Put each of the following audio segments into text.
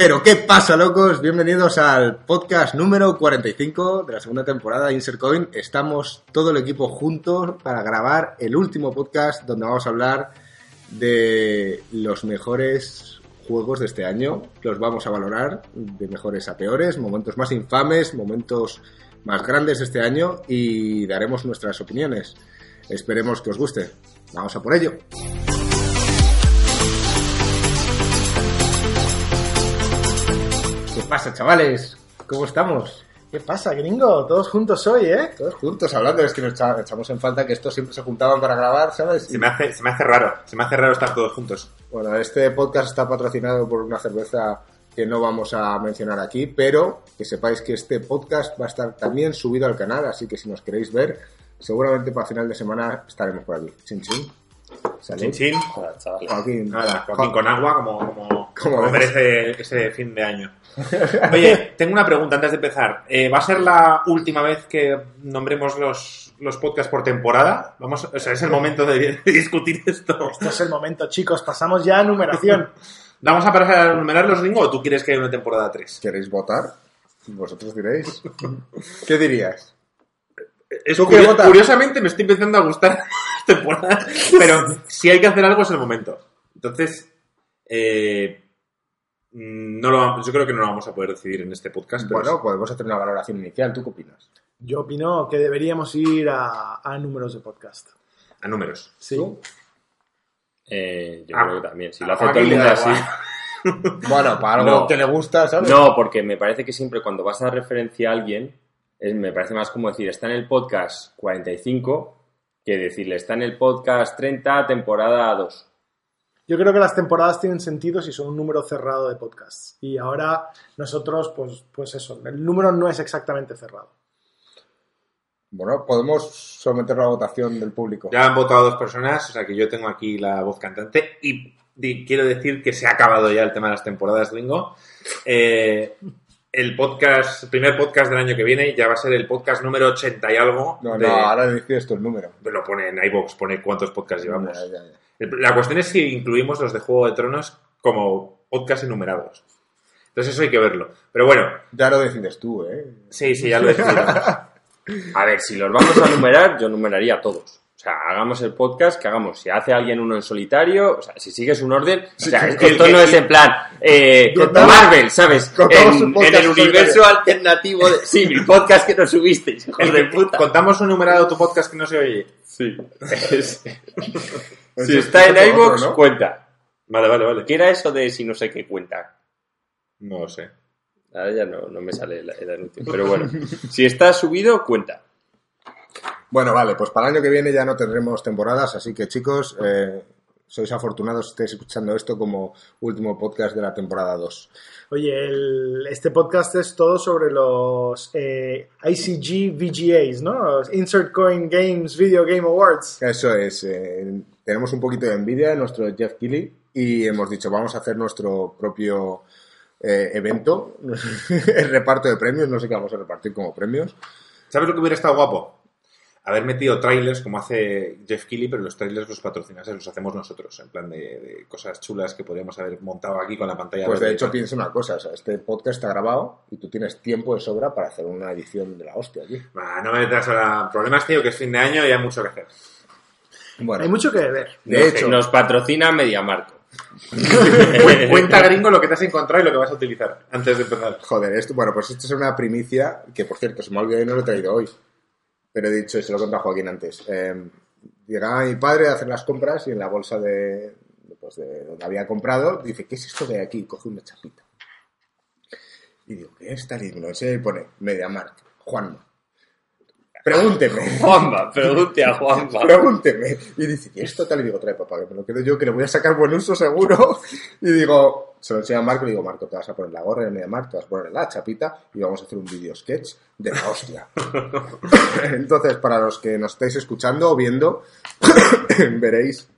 Pero ¿qué pasa, locos? Bienvenidos al podcast número 45 de la segunda temporada de Insert Coin. Estamos todo el equipo juntos para grabar el último podcast donde vamos a hablar de los mejores juegos de este año. Los vamos a valorar de mejores a peores, momentos más infames, momentos más grandes de este año y daremos nuestras opiniones. Esperemos que os guste. Vamos a por ello. Pasa, chavales? ¿Cómo estamos? ¿Qué pasa, gringo? Todos juntos hoy, ¿eh? Todos juntos hablando, es que nos echa- echamos en falta que estos siempre se juntaban para grabar, ¿sabes? Se me, hace, se me hace raro, se me hace raro estar todos juntos. Bueno, este podcast está patrocinado por una cerveza que no vamos a mencionar aquí, pero que sepáis que este podcast va a estar también subido al canal, así que si nos queréis ver, seguramente para final de semana estaremos por aquí. Chin chin. Salud. Chin chin. Joaquín. Nada, Joaquín con agua como, como, merece ese fin de año. Oye, tengo una pregunta antes de empezar. Eh, ¿Va a ser la última vez que nombremos los, los podcasts por temporada? Vamos, o sea, es el momento de, de discutir esto. Este es el momento, chicos. Pasamos ya a numeración. ¿Vamos a pasar a numerar los Ringo o tú quieres que haya una temporada 3? ¿Queréis votar? Vosotros diréis. ¿Qué dirías? Es curiosamente me estoy empezando a gustar las temporadas, pero si hay que hacer algo es el momento. Entonces, eh, no lo, yo creo que no lo vamos a poder decidir en este podcast. pero Bueno, podemos hacer una valoración inicial. ¿Tú qué opinas? Yo opino que deberíamos ir a, a números de podcast. a números. Sí. Eh, yo Ah. creo que también. Si lo A hace todo el mundo así. Bueno, para algo No. que le gusta, ¿sabes? No, porque me parece que siempre cuando vas a referencia a alguien, es- me parece más como decir, está en el podcast 45 que decirle, está en el podcast 30, temporada 2. Yo creo que las temporadas tienen sentido si son un número cerrado de podcasts. Y ahora nosotros, pues, pues eso, el número no es exactamente cerrado. Bueno, podemos someterlo a votación del público. Ya han votado dos personas, o sea que yo tengo aquí la voz cantante y quiero decir que se ha acabado ya el tema de las temporadas, Ringo. Eh, el podcast, el primer podcast del año que viene ya va a ser el podcast número 80 y algo. No, de- no, ahora decides tú el número. Lo pone en iVoox, pone cuántos podcasts llevamos. Ya, ya, ya. El- La cuestión es si incluimos los de Juego de Tronos como podcast enumerados. Entonces eso hay que verlo. Pero bueno, Ya lo decides tú, ¿eh? sí, sí, ya lo he decidido. A ver, si los vamos a numerar, yo numeraría a todos. O sea, hagamos el podcast, que hagamos. Si hace alguien uno en solitario, o sea, si sigues un orden, o sea, esto que- no es en plan eh, Marvel, ¿sabes? En, en el universo alternativo de... Sí, mi podcast que no subisteis, El de que- puta. Contamos un numerado tu podcast que no se oye. Sí. Es- si es- está en iVoox, ¿no? cuenta. Vale, vale, vale. ¿Qué era eso de si no sé qué cuenta? No lo sé. Ahora ya no, no me sale el, el anuncio. Pero bueno, si está subido, cuenta. Bueno, vale, pues para el año que viene ya no tendremos temporadas, así que chicos, eh, sois afortunados si estáis escuchando esto como último podcast de la temporada 2. Oye, el- este podcast es todo sobre los eh, ICG VGAs, ¿no? Los Insert Coin Games Video Game Awards. Eso es, eh, tenemos un poquito de envidia de nuestro Jeff Keighley y hemos dicho, vamos a hacer nuestro propio eh, evento, el reparto de premios, no sé qué vamos a repartir como premios. ¿Sabes lo que hubiera estado guapo? Haber metido trailers como hace Jeff Keighley, pero los trailers los patrocinase, los hacemos nosotros, en plan de, de cosas chulas que podríamos haber montado aquí con la pantalla. Pues de hecho piensa una cosa, o sea, este podcast está grabado y tú tienes tiempo de sobra para hacer una edición de la hostia aquí. Bah, no me metas ahora. El problema es, tío, que es fin de año y hay mucho que hacer. Bueno, Hay mucho que ver. de Nos- hecho, Nos patrocina Mediamarco. Cu- Cuenta, gringo, lo que te has encontrado y lo que vas a utilizar antes de empezar. Joder, esto, bueno, pues esto es una primicia que, por cierto, se me ha olvidado y no lo he traído hoy. Pero he dicho, y se lo he contado a Joaquín antes. Eh, llegaba mi padre a hacer las compras y en la bolsa de, pues de donde había comprado, dice, ¿qué es esto de aquí? Coge una chapita. Y digo, ¿qué es tal? Y me lo enseña y pone, MediaMarkt, Juanma. Pregúnteme. Juanma, pregunte a Juanma. Pregúnteme. Y dice, ¿y esto tal? Y digo, trae papá, que me lo quedo yo, que le voy a sacar buen uso seguro. Y digo, se lo enseña a Marco y digo, Marco, te vas a poner la gorra de media Marco, te vas a poner la chapita y vamos a hacer un video sketch de la hostia. Entonces, para los que nos estáis escuchando o viendo, veréis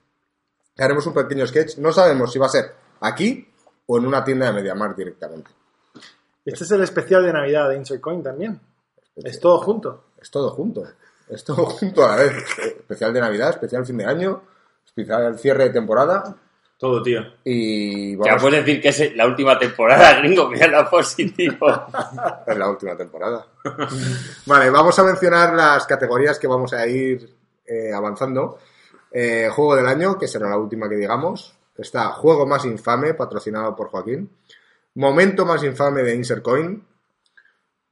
que haremos un pequeño sketch. No sabemos si va a ser aquí o en una tienda de MediaMarkt directamente. Este es el especial de Navidad de Insert Coin también. Es todo junto. Es todo junto. Es todo junto a la vez. Especial de Navidad, especial fin de año, especial cierre de temporada. Todo, tío. Y Ya puedes decir que es la última temporada, gringo, mira lo positivo. en la última temporada. vale, vamos a mencionar las categorías que vamos a ir eh, avanzando. Eh, juego del año, que será la última que digamos. Está Juego más infame, patrocinado por Joaquín. Momento más infame de Insert Coin.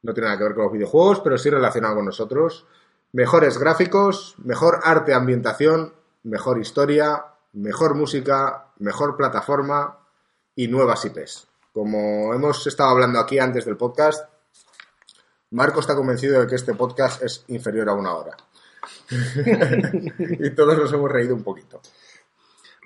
No tiene nada que ver con los videojuegos, pero sí relacionado con nosotros. Mejores gráficos, mejor arte ambientación, mejor historia, mejor música, mejor plataforma y nuevas IPs. Como hemos estado hablando aquí antes del podcast, Marco está convencido de que este podcast es inferior a una hora. y todos nos hemos reído un poquito.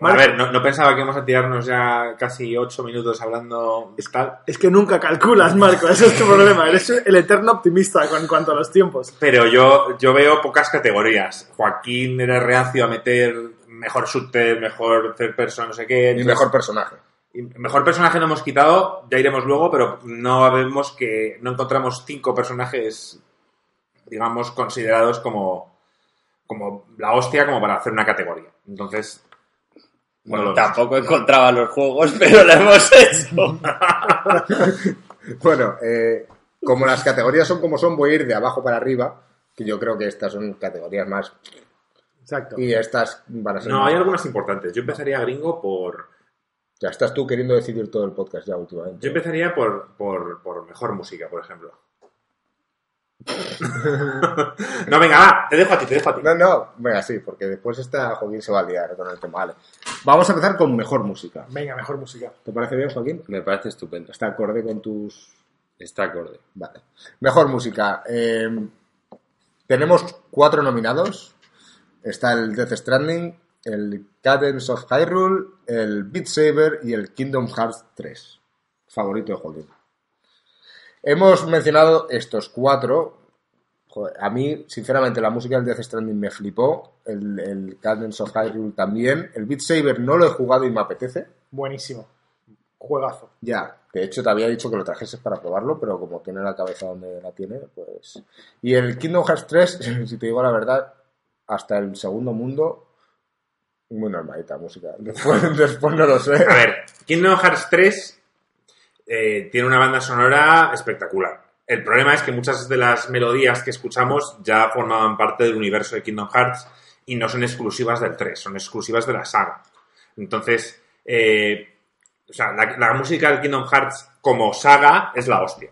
A ver, no, no pensaba que íbamos a tirarnos ya casi ocho minutos hablando tal. Es que nunca calculas, Marco, ese es tu problema. Eres el eterno optimista con- en cuanto a los tiempos. Pero yo, yo veo pocas categorías. Joaquín era reacio a meter mejor shooter, mejor third person, no sé qué. Y mejor personaje. y mejor personaje no hemos quitado, ya iremos luego, pero no vemos que no encontramos cinco personajes, digamos, considerados como, como la hostia como para hacer una categoría. Entonces, Bueno, no tampoco encontraba los juegos, pero lo hemos hecho. Bueno, eh, como las categorías son como son, voy a ir de abajo para arriba, que yo creo que estas son categorías más... Exacto. Y estas van a ser... No, más- hay algunas importantes. Yo empezaría gringo por. Ya estás tú queriendo decidir todo el podcast ya últimamente. Yo empezaría por, por, por mejor música, por ejemplo. no, venga, va, te dejo a ti, te dejo a ti. No, no, venga, sí, porque después esta Joaquín se va a liar con el tema. Vale. Vamos a empezar con mejor música. Venga, mejor música. ¿Te parece bien, Joaquín? Me parece estupendo. Está acorde con tus... Está acorde. Vale. Mejor música. Eh, tenemos cuatro nominados. Está el Death Stranding, el Cadence of Hyrule, el Beat Saber y el Kingdom Hearts 3. Favorito de Joaquín. Hemos mencionado estos cuatro. Joder, a mí, sinceramente, la música del Death Stranding me flipó. El, el Cadence of Hyrule también. El Beat Saber no lo he jugado y me apetece. Buenísimo. Juegazo. Ya, de hecho te había dicho que lo trajeses para probarlo, pero como tiene la cabeza donde la tiene, pues... Y el Kingdom Hearts 3, si te digo la verdad, hasta el segundo mundo, muy normalita música. Después, después no lo sé. A ver, Kingdom Hearts 3 eh, tiene una banda sonora espectacular. El problema es que muchas de las melodías que escuchamos ya formaban parte del universo de Kingdom Hearts y no son exclusivas del 3, son exclusivas de la saga. Entonces, eh, o sea, la, música del Kingdom Hearts como saga es la hostia.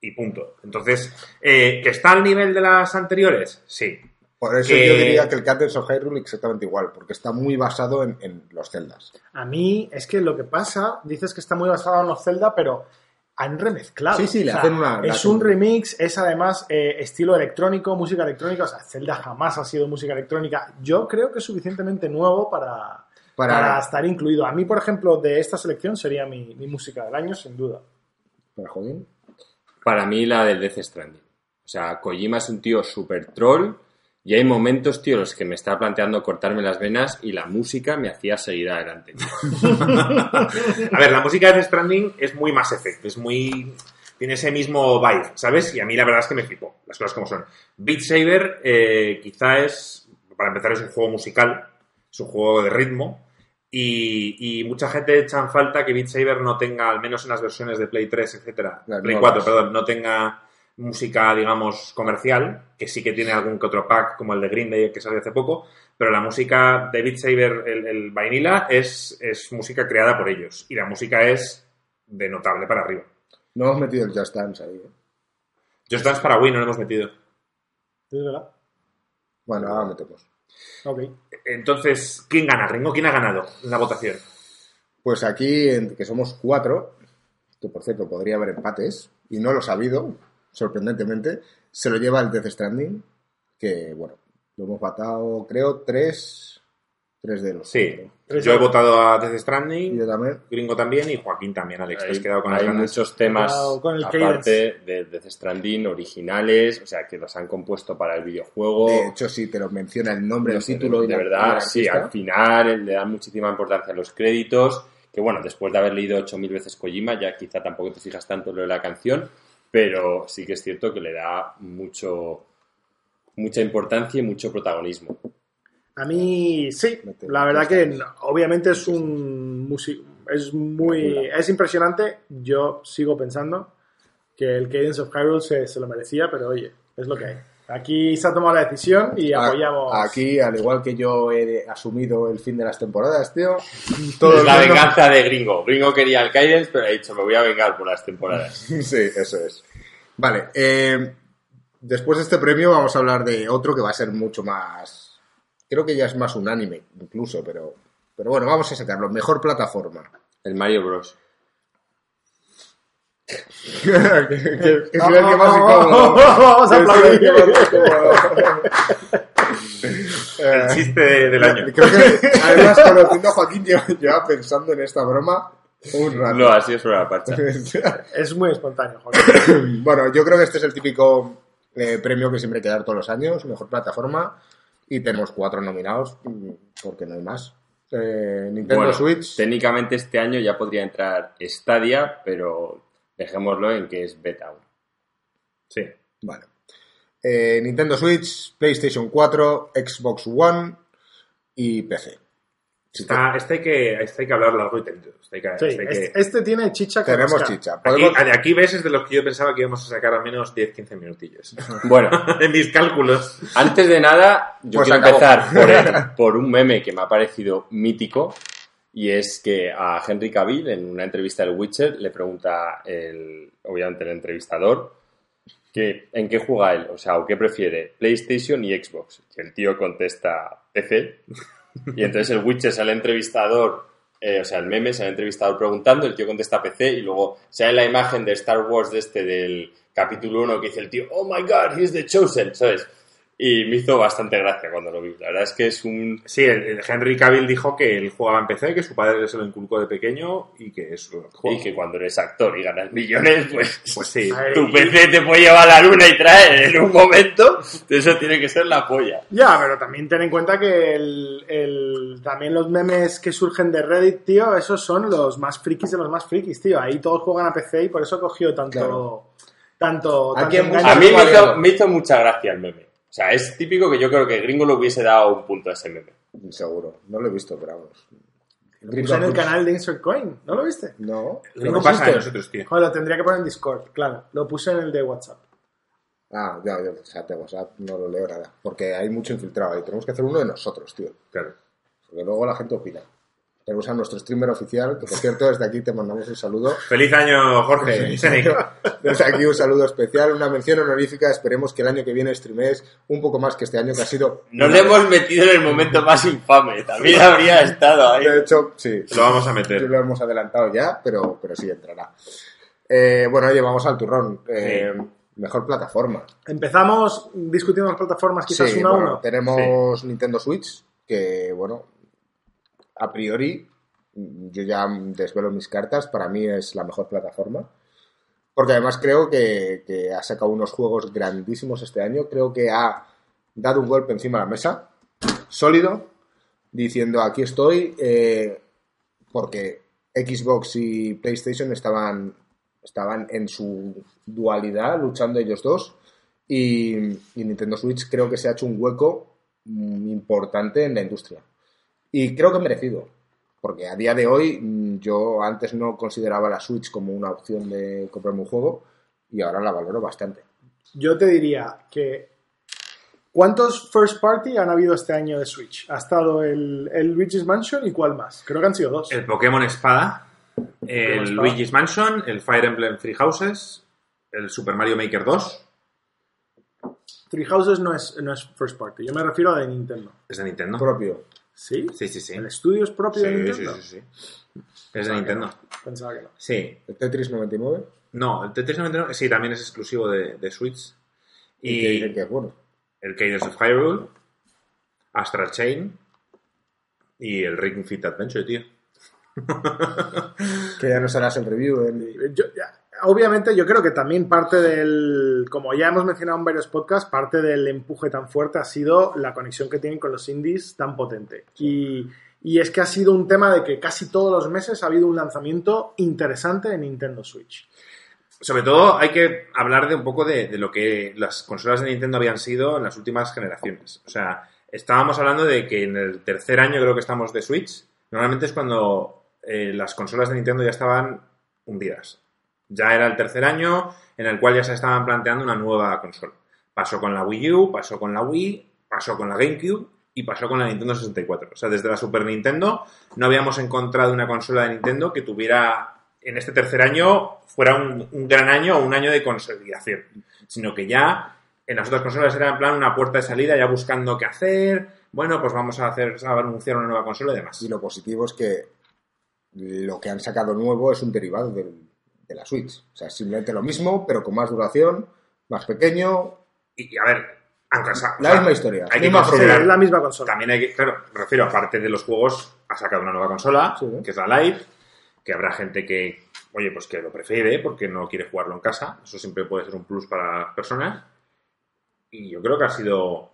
Y punto. Entonces, eh, ¿que está al nivel de las anteriores? Sí. Por eso que- yo diría que el Cadence of Hyrule exactamente igual, porque está muy basado en, en los celdas. A mí es que lo que pasa, dices que está muy basado en los Zelda, pero han remezclado. Sí, sí, le hacen una- Es un remix, es además eh, estilo electrónico, música electrónica. O sea, Zelda jamás ha sido música electrónica. Yo creo que es suficientemente nuevo para, Para- para, estar incluido. A mí, por ejemplo, de esta selección sería mi, mi música del año, sin duda. Para Joaquín. Para mí la del Death Stranding. O sea, Kojima es un tío súper troll y hay momentos, tío, en los que me estaba planteando cortarme las venas y la música me hacía seguir adelante. A ver, la música de Stranding es muy Mass Effect, es muy... Tiene ese mismo vibe, ¿sabes? Y a mí la verdad es que me flipó, las cosas como son. Beat Saber eh, quizá es, para empezar, es un juego musical, es un juego de ritmo, y, y mucha gente echa en falta que Beat Saber no tenga, al menos en las versiones de Play 3, etcétera, Las Play nuevas. 4, perdón, no tenga música, digamos, comercial, que sí que tiene algún que otro pack, como el de Green Day que salió hace poco, pero la música de Beat Saber, el, el Vanilla, es, es música creada por ellos, y la música es de notable para arriba. No hemos metido el Just Dance ahí. ¿eh? Just Dance para Wii no lo hemos metido. ¿Es verdad? Bueno, ahora metemos. Ok. Entonces, ¿quién gana, Ringo? ¿Quién ha ganado en la votación? Pues aquí, que somos cuatro, que por cierto podría haber empates, y no los ha habido, sorprendentemente, se lo lleva el Death Stranding, que bueno, lo hemos votado, creo, tres, tres de los Sí, cuatro. Yo he votado a Death Y yo Stranding, también. Gringo también y Joaquín también, Alex. Te has Hay, quedado con las hay ganas. muchos temas, Quedado con el aparte de Death Stranding, originales, o sea, que los han compuesto para el videojuego. De hecho, sí, te lo menciona el nombre, el título y de y verdad, la sí, al final le dan muchísima importancia a los créditos, que bueno, después de haber leído 8000 veces Kojima, ya quizá tampoco te fijas tanto en lo de la canción, pero sí que es cierto que le da mucho mucha importancia y mucho protagonismo. A mí sí, la verdad que obviamente es un musi- es muy es impresionante. Yo sigo pensando que el Cadence of Hyrule se, se lo merecía, pero oye, es lo que hay. Aquí se ha tomado la decisión y apoyamos. Aquí, al igual que yo he asumido el fin de las temporadas, tío. Todo es la mundo- venganza de Gringo. Gringo quería el Cadence, pero ha dicho, me voy a vengar por las temporadas. Sí, eso es. Vale, eh, después de este premio vamos a hablar de otro que va a ser mucho más... Creo que ya es más unánime, incluso, pero, pero bueno, vamos a sacarlo. Mejor plataforma. El Mario Bros. Vamos a aplaudir. El chiste de- del año. Creo que, además, conociendo a Joaquín, lleva, lleva pensando en esta broma un rato. No, así es la parcha. Es muy espontáneo, Joaquín. bueno, yo creo que este es el típico eh, premio que siempre hay que dar todos los años, mejor plataforma, y tenemos cuatro nominados, porque no hay más. Eh, Nintendo Bueno, Switch, técnicamente este año ya podría entrar Stadia, pero dejémoslo en que es beta. Sí. Vale. Eh, Nintendo Switch, PlayStation 4, Xbox One y PC. Está, este, hay que, este hay que hablar largo y tendido. Este hay que- Sí, este que- este, tiene chicha que Tenemos chicha. Aquí, Podemos- de aquí ves es de los que yo pensaba que íbamos a sacar al menos 10-15 minutillos. Bueno, en mis cálculos. antes de nada, yo Pues quiero acabó. empezar por, el- por un meme que me ha parecido mítico. Y es que a Henry Cavill, en una entrevista del Witcher, le pregunta, el, obviamente, el entrevistador, que, en qué juega él, o sea, o qué prefiere, PlayStation y Xbox. Y el tío contesta PC. Y entonces el Witcher sale entrevistador, eh, o sea, el meme sale entrevistador preguntando, el tío contesta PC y luego sale la imagen de Star Wars de este del capítulo 1 que dice el tío, oh my god, he's the chosen, ¿sabes? Y me hizo bastante gracia cuando lo vi. La verdad es que es un... Sí, el, el Henry Cavill dijo que él jugaba en PC, que su padre se lo inculcó de pequeño y que es lo que juega. Y que cuando eres actor y ganas millones, pues... Pues sí. Tu PC te puede llevar a la luna y traer en un momento, eso tiene que ser la polla. Ya, pero también ten en cuenta que el, el- también los memes que surgen de Reddit, tío, esos son los más frikis de los más frikis, tío. Ahí todos juegan a PC y por eso cogió tanto. Claro. Tanto. Tanto. A mí me hizo, me hizo mucha gracia el meme. O sea, es típico que yo creo que Gringo le hubiese dado un punto a ese meme. Seguro, no lo he visto, pero vamos. Lo puse en el canal de Insert Coin, ¿no lo viste? No, ¿No pasa de nosotros, tío. Joder, lo tendría que poner en Discord, claro. Lo puse en el de WhatsApp. Ah, ya, ya, o sea, de WhatsApp no lo leo nada. Porque hay mucho infiltrado ahí. Tenemos que hacer uno de nosotros, tío. Claro. Porque luego la gente opina. Tenemos a nuestro streamer oficial, que por cierto, desde aquí te mandamos un saludo. Feliz año, Jorge. Desde aquí un saludo especial, una mención honorífica. Esperemos que el año que viene streamees un poco más que este año, que ha sido. Nos le hemos metido en el momento más infame. También habría estado ahí. De hecho, sí. Lo vamos a meter. lo hemos adelantado ya, pero, pero sí entrará. Eh, bueno, oye, vamos al turrón. Eh, Mejor plataforma. Empezamos discutiendo las plataformas, quizás Sí, uno a bueno, uno. Tenemos Nintendo Switch, que bueno, a priori, yo ya desvelo mis cartas, para mí es la mejor plataforma. Porque además creo que, ha sacado unos juegos grandísimos este año. Creo que ha dado un golpe encima de la mesa, sólido, diciendo aquí estoy, eh, porque Xbox y PlayStation estaban, estaban en su dualidad, luchando ellos dos. Y, y Nintendo Switch creo que se ha hecho un hueco importante en la industria. Y creo que merecido. Porque a día de hoy mm, yo antes no consideraba la Switch como una opción de comprarme un juego y ahora la valoro bastante. Yo te diría que. ¿Cuántos first party han habido este año de Switch? Ha estado el, el Luigi's Mansion y cuál más? Creo que han sido dos. El Pokémon Espada, el Espada. Luigi's Mansion, el Fire Emblem Three Houses, el Super Mario Maker 2. Three Houses no es, no es first party. Yo me refiero a de Nintendo. Es de Nintendo. Propio. ¿Sí? Sí, sí, sí. ¿El estudio es propio de Sí, sí, Nintendo? sí, sí. Es de Nintendo. Pensaba que no. Sí. El Tetris 99. No, el Tetris 99 sí, también es exclusivo de, de Switch. Y, que Y dicen que es bueno. el Cadence of Hyrule, Astral Chain y el Ring Fit Adventure, tío. Que ya nos harás el review. Yo- ya, obviamente yo creo que también parte del, como ya hemos mencionado en varios podcasts, parte del empuje tan fuerte ha sido la conexión que tienen con los indies tan potente. Y, y es que ha sido un tema de que casi todos los meses ha habido un lanzamiento interesante en Nintendo Switch. Sobre todo hay que hablar de un poco de, lo que las consolas de Nintendo habían sido en las últimas generaciones. O sea, estábamos hablando de que en el tercer año creo que estamos de Switch, normalmente es cuando eh, las consolas de Nintendo ya estaban hundidas. Ya era el tercer año en el cual ya se estaban planteando una nueva consola. Pasó con la Wii U, pasó con la Wii, pasó con la GameCube y pasó con la Nintendo 64. O sea, desde la Super Nintendo no habíamos encontrado una consola de Nintendo que tuviera en este tercer año fuera un, gran año o un año de consolidación, sino que ya en las otras consolas era en plan una puerta de salida ya buscando qué hacer, bueno, pues vamos a hacer a anunciar una nueva consola y demás. Y lo positivo es que lo que han sacado nuevo es un derivado del- de la Switch. O sea, simplemente lo mismo, pero con más duración, más pequeño. Y, y, a ver, aunque sa- La misma historia, Hay que misma es la misma consola. También hay que, claro, me refiero, aparte de los juegos, ha sacado una nueva consola, Sí. que es la Lite, que habrá gente que, oye, pues que lo prefiere porque no quiere jugarlo en casa. Eso siempre puede ser un plus para las personas. Y yo creo que ha sido,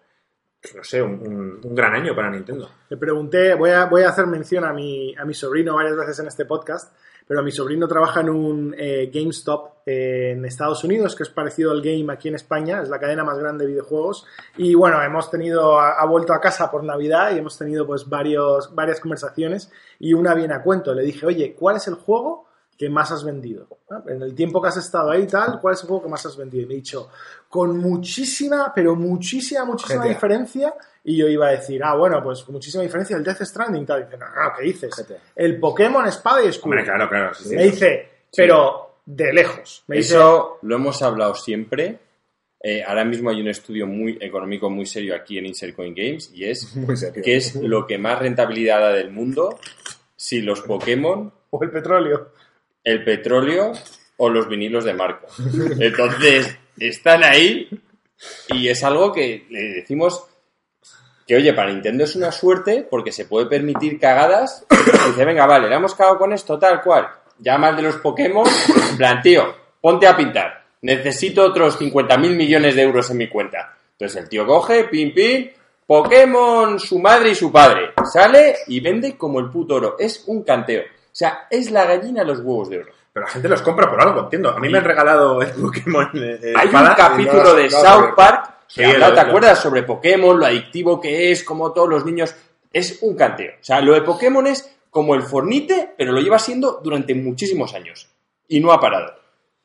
pues, no sé, un, un- un gran año para Nintendo. Le pregunté, voy a, voy a hacer mención a mi, a mi sobrino varias veces en este podcast, pero mi sobrino trabaja en un eh, GameStop eh, en Estados Unidos, que es parecido al Game aquí en España, es la cadena más grande de videojuegos. Y bueno, hemos tenido, ha, ha vuelto a casa por Navidad y hemos tenido pues varios, varias conversaciones y una viene a cuento. Le dije, oye, ¿cuál es el juego que más has vendido? ¿Ah? En el tiempo que has estado ahí y tal, ¿cuál es el juego que más has vendido? Y me ha dicho, con muchísima, pero muchísima, muchísima GTA. diferencia. Y yo iba a decir, ah, bueno, pues muchísima diferencia el Death Stranding. Tal. Y dice, no, no, ¿qué dices? El Pokémon Espada y Escudo. Hombre, claro, claro. sí, sí. Me dice, pero de lejos. Me dice, Eso lo hemos hablado siempre. Eh, ahora mismo hay un estudio muy económico muy serio aquí en Insert Coin Games y es que es lo que más rentabilidad da del mundo si los Pokémon, o el petróleo. el petróleo o los vinilos de Marco. Entonces, están ahí y es algo que le decimos que, oye, para Nintendo es una suerte porque se puede permitir cagadas. Y dice, venga, vale, le hemos cagado con esto, tal cual. Llama al de los Pokémon, en plan, tío, ponte a pintar. Necesito otros 50 mil millones de euros en mi cuenta. Entonces el tío coge, pim, pim, Pokémon, su madre y su padre. Sale y vende como el puto oro. Es un canteo. O sea, es la gallina los huevos de oro. Pero la gente los compra por algo, entiendo. A mí me han regalado el Pokémon eh, Hay un capítulo no, de South. Park Sí, ¿te acuerdas? Sobre Pokémon, lo adictivo que es, como todos los niños. Es un canteo. O sea, lo de Pokémon es como el Fornite, pero lo lleva siendo durante muchísimos años. Y no ha parado.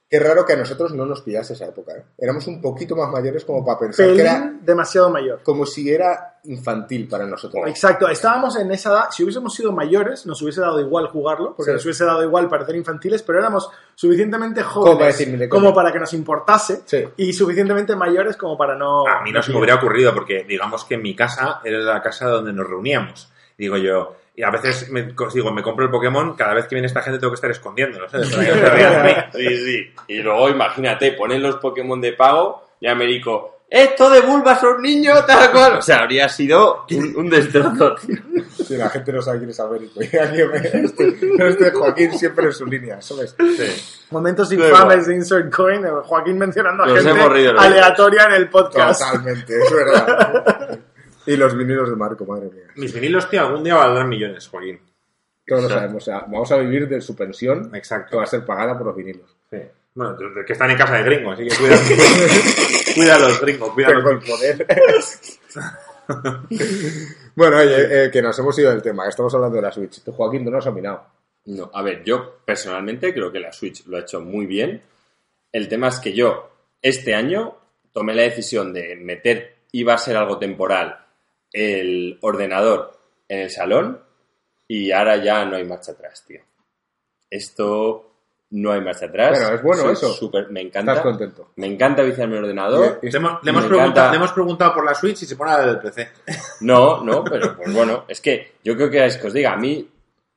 Qué raro que a nosotros no nos pillase esa época. ¿eh? Éramos un poquito más mayores como para pensar que era demasiado mayor. como si era infantil para nosotros. Exacto, estábamos en esa edad, si hubiésemos sido mayores, nos hubiese dado igual jugarlo, porque Sí. nos hubiese dado igual parecer infantiles, pero éramos suficientemente Como para jóvenes como para que nos importase Sí. y suficientemente mayores como para no... A mí no se me hubiera ocurrido porque digamos que mi casa era la casa donde nos reuníamos. Digo yo, y a veces me, co- digo, me compro el Pokémon, cada vez que viene esta gente tengo que estar escondiéndolo, ¿sabes? Mí. Sí, sí. Y luego, imagínate, ponen los Pokémon de pago y Américo, esto de Bulbasaur, niño, tal cual. O sea, habría sido un, un destrozo. tío. Si la gente no sabe quién es Américo. Este, este Joaquín siempre en su línea, ¿sabes? Sí. Momentos infames de Insert Coin, eh, Joaquín mencionando a Nos gente aleatoria en el podcast. Totalmente, es verdad. y los vinilos de Marco, madre mía. Mis vinilos, tío, algún día valdrán millones, Joaquín. Todos lo sabemos. O sea, vamos a vivir de su pensión que Exacto. va a ser pagada por los vinilos. Sí. Bueno, que están en casa de gringos, así que cuida, cuida a los gringos, cuida los el poder. bueno, oye, eh, que nos hemos ido del tema, que estamos hablando de la Switch. Tú, Joaquín, no nos has minado. No, a ver, yo personalmente creo que la Switch lo ha hecho muy bien. El tema es que yo este año tomé la decisión de meter, iba a ser algo temporal, el ordenador en el salón y ahora ya no hay marcha atrás, tío. Esto no hay marcha atrás. Bueno, es bueno Soy eso. súper- me encanta. Estás contento. Me encanta viciarme el ordenador. Le hemos, le hemos Me preguntado, encanta. le hemos preguntado por la Switch y se pone a la del PC. No, no, pero pues bueno, es que yo creo que es que os diga, a mí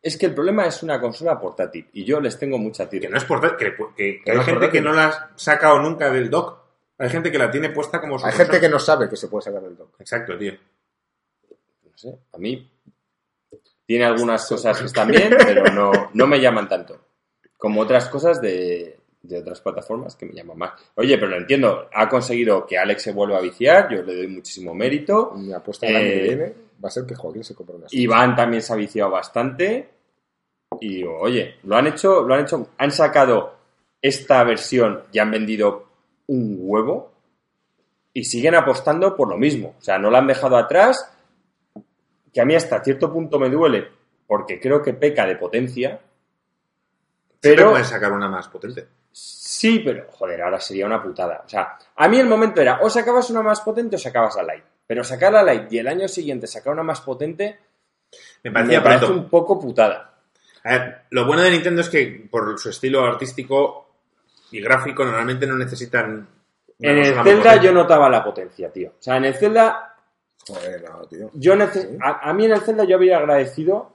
es que el problema es una consola portátil y yo les tengo mucha Que tira. no es por que, que- que Que hay no gente portátil. que no la ha sacado nunca del dock. Hay gente que la tiene puesta como su Hay gente que no sabe que se puede sacar del dock. Exacto, tío. Sé, a mí tiene algunas cosas que están bien, pero no, no me llaman tanto. Como otras cosas de, de otras plataformas que me llaman más. Oye, pero lo entiendo, ha conseguido que Alex se vuelva a viciar, yo le doy muchísimo mérito. Mi apuesta el año que Eh, viene va a ser que Joaquín se compre una. Iván también se ha viciado bastante. Y oye, lo han hecho, lo han hecho, han sacado esta versión y han vendido un huevo y siguen apostando por lo mismo. O sea, no la han dejado atrás, que a mí hasta cierto punto me duele porque creo que peca de potencia. Pero pueden sacar una más potente. sí, pero joder, ahora sería una putada. O sea, a mí el momento era o sacabas una más potente o sacabas la Lite. Pero sacar la Lite y el año siguiente sacar una más potente Me me parecía parece un poco putada. A ver, lo bueno de Nintendo es que por su estilo artístico y gráfico normalmente no necesitan. En el Zelda yo notaba la potencia, tío. O sea, en el Zelda Joder, no, tío. Yo nece- a, a mí en el Zelda yo habría agradecido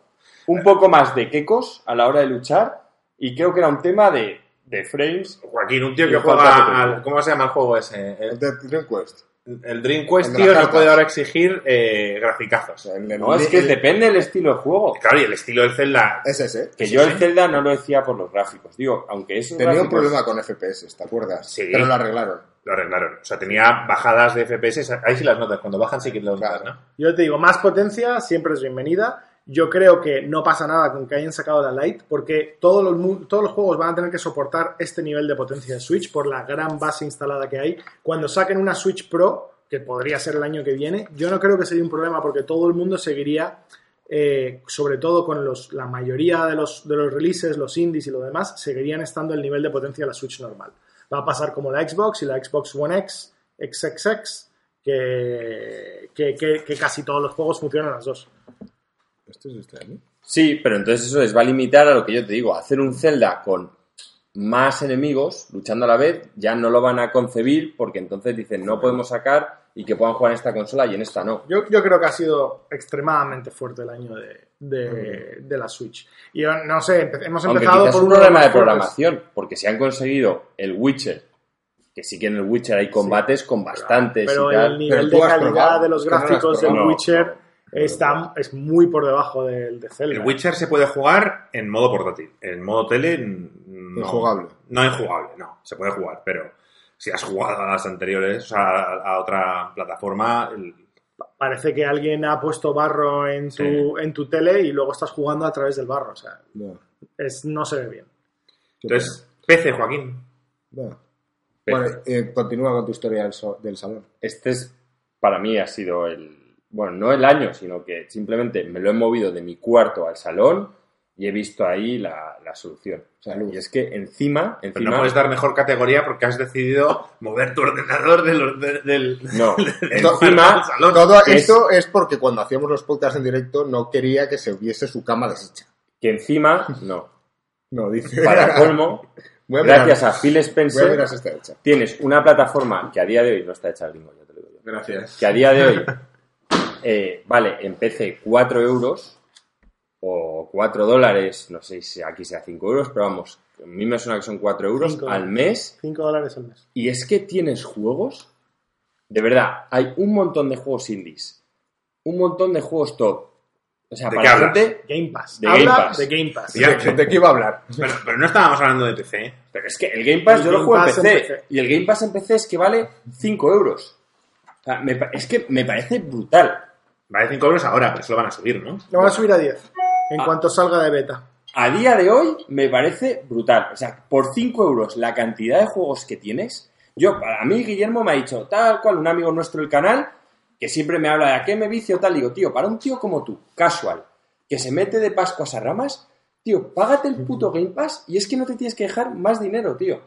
un poco más de quecos a la hora de luchar y creo que era un tema de, de frames. Joaquín, un tío que juega al. ¿Cómo se llama el juego ese? El El, Quest. El Dream Quest, tío, las no puede ahora exigir eh, graficazos. El No, es que el- depende del estilo de juego. Claro, y el estilo del Zelda. Es ese. Que yo el Zelda no lo decía por los gráficos. Digo, aunque Tenía un problema con FPS, ¿te acuerdas? Sí. Pero lo arreglaron. Lo arreglaron. O sea, tenía bajadas de FPS. Ahí sí las notas. Cuando bajan sí que lo notas, Claro. ¿no? Yo te digo, más potencia siempre es bienvenida. Yo creo que no pasa nada con que hayan sacado la Lite, porque todos los, todos los juegos van a tener que soportar este nivel de potencia de Switch por la gran base instalada que hay. Cuando saquen una Switch Pro, que podría ser el año que viene, yo no creo que sería un problema porque todo el mundo seguiría, eh, sobre todo con los, la mayoría de los, de los releases, los indies y lo demás, seguirían estando el nivel de potencia de la Switch normal. Va a pasar como la Xbox y la Xbox One X, XXX, que, que, que- que casi todos los juegos funcionan las dos. Esto es este año. Sí, pero entonces eso les va a limitar a lo que yo te digo, hacer un Zelda con más enemigos luchando a la vez, ya no lo van a concebir porque entonces dicen no podemos sacar y que puedan jugar en esta consola y en esta no. Yo, yo creo que ha sido extremadamente fuerte el año de, de- de la Switch. Y yo no sé, hemos empezado por es un de problema de programación, porque si han conseguido el Witcher, que sí que en el Witcher hay combates con bastantes Pero y tal. el nivel Pero de calidad probado, de los no gráficos del. Witcher está, es muy por debajo del de Zelda. El Witcher se puede jugar en modo portátil. En modo tele. No, Injugable. No injugable, no. Se puede jugar, pero si has jugado a las anteriores, o sea, a, a otra plataforma, el- Parece que alguien ha puesto barro en tu, Sí. en tu tele y luego estás jugando a través del barro. O sea, No. es, no se ve bien. Entonces, PC, Joaquín. No. Bueno, eh, continúa con tu historia del, so- del salón. Este es, para mí ha sido el, bueno, no el año, sino que simplemente me lo he movido de mi cuarto al salón y he visto ahí la, la solución. Salud. Y es que encima, Pero encima, no puedes dar mejor categoría porque has decidido mover tu ordenador de los- de- del. no, del encima, salón. Todo Es- esto es porque cuando hacíamos los podcasts en directo no quería que se viese su cama deshecha. que encima, no, No, dice. para colmo, gracias a Phil a Spencer, si tienes una plataforma que a día de hoy no está hecha gringo, ya te lo digo yo. Gracias. que a día de hoy eh, vale en PC 4 euros o 4 dólares, no sé si aquí sea 5 euros, pero vamos, a mí me suena que son 4 euros Cinco. al mes 5 dólares al mes. y es que tienes juegos, de verdad, hay un montón de juegos indies, un montón de juegos top. O sea, ¿De para qué la hablas? gente, Game Pass. De Habla Game Pass. de Game Pass. Ya. ¿De, de qué iba a hablar? Pero, pero no estábamos hablando de PC. ¿eh? pero es que el Game Pass El yo lo juego en Pass en PC, PC. y el Game Pass en PC es que vale 5 euros. O sea, me pa- es que me parece brutal. Vale 5 euros ahora, pero eso lo van a subir, ¿no? Lo van a subir a 10 en Ah. cuanto salga de beta. a día de hoy me parece brutal. O sea, por 5 euros la cantidad de juegos que tienes. Yo, a mí Guillermo me ha dicho, tal cual, un amigo nuestro del canal, que siempre me habla de a qué me vicio, tal. Digo, tío, para un tío como tú, casual, que se mete de Pascuas a ramas, tío, págate el puto Game Pass y es que no te tienes que dejar más dinero, tío.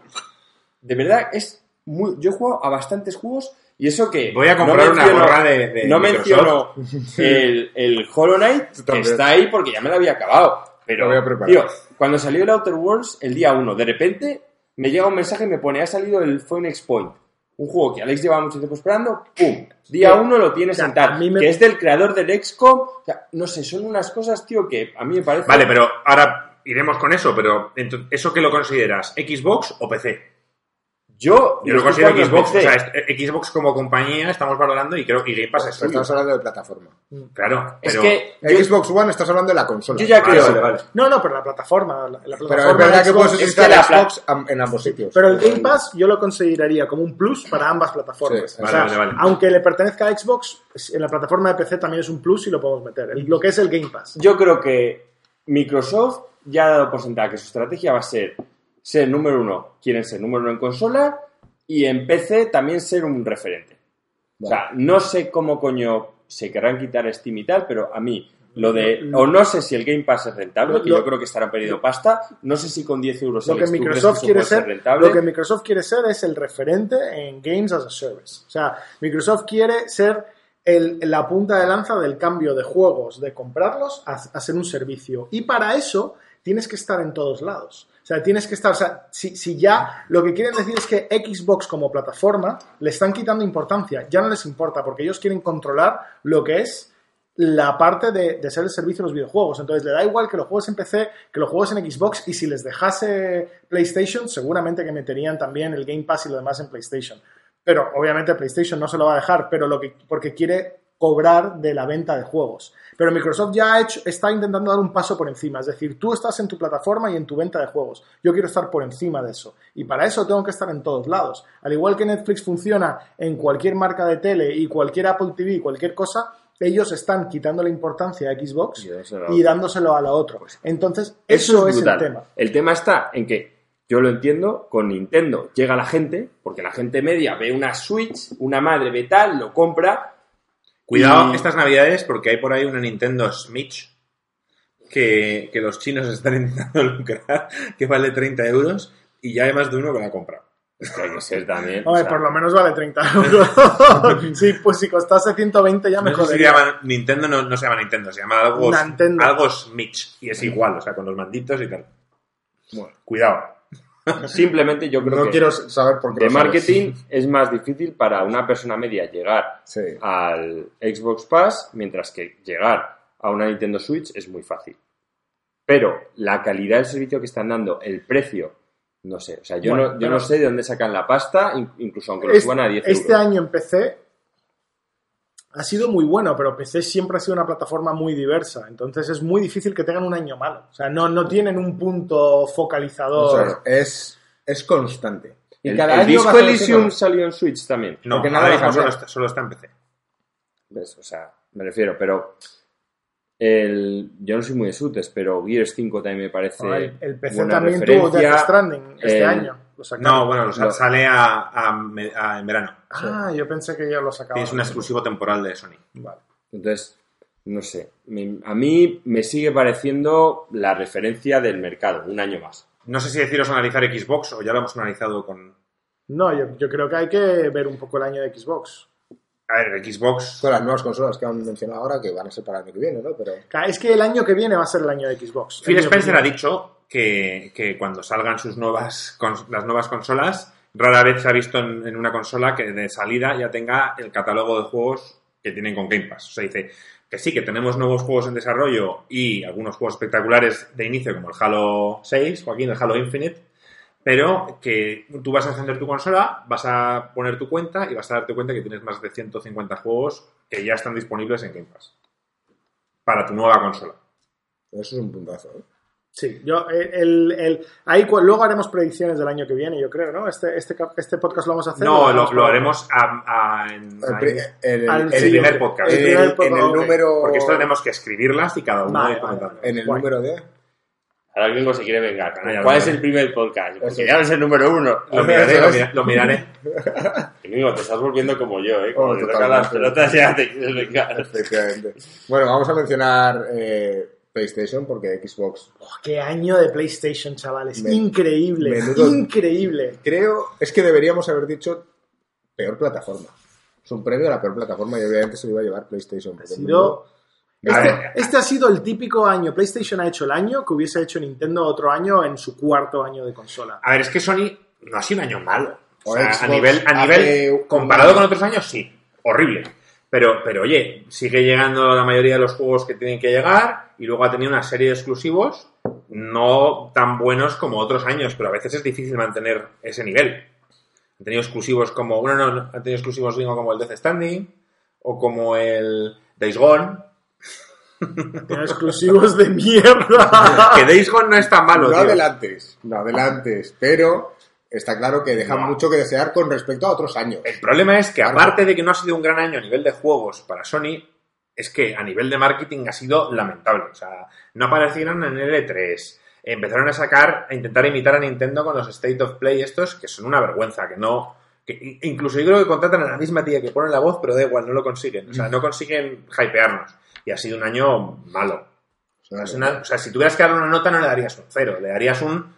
De verdad, es muy. Yo he jugado a bastantes juegos y eso que. Voy a comprar una menciono- gorra de, de no Microsoft. menciono el, el Hollow Knight, que está ahí porque ya me lo había acabado. Pero, Lo voy a preparar. tío, cuando salió el Outer Worlds, el día 1, de repente me llega un mensaje y me pone, ha salido el Phoenix Point. Un juego que Alex llevaba mucho tiempo esperando, ¡pum! Día Sí. 1 lo tienes O sea, en tal. a mí me- Que es del creador del XCOM. O sea, no sé, son unas cosas, tío, que a mí me parece... Vale, pero ahora iremos con eso, pero ¿eso qué lo consideras? ¿Xbox o PC? Yo, Yo lo considero Xbox. O sea, es- Xbox como compañía estamos valorando y creo que Game Pass es estamos hablando de plataforma. Claro, Es pero... que yo, Xbox One estás hablando de la consola. yo ya creo... vale, vale. No, no, pero la plataforma. La, la Pero es verdad que puedes es que utilizar la Xbox en ambos sitios. Pero el Game Pass yo lo consideraría como un plus para ambas plataformas. Sí, O vale, sea, vale, vale. Aunque le pertenezca a Xbox, en la plataforma de PC también es un plus y lo podemos meter. El- lo que es el Game Pass. Yo creo que Microsoft ya ha dado por sentada que su estrategia va a ser ser número uno, quieren ser número uno en consola y en PC también ser un referente. O sea, no sé cómo coño se querrán quitar Steam y tal, pero a mí Lo de, o no sé si el Game Pass es rentable, que yo creo que estarán perdiendo pasta. No sé si con 10 euros Lo que ¿tú crees Microsoft quiere ser ser, rentable? lo que Microsoft quiere ser es el referente en Games as a Service. O sea, Microsoft quiere ser el- la punta de lanza del cambio de juegos, de comprarlos a, a ser un servicio. Y para eso tienes que estar en todos lados. O sea, tienes que estar, o sea, si, si ya lo que quieren decir es que Xbox como plataforma le están quitando importancia, ya no les importa porque ellos quieren controlar lo que es la parte de, de ser el servicio de los videojuegos. Entonces, le da igual que los juegos en PC, que los juegos en Xbox, y si les dejase PlayStation, seguramente que meterían también el Game Pass y lo demás en PlayStation. Pero obviamente PlayStation no se lo va a dejar, pero lo que, porque quiere cobrar de la venta de juegos. Pero Microsoft ya ha hecho, está intentando dar un paso por encima. Es decir, tú estás en tu plataforma y en tu venta de juegos. Yo quiero estar por encima de eso. Y para eso tengo que estar en todos lados. Al igual que Netflix funciona en cualquier marca de tele y cualquier Apple TV, cualquier cosa, ellos están quitando la importancia a Xbox Y dándoselo a y otro. dándoselo a la otra. Entonces, Eso, eso, es, es, el tema. El tema está en que yo lo entiendo, con Nintendo llega la gente, porque la gente media ve una Switch, una madre ve tal, lo compra. Cuidado y- estas navidades porque hay por ahí una Nintendo Switch que, que los chinos están intentando lucrar, que vale 30 euros y ya hay más de uno que la ha comprado. Es que hay que ser también. o Hombre, sea, por lo menos vale 30 euros. sí, pues si costase 120 ya me No se llama Nintendo, no, no se llama Nintendo, se llama algo, Nintendo. algo Switch y es igual, o sea, con los manditos y tal. Bueno, Cuidado. Simplemente yo creo no que quiero saber por qué. de sabes. marketing es más difícil para una persona media llegar Sí. al Xbox Pass, mientras que llegar a una Nintendo Switch es muy fácil. Pero la calidad del servicio que están dando, el precio, no sé. O sea, yo, Bueno, no, yo no sé de dónde sacan la pasta, in- incluso aunque lo Este- suban a 10 Este euros. año en PC ha sido muy bueno, pero PC siempre ha sido una plataforma muy diversa. Entonces es muy difícil que tengan un año malo. O sea, no, no tienen un punto focalizador. O sea, es, es constante. Y El, cada el año Disco Elysium salió en Switch también. No, Porque nada solo está, solo está en PC. ¿Ves? O sea, me refiero, pero el, yo no soy muy de shooters, pero Gears 5 también me parece el, el PC buena también tuvo referencia. Death Stranding este El- año. Lo sacaron. No, bueno, o sea, Lo- sale a, a- a- en verano. Ah, yo pensé que ya lo sacaban. Es un exclusivo temporal de Sony. Vale. Entonces, no sé, me- a mí me sigue pareciendo la referencia del mercado, un año más. No sé si deciros analizar Xbox o ya lo hemos analizado con... No, yo, yo creo que hay que ver un poco el año de Xbox. A ver, Xbox... Con las nuevas consolas que han mencionado ahora, que van a ser para el año que viene, ¿no? Pero Es que el año que viene va a ser el año de Xbox. Phil Spencer ha dicho que, cuando salgan sus nuevas las nuevas consolas, rara vez se ha visto en, en una consola que de salida ya tenga el catálogo de juegos que tienen con Game Pass. O sea, dice que sí, que tenemos nuevos juegos en desarrollo y algunos juegos espectaculares de inicio, como el Halo 6, Joaquín, el Halo Infinite, pero que tú vas a encender tu consola, vas a poner tu cuenta y vas a darte cuenta que tienes más de 150 juegos que ya están disponibles en Game Pass para tu nueva consola. eso es un puntazo. ¿eh? Sí, yo, el, el- el- ahí luego haremos predicciones del año que viene, yo creo, ¿no? Este, este, este podcast lo vamos a hacer. No, ¿o lo, haremos a- a- en, El, a- pri- el- Al el- el siguiente. primer podcast. en El en número. Porque esto tenemos que escribirlas y cada uno Vale, vale. En el Guay. número de. Ahora el gringo se quiere vengar. Canalla, ¿Cuál es el primer podcast? Porque ya no es el número uno. Lo miraré, lo, mira- lo miraré. Te estás volviendo como yo, ¿eh? Como Oh, te tocan las pelotas ya te quieres vengar. Efectivamente. Bueno, vamos a mencionar eh, PlayStation porque Xbox. Oh, ¡Qué año de PlayStation, chavales! Increíble, menudo- increíble. Creo, es que deberíamos haber dicho peor plataforma. Es un premio a la peor plataforma y obviamente se lo iba a llevar PlayStation. sido- Este, este ha sido el típico año. PlayStation ha hecho el año que hubiese hecho Nintendo otro año en su cuarto año de consola. A ver, es que Sony no ha sido un año malo. O O sea, a nivel, a nivel comparado con otros años, sí. Horrible. Pero, pero oye, sigue llegando la mayoría de los juegos que tienen que llegar y luego ha tenido una serie de exclusivos no tan buenos como otros años, pero a veces es difícil mantener ese nivel. Han tenido exclusivos como, bueno, no, no, han tenido exclusivos digo, como el Death Standing o como el Days Gone. Exclusivos de mierda. Que Days Gone no es tan malo, no tío. adelantes, no adelantes, pero está claro que deja No. mucho que desear con respecto a otros años. El problema es que Claro. aparte de que no ha sido un gran año a nivel de juegos para Sony, es que a nivel de marketing ha sido lamentable. O sea, no aparecieron en L3. Empezaron a sacar, a intentar imitar a Nintendo con los State of Play estos, que son una vergüenza, que no, que incluso yo creo que contratan a la misma tía que pone la voz, pero da igual, no lo consiguen. O sea, no consiguen hypearnos. Y ha sido un año malo. O sea, es una- o sea, si tuvieras que darle una nota, no le darías un cero, le darías un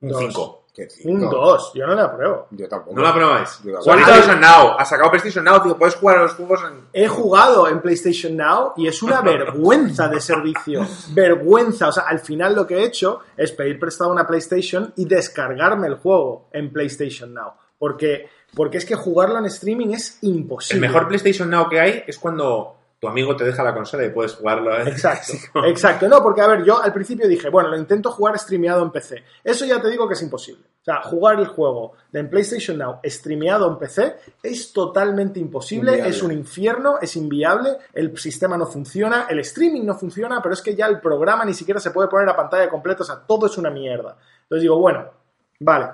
Dos. 5. Un cinco. 2, yo no la apruebo. Yo tampoco. ¿No la probáis? PlayStation Now. Ha sacado PlayStation Now, tío. Puedes jugar a los juegos en... He jugado en PlayStation Now y es una vergüenza de servicio. Vergüenza. O sea, al final lo que he hecho es pedir prestado una PlayStation y descargarme el juego en PlayStation Now. Porque, porque es que jugarlo en streaming es El imposible. mejor PlayStation Now que hay es cuando tu amigo te deja la consola y puedes jugarlo. ¿eh? Exacto, exacto. No, porque a ver, yo al principio dije, bueno, lo intento jugar streameado en PC. Eso ya te digo que es imposible. O sea, jugar el juego de en PlayStation Now streameado en PC es totalmente imposible, Inviable. es un infierno, es inviable, el sistema no funciona, el streaming no funciona, pero es que ya el programa ni siquiera se puede poner a pantalla completa, o sea, todo es una mierda. Entonces digo, bueno, vale,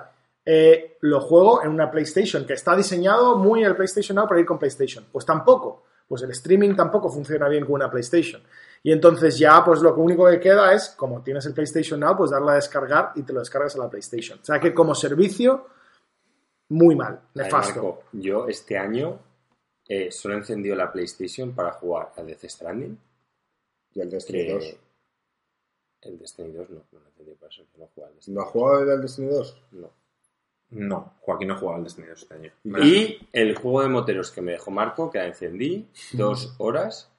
eh, lo juego en una PlayStation que está diseñado muy el PlayStation Now para ir con PlayStation. Pues tampoco. Pues el streaming tampoco funciona bien con una PlayStation. Y entonces ya, pues lo único que queda es, como tienes el PlayStation Now, pues darle a descargar y te lo descargas a la PlayStation. O sea que como servicio, muy mal, Ay, nefasto. Marco, yo este año eh, solo he encendido la PlayStation para jugar a Death Stranding. Y el Destiny que 2. el Destiny 2 no, no lo he encendido para eso, no he jugado al Destiny. ¿No has jugado el Destiny 2? No. No, Joaquín no ha jugado al Destiny 2 este año. Y el juego de moteros que me dejó Marco, que la encendí dos horas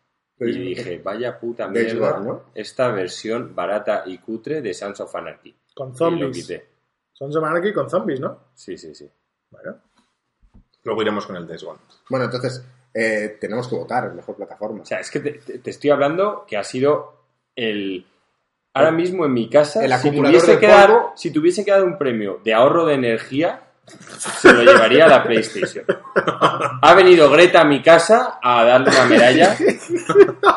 y dije, vaya puta mierda, ¿no? esta versión barata y cutre de Sons of Anarchy. Con Y lo zombies. quité. Son of Anarchy con zombies, ¿no? Sí, sí, sí. Bueno. Luego iremos con el Days Gone. Bueno, entonces, eh, tenemos que votar mejor plataforma. O sea, es que te estoy hablando que ha sido el... Ahora mismo en mi casa, El si tuviese, que dar, polvo. si tuviese que dar un premio de ahorro de energía, se lo llevaría a la PlayStation. Ha venido Greta a mi casa a darle una medalla.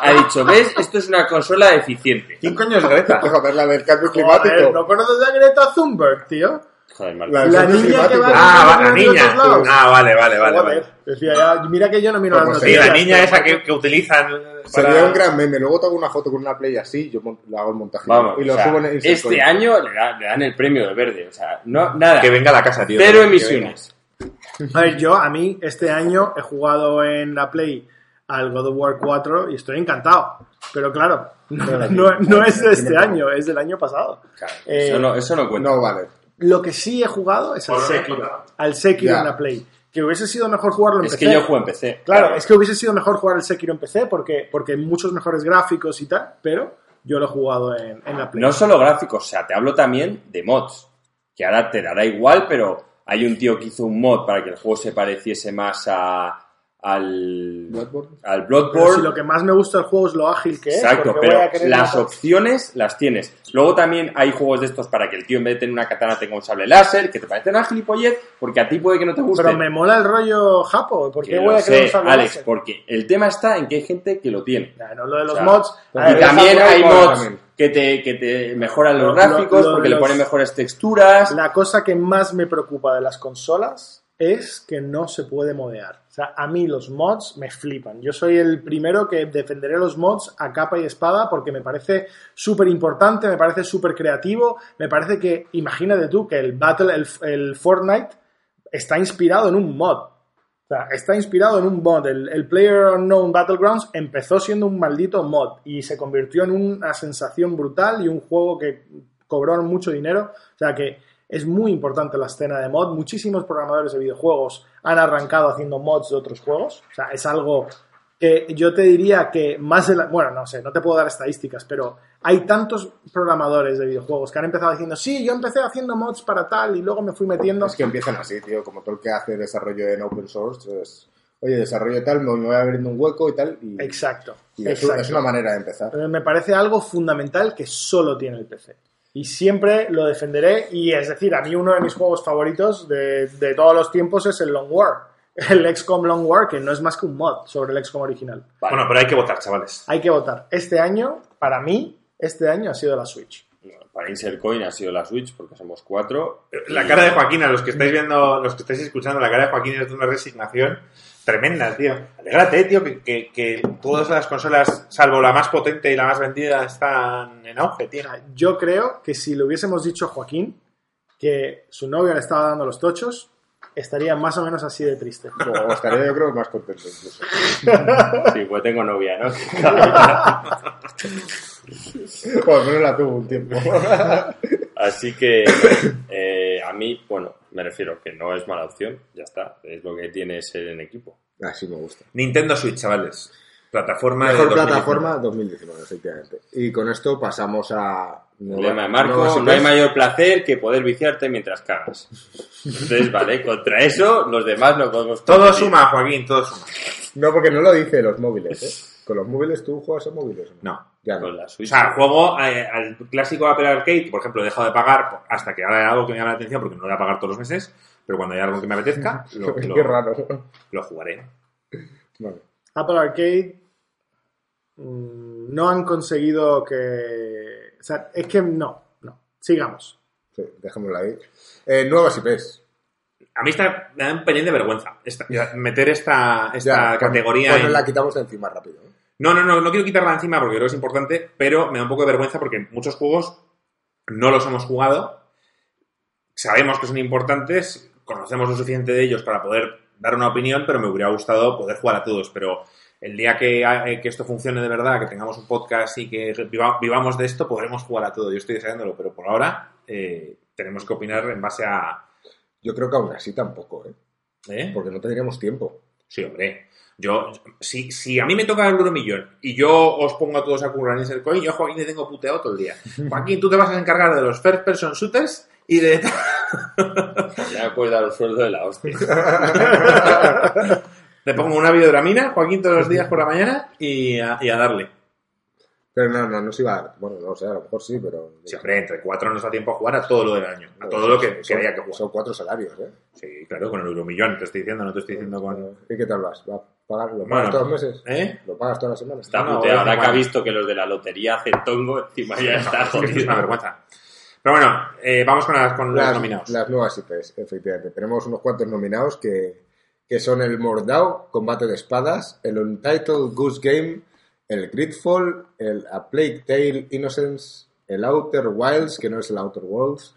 Ha dicho, ¿ves? Esto es una consola eficiente. ¿Quién coño es Greta? Joder, la del cambio Joder, climático. ¿no conoces a Greta Thunberg, tío? Joder. La- niña que va Ah, va, la niña. Ah, vale, vale, vale. Vale. decía ya, mira que yo no miro Como las Sí, la niña esa que, que utilizan Sería para... un gran meme. Luego te hago una foto con una play así, yo le hago el montaje. Vamos, y lo o sea, subo en este año le, da- le dan el premio de verde. O sea, no, nada. Que venga a la casa, tío. Cero emisiones. A ver, yo a mí este año he jugado en la Play al God of War 4 y estoy encantado. Pero claro, no, no- no es de este año, es del año pasado. Claro, Eh, eso, no, eso no cuenta. No, vale. Lo que sí he jugado es al Sekiro. Al Sekiro en la Play. Que hubiese sido mejor jugarlo en es PC. que yo juego en PC. Claro, es que hubiese sido mejor jugar el Sekiro en PC porque, porque hay muchos mejores gráficos y tal, pero yo lo he jugado en, en la Play. No solo gráficos, o sea, te hablo también de mods. Que ahora te dará igual, pero hay un tío que hizo un mod para que el juego se pareciese más a, al, Bloodborne. al Bloodborne. si lo que más me gusta del juego es lo ágil que es. Exacto, porque pero las matar- opciones las tienes. Luego también hay juegos de estos para que el tío en vez de tener una katana tenga un sable láser, que te parecen una gilipollez, porque a ti puede que no te guste. Pero me mola el rollo japo. ¿Por Que qué lo voy a querer Alex, láser? porque el tema está en que hay gente que lo tiene. Ya, no, lo de los O sea, mods. Y también hay mods también. que te, que te mejoran los Lo- gráficos lo- lo porque le ponen mejores texturas. La cosa que más me preocupa de las consolas es que no se puede modear. O sea, a mí los mods me flipan. Yo soy el primero que defenderé los mods a capa y espada porque me parece súper importante, me parece súper creativo, me parece que, imagínate tú, que el Battle, el, el Fortnite está inspirado en un mod. O sea, está inspirado en un mod. El, el Player Unknown Battlegrounds empezó siendo un maldito mod y se convirtió en una sensación brutal y un juego que cobró mucho dinero. O sea que es muy importante la escena de mod. Muchísimos programadores de videojuegos han arrancado haciendo mods de otros juegos. O sea, es algo que yo te diría que más de la... Bueno, no sé, no te puedo dar estadísticas, pero hay tantos programadores de videojuegos que han empezado diciendo, sí, yo empecé haciendo mods para tal y luego me fui metiendo... Es que empiezan así, tío, como todo el que hace desarrollo en open source. Es, oye, desarrollo tal, me voy abriendo un hueco y tal. Y, Exacto. y es, exacto. es una manera de empezar. Pero me parece algo fundamental que solo tiene el PC. Y siempre lo defenderé. Y es decir, a mí uno de mis juegos favoritos de, de todos los tiempos es el Long War. El XCOM Long War, que no es más que un mod sobre el XCOM original. Bueno, pero hay que votar, chavales. Hay que votar. Este año, para mí, este año ha sido la Switch. Para Insert Coin ha sido la Switch porque somos cuatro. La cara de Joaquín, a los que estáis viendo, los que estáis escuchando, la cara de Joaquín es de una resignación tremenda, tío. Alégrate, tío, que, que, que todas las consolas, salvo la más potente y la más vendida, están en auge, tío. yo creo que si le hubiésemos dicho a Joaquín que su novia le estaba dando los tochos, estaría más o menos así de triste. O estaría yo creo más contento incluso. Sí, pues tengo novia, ¿no? Por lo menos la tuvo un tiempo. Así que eh, a mí, bueno, me refiero que no es mala opción, ya está, es lo que tiene ser en equipo. Así me gusta. Nintendo Switch, chavales. Plataforma Mejor de 2019. plataforma 2019, efectivamente. Y con esto pasamos a... Lema de Marco, nuevas no hay mayor placer que poder viciarte mientras cagas. Entonces, vale, contra eso, los demás no podemos Todo competir. suma, Joaquín, todo suma. No, porque no lo dice los móviles, ¿eh? Con los móviles tú juegas a móviles. No. Ya no. Con la O sea, juego eh, al clásico Apple Arcade, por ejemplo, he dejado de pagar hasta que ahora hay algo que me llame la atención porque no lo voy a pagar todos los meses, pero cuando hay algo que me apetezca, lo, Qué lo- raro. lo jugaré. Vale. Apple Arcade mm, no han conseguido que... O sea, es que no, no. Sigamos. Sí, dejémoslo ahí. Eh, nuevas IPs. A mí está, me da un pelín de vergüenza esta- meter esta, esta Ya, categoría Cuando en- la quitamos de encima rápido. No, no, no, no quiero quitarla encima porque creo que es importante, pero me da un poco de vergüenza porque muchos juegos no los hemos jugado, sabemos que son importantes, conocemos lo suficiente de ellos para poder dar una opinión, pero me hubiera gustado poder jugar a todos, pero el día que, eh, que esto funcione de verdad, que tengamos un podcast y que viva- vivamos de esto, podremos jugar a todo. Yo estoy deseándolo, pero por ahora eh, tenemos que opinar en base a... Yo creo que aún así tampoco, ¿eh? ¿eh? Porque no tendríamos tiempo. Sí, hombre. Yo, si, si a mí me toca el euromillón y yo os pongo a todos a currar en ese coin, yo a Joaquín le tengo puteado todo el día. Joaquín, tú te vas a encargar de los first person shooters y de... Ya me puedes dar el sueldo de la hostia. Te pongo una videodramina, Joaquín, todos los días por la mañana y a, y a darle. Pero no, no, no se iba a... Bueno, no sé, a lo mejor sí, pero... Sí, hombre, entre cuatro nos da tiempo a jugar a todo lo del año, a todo lo que son, quería que jugar. Son cuatro salarios, ¿eh? Sí, claro, con el euromillón, te estoy diciendo, no te estoy diciendo con... ¿Y qué tal vas? ¿Va a pagar- ¿Lo pagas Bueno, todos los meses? ¿Eh? ¿Lo pagas todas las semanas? Está No, puteado. bueno, Ahora que ha visto que los de la lotería hacen tongo, encima ya está Es que es jodido. una vergüenza. Pero bueno, eh, vamos con, las, con los nominados. las nuevas IPs, efectivamente. Tenemos unos cuantos nominados que, que son el Mordau, Combate de Espadas, el Untitled Goose Game, el Gridfall, el A Plague Tale Innocence, el Outer Wilds, que no es el Outer Worlds,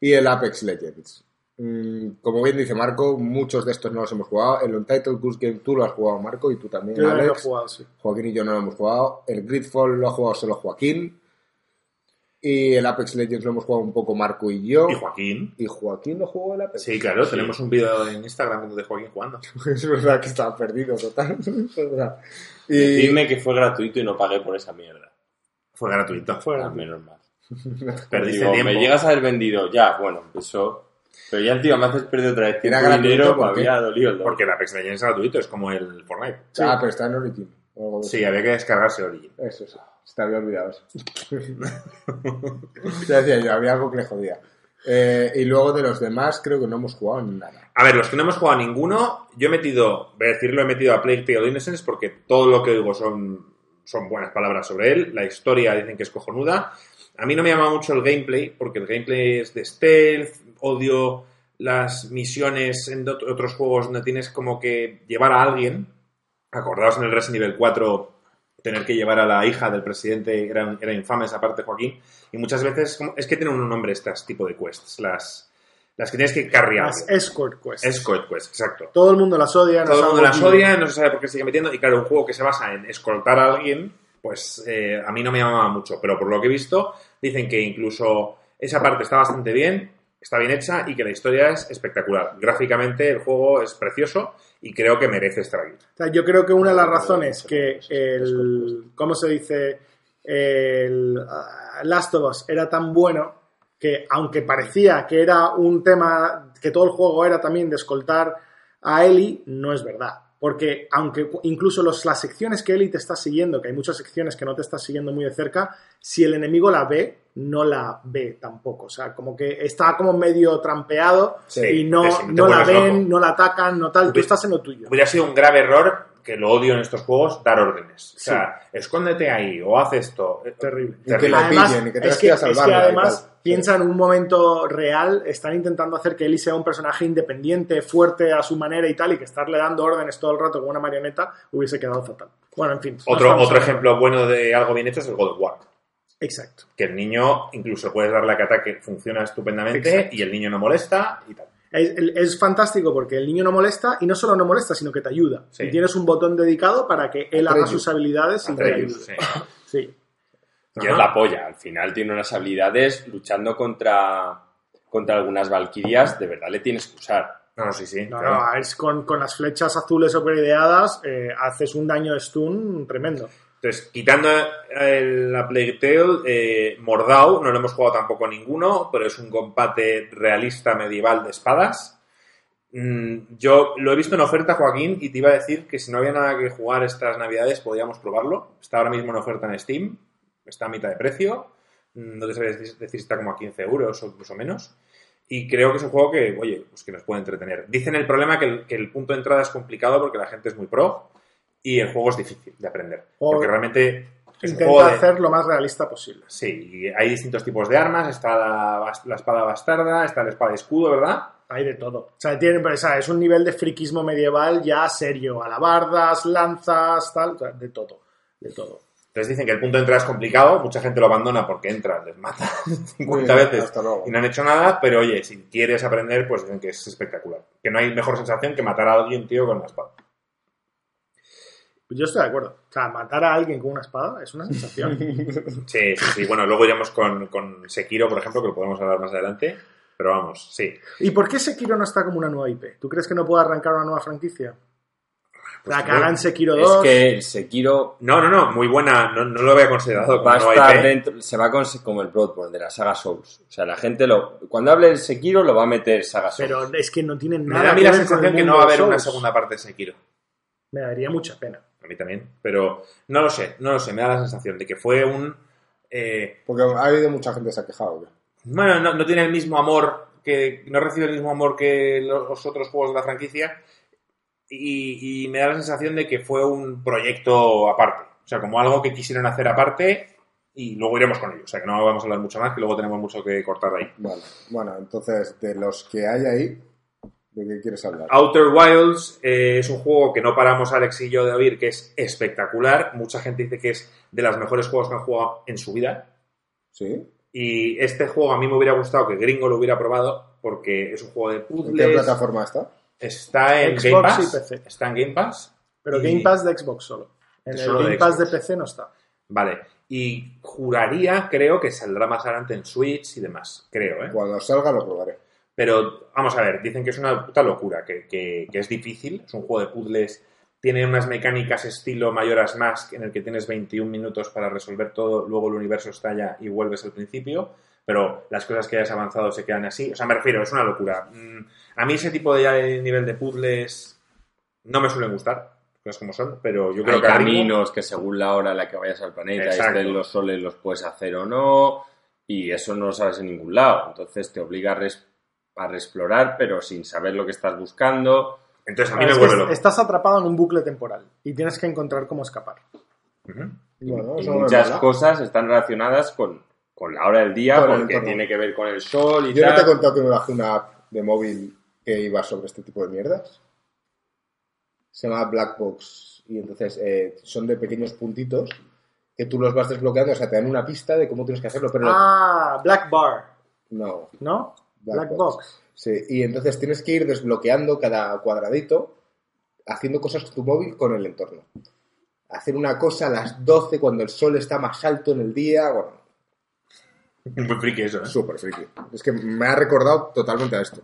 y el Apex Legends. Mm, como bien dice Marco, muchos de estos no los hemos jugado. El Untitled Goose Game tú lo has jugado, Marco, y tú también, Yo no lo he Alex. jugado, sí. Joaquín y yo no lo hemos jugado. El Gridfall lo ha jugado solo Joaquín. Y el Apex Legends lo hemos jugado un poco Marco y yo. Y Joaquín. ¿Y Joaquín no jugó el Apex? Sí, claro, tenemos un vídeo en Instagram de Joaquín jugando. es verdad que estaba perdido total. Es verdad. Y Dime que fue gratuito y no pagué por esa mierda. Fue gratuito. Fuera. Ah, menos mal. Perdiste Digo, tiempo. me llegas a haber vendido, ya, bueno, eso. Pero ya encima me haces perder otra vez tiempo Era gratuito, dinero, había dolido el. Porque el Apex Legends es gratuito, es como el Fortnite. Ah, pero está en Origin. Sí, había que descargarse Origin. Eso sí. Se te había olvidado eso. ya decía yo, había algo que le jodía. Eh, y luego de los demás, creo que no hemos jugado nada. A ver, los que no hemos jugado ninguno, yo he metido, voy a decirlo, he metido a Plague Tale Innocence porque todo lo que oigo son, son buenas palabras sobre él. La historia dicen que es cojonuda. A mí no me llama mucho el gameplay porque el gameplay es de stealth, odio las misiones en ot- otros juegos donde tienes como que llevar a alguien. Acordaos en el Resident Evil 4 tener que llevar a la hija del presidente era, era infame esa parte, Joaquín. Y muchas veces es que tienen un nombre estas tipo de quests, las, las que tienes que carrear. Las escort quests. Escort quest, exacto. Todo el mundo las odia. no Todo el mundo las odia, no se sabe por qué sigue metiendo. Y claro, un juego que se basa en escoltar a alguien, pues eh, a mí no me llamaba mucho. Pero por lo que he visto, dicen que incluso esa parte está bastante bien, está bien hecha y que la historia es espectacular. Gráficamente el juego es precioso y creo que merece estar aquí. O sea, yo creo que una de las razones que el, ¿cómo se dice? El ah, Last of Us era tan bueno que aunque parecía que era un tema, que todo el juego era también de escoltar a Ellie, no es verdad. Porque aunque incluso los, las secciones que Ellie te está siguiendo, que hay muchas secciones que no te está siguiendo muy de cerca, si el enemigo la ve, no la ve tampoco. O sea, como que está como medio trampeado Sí, y no, no la ven, loco. no la atacan, no tal. Tú Hubi- estás en lo tuyo. Hubiera sido un grave error, que lo odio en estos juegos, dar órdenes. O sea, escóndete ahí o haz esto. Terrible. Y que la Además, pillen y que es tengas que, que ir a es que salvarla y además piensa en un momento real, están intentando hacer que Ellie sea un personaje independiente, fuerte a su manera y tal, y que estarle dando órdenes todo el rato como una marioneta hubiese quedado fatal. Bueno, en fin. Otro, otro ejemplo bueno de algo bien hecho es el God of War. Exacto. que el niño incluso puedes darle a que ataque, funciona estupendamente Exacto. y el niño no molesta y tal. Es, es fantástico porque el niño no molesta y no solo no molesta, sino que te ayuda. Sí. Y tienes un botón dedicado para que él haga sus habilidades y te ayude. sí. Sí. Y es la polla. Al final tiene unas habilidades luchando contra, contra algunas valquirias. De verdad le tienes que usar. No, sí, sí. No, claro. no, es con, con las flechas azules superideadas eh, haces un daño de stun tremendo. Entonces, quitando el, la Tale, eh, Mordau, no lo hemos jugado tampoco ninguno, pero es un combate realista medieval de espadas. Mm, yo lo he visto en oferta, Joaquín, y te iba a decir que si no había nada que jugar estas navidades, podíamos probarlo. Está ahora mismo en oferta en Steam, está a mitad de precio. Mm, No te sabría decir si está como a 15 euros o incluso menos. Y creo que es un juego que, oye, pues que nos puede entretener. Dicen el problema que el punto de entrada es complicado porque la gente es muy pro y el juego es difícil de aprender. Porque realmente es un Intenta juego de- hacer lo más realista posible. Sí, y hay distintos tipos de armas. Está la, la espada bastarda, está la espada de escudo, ¿verdad? Hay de todo. O sea, tiene, o sea, es un nivel de friquismo medieval ya serio. Alabardas, lanzas, tal, o sea, de todo. De todo. Entonces dicen que el punto de entrada es complicado, mucha gente lo abandona porque entra, les mata 50 bien, veces y no han hecho nada, pero oye, si quieres aprender, pues dicen que es espectacular. Que no hay mejor sensación que matar a alguien, tío, con una espada. Pues yo estoy de acuerdo. O sea, matar a alguien con una espada es una sensación. Sí, sí, sí. Bueno, luego iremos con, con Sekiro, por ejemplo, que lo podemos hablar más adelante. Pero vamos, sí. ¿Y por qué Sekiro no está como una nueva IP? ¿Tú crees que no puede arrancar una nueva franquicia? Pues la que hagan Sekiro Es 2. que el Sekiro No, no, no, muy buena. No, no lo había considerado como va a nueva estar IP. dentro, se va con, como el Bloodborne de la saga Souls. O sea, la gente lo, cuando hable del Sekiro lo va a meter saga Souls. Pero es que no tienen Me nada da a mí que la sensación que no va a haber una segunda parte de Sekiro. Me daría mucha pena. A mí también. Pero no lo sé, no lo sé. Me da la sensación de que fue un... eh, Porque ha habido mucha gente que se ha quejado. ya. Bueno, no, no tiene el mismo amor que. No recibe el mismo amor que los otros juegos de la franquicia. Y, y me da la sensación de que fue un proyecto aparte. O sea, como algo que quisieron hacer aparte y luego iremos con ello. O sea, que no vamos a hablar mucho más, que luego tenemos mucho que cortar de ahí. Vale. Bueno, entonces, de los que hay ahí, ¿de qué quieres hablar? Outer Wilds eh, es un juego que no paramos Alex y yo de oír, que es espectacular. Mucha gente dice que es de los mejores juegos que han jugado en su vida. ¿Sí? Y este juego a mí me hubiera gustado que Gringo lo hubiera probado porque es un juego de ¿En puzzles. qué plataforma está? Está en Xbox Game Pass. y PC. Está en Game Pass. Pero Y- Game Pass de Xbox solo. En el de Game Pass de. PC no está. Vale. Y juraría, creo que saldrá más adelante en Switch y demás. Creo, ¿eh? Cuando salga lo probaré. Pero vamos a ver, dicen que es una puta locura, que, que- que es difícil. Es un juego de puzzles. Tiene unas mecánicas estilo Mayoras Mask en el que tienes 21 minutos para resolver todo, luego el universo estalla y vuelves al principio. Pero las cosas que hayas avanzado se quedan así. O sea, me refiero, es una locura. Mm, A mí ese tipo de nivel de puzzles no me suelen gustar, cosas como son, pero yo creo Hay que a caminos que según la hora en la que vayas al planeta estén los soles los puedes hacer o no y eso no lo sabes en ningún lado entonces te obliga a, res- a reexplorar pero sin saber lo que estás buscando Entonces a mí Es me que vuelve loco. estás atrapado en un bucle temporal y tienes que encontrar cómo escapar. Y muchas cosas están relacionadas con, con la hora del día Con el porque entorno. tiene que ver con el sol y Yo no te he tal contado que me bajé una app de móvil que iba sobre este tipo de mierdas. Se llama Black Box. Y entonces eh, son de pequeños puntitos que tú los vas desbloqueando. O sea, te dan una pista de cómo tienes que hacerlo. Pero Ah, Black Bar, no. ¿no? Black Black, Box. Box. Sí, y entonces tienes que ir desbloqueando cada cuadradito haciendo cosas con tu móvil con el entorno. Hacer una cosa a las 12 cuando el sol está más alto en el día. Bueno, Muy friki eso, ¿eh? súper friki. Es que me ha recordado totalmente a esto.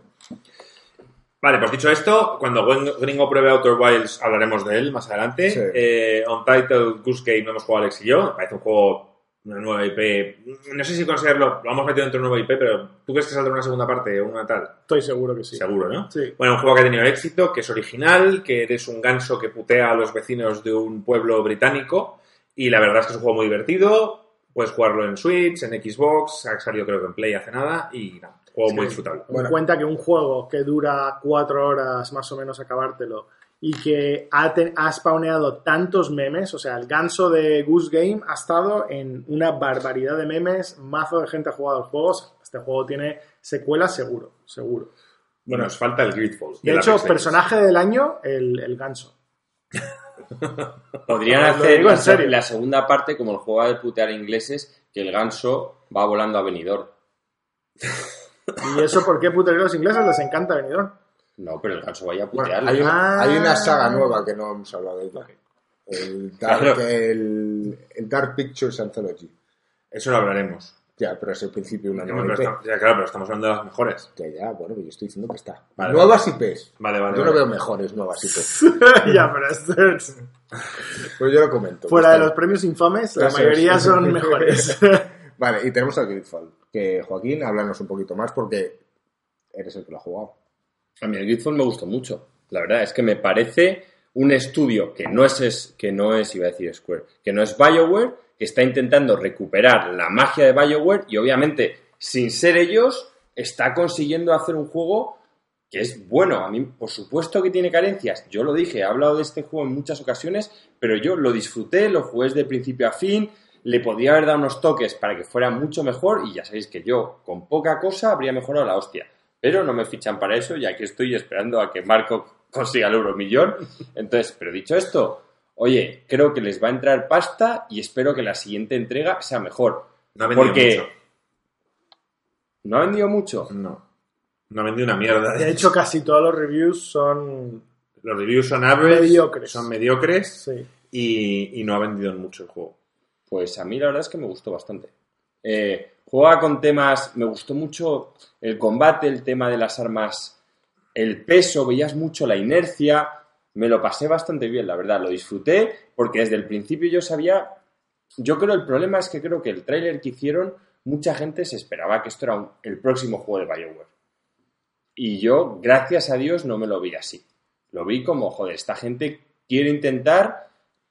Vale, pues dicho esto, cuando Gringo pruebe Outer Wilds hablaremos de él más adelante. Sí. Eh, Untitled Goose Game no hemos jugado Alex y yo. Me parece un juego, una nueva IP. No sé si considerarlo, lo hemos metido dentro de una nueva IP, pero ¿tú crees que saldrá una segunda parte o una tal? Estoy seguro que sí. Seguro, ¿no? Sí. Bueno, un juego que ha tenido éxito, que es original, que eres un ganso que putea a los vecinos de un pueblo británico. Y la verdad es que es un juego muy divertido. Puedes jugarlo en Switch, en Xbox, ha salido creo que en Play hace nada. Y nada, juego muy disfrutable. En cuenta que un juego que dura cuatro horas más o menos acabártelo y que ha, te- ha spawneado tantos memes, o sea, el ganso de Goose Game ha estado en una barbaridad de memes, mazo de gente ha jugado el juego, este juego tiene secuelas seguro, seguro. Y nos falta el Gridfall. De hecho, personaje del año, el, el ganso. podrían hacer la, serio. la segunda parte como el juego de putear ingleses que el ganso va volando a venidor ¿Y eso por qué putería a los ingleses? Les encanta Benidorm. No, pero el ganso vaya a Bueno, putearle. hay, una, Ah. hay una saga nueva que no hemos hablado de ella. El Dark, Claro. el, el Dark Pictures Anthology. Eso lo hablaremos. Ya, pero es el principio de una nueva IP. ya, claro, pero estamos hablando de las mejores. Ya, ya, bueno, yo estoy diciendo que está. Vale, nuevas IPs. Vale, vale. Yo no vale. veo mejores nuevas IPs. ya, pero esto es- Pero yo lo comento. fuera de Está- los premios infames, la mayoría es. son mejores. Vale, y tenemos al Gridfall. Que Joaquín, háblanos un poquito más porque eres el que lo ha jugado. A mí el Gridfall me gustó mucho. La verdad es que me parece un estudio que no es, que no es, iba a decir Square, que no es BioWare, que está intentando recuperar la magia de BioWare y obviamente, sin ser ellos, está consiguiendo hacer un juego que es bueno. A mí, por supuesto que tiene carencias. Yo lo dije, he hablado de este juego en muchas ocasiones, pero yo lo disfruté, lo jugué de principio a fin, le podía haber dado unos toques para que fuera mucho mejor y ya sabéis que yo, con poca cosa, habría mejorado la hostia. Pero no me fichan para eso y aquí estoy esperando a que Marco consiga el euromillón. Entonces, pero dicho esto, oye, creo que les va a entrar pasta y espero que la siguiente entrega sea mejor. No ha vendido Porque mucho. no ha vendido mucho. No. No ha vendido una mierda. De hecho, casi todos los reviews son. los reviews son average, Mediocres. son mediocres Sí. y, y no ha vendido mucho el juego. Pues a mí la verdad es que me gustó bastante. Eh, juega con temas, me gustó mucho el combate, el tema de las armas, el peso, veías mucho la inercia, me lo pasé bastante bien, la verdad, lo disfruté porque desde el principio yo sabía, yo creo el problema es que creo que el tráiler que hicieron, mucha gente se esperaba que esto era el próximo juego de Bioware. Y yo, gracias a Dios, no me lo vi así. Lo vi como, joder, esta gente quiere intentar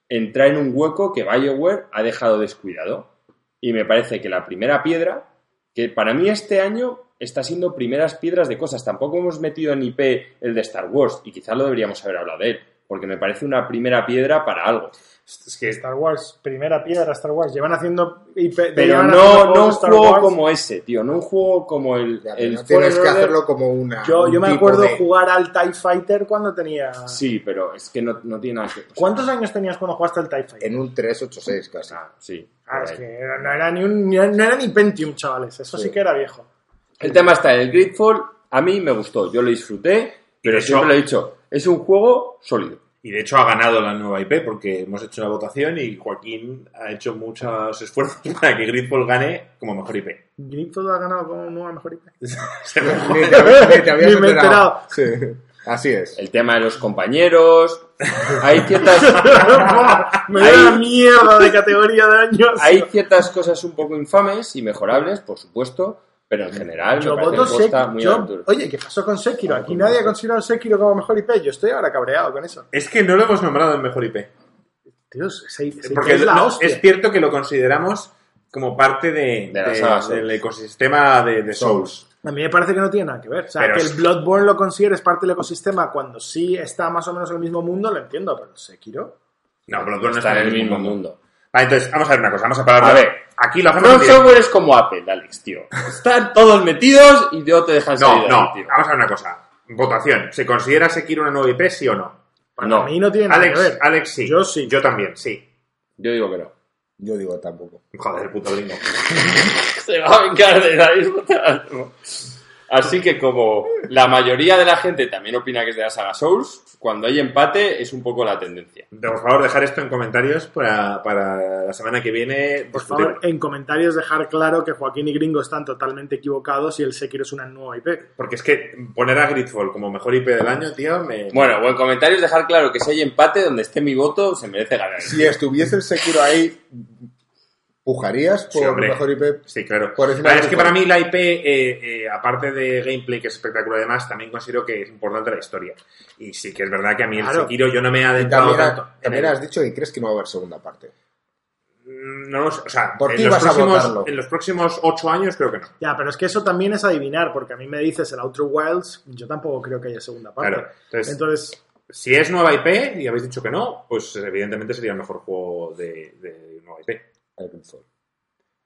entrar en un hueco que BioWare ha dejado descuidado. Y me parece que la primera piedra, que para mí este año está siendo primeras piedras de cosas. Tampoco hemos metido en IP el de Star Wars y quizás lo deberíamos haber hablado de él, porque me parece una primera piedra para algo. Es que Star Wars, primera piedra Star Wars. Llevan haciendo. IP Pero no, haciendo no un Star juego Wars. como ese, tío. No un juego como el, Ya, el no tienes que hacerlo como una. Yo, un yo me acuerdo de- jugar al TIE Fighter cuando tenía. Sí, pero es que no, no tiene nada que... o sea, ¿Cuántos años tenías cuando jugaste al TIE Fighter? En un 386 casi. ah, sí. Ah, es que no era ni un, no era ni Pentium, chavales. Eso sí, Sí. que era viejo. El tema está en el Gridfall, a mí me gustó, yo lo disfruté, pero hecho- siempre lo he dicho, es un juego sólido. Y de hecho ha ganado la nueva IP porque hemos hecho la votación y Joaquín ha hecho muchos esfuerzos para que Gridfall gane como mejor IP. Gridfall ha ganado como nueva mejor IP. Ni te, ni te habías Ni me he enterado. Sí, así es. El tema de los compañeros, hay ciertas, Me da mierda de categoría de años. hay ciertas cosas un poco infames y mejorables, por supuesto, pero en general Yo me voto Sekiro. muy Yo-. Oye, ¿qué pasó con Sekiro? Aquí nadie ha considerado Sekiro como mejor IP. Yo estoy ahora cabreado con eso. Es que no lo hemos nombrado en mejor IP. Dios, Porque es la no- hostia. es cierto que lo consideramos como parte de, De del ecosistema de, de Souls. A mí me parece que no tiene nada que ver. O sea, Pero que es- el Bloodborne lo consideres parte del ecosistema cuando sí está más o menos en el mismo mundo, lo entiendo, pero Sekiro. No, Bloodborne no está en el mismo mundo. Vale, entonces, vamos a ver una cosa. Vamos a parar. A ver. Aquí lo hacemos. Software es como Apple, Alex, tío. Están todos metidos y no te dejan salir No, no. ahí, tío. Vamos a ver una cosa. Votación. ¿Se considera Sekiro una nueva IP, sí o no? Para No. mí no tiene nada Alex, que ver. Alex sí. Yo sí. Yo también, sí. Yo digo que no. Yo digo tampoco. Joder, puto gringo. Se va a vengar de la disputa. Así que como la mayoría de la gente también opina que es de la saga Souls, cuando hay empate es un poco la tendencia. Por favor, dejar esto en comentarios para, para la semana que viene. Por favor, en comentarios dejar claro que Joaquín y Gringo están totalmente equivocados y el Sekiro es una nueva IP. Porque es que poner a Gridfall como mejor IP del año, tío, me. Bueno, o en comentarios dejar claro que si hay empate, donde esté mi voto, se merece ganar. Si estuviese el Sekiro ahí, ¿pujarías por Sí, hombre. mejor IP? Sí, claro. Por encima Ah, de es que para mí la IP, eh, eh, aparte de gameplay, que es espectacular además, también considero que es importante la historia. Y sí que es verdad que a mí el Claro. Sekiro yo no me he adentrado también, tanto. también has dicho que crees que no va a haber segunda parte. Mm, No lo sé, o sea, ¿Por en los, próximos, votarlo? en los próximos ocho años creo que no. Ya, pero es que eso también es adivinar, porque a mí me dices el Outer Wilds, yo tampoco creo que haya segunda parte. Claro. Entonces, Entonces, si es nueva IP y habéis dicho que no, pues evidentemente sería el mejor juego de, de nueva IP,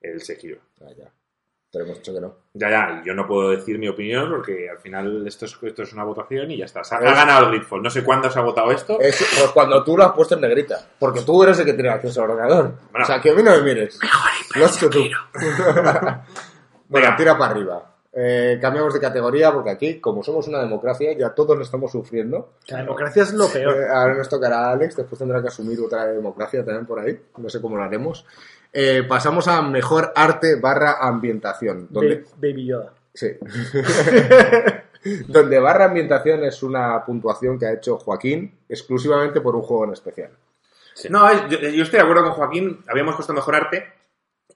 El Sekiro. Ah, ya. Pero hemos dicho que no. Ya, ya, yo no puedo decir mi opinión porque al final esto es, esto es una votación y ya está. Ha, Es- ha ganado el Gridfall. No sé cuándo se ha votado esto. Es, pues cuando tú lo has puesto en negrita. Porque tú eres el que tiene acceso al ordenador. Bueno. o sea, que a mí no me mires. Lo has hecho tú. bueno, Venga. tira para arriba. eh, cambiamos de categoría porque aquí, como somos una democracia, ya todos lo estamos sufriendo. La democracia es lo peor. Eh, ahora nos tocará a Alex, después tendrá que asumir otra democracia también por ahí. No sé cómo lo haremos. Eh, pasamos a mejor arte barra ambientación. Donde, Ba- Baby Yoda. sí. donde barra ambientación es una puntuación que ha hecho Joaquín exclusivamente por un juego en especial. No, yo, yo estoy de acuerdo con Joaquín. Habíamos puesto mejor arte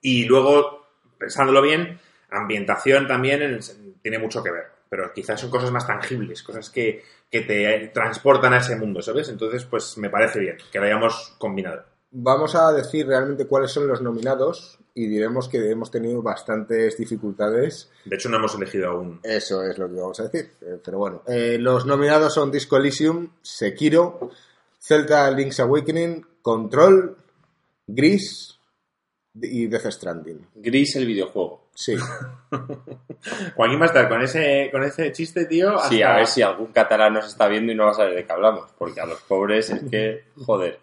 y luego, pensándolo bien, ambientación también en tiene mucho que ver. Pero quizás son cosas más tangibles, cosas que, que te transportan a ese mundo, ¿sabes? Entonces, pues me parece bien que lo hayamos combinado. Vamos a decir realmente cuáles son los nominados y diremos que hemos tenido bastantes dificultades. De hecho, no hemos elegido aún. Eso es lo que vamos a decir. Eh, Pero bueno, eh, los nominados son Disco Elysium, Sekiro, Zelda Link's Awakening, Control, Gris y Death Stranding. Gris el videojuego. Sí, Joaquín va a estar con ese, con ese chiste, tío. Sí, hasta- a ver si algún catalán nos está viendo y no va a saber de qué hablamos, porque a los pobres es que, joder.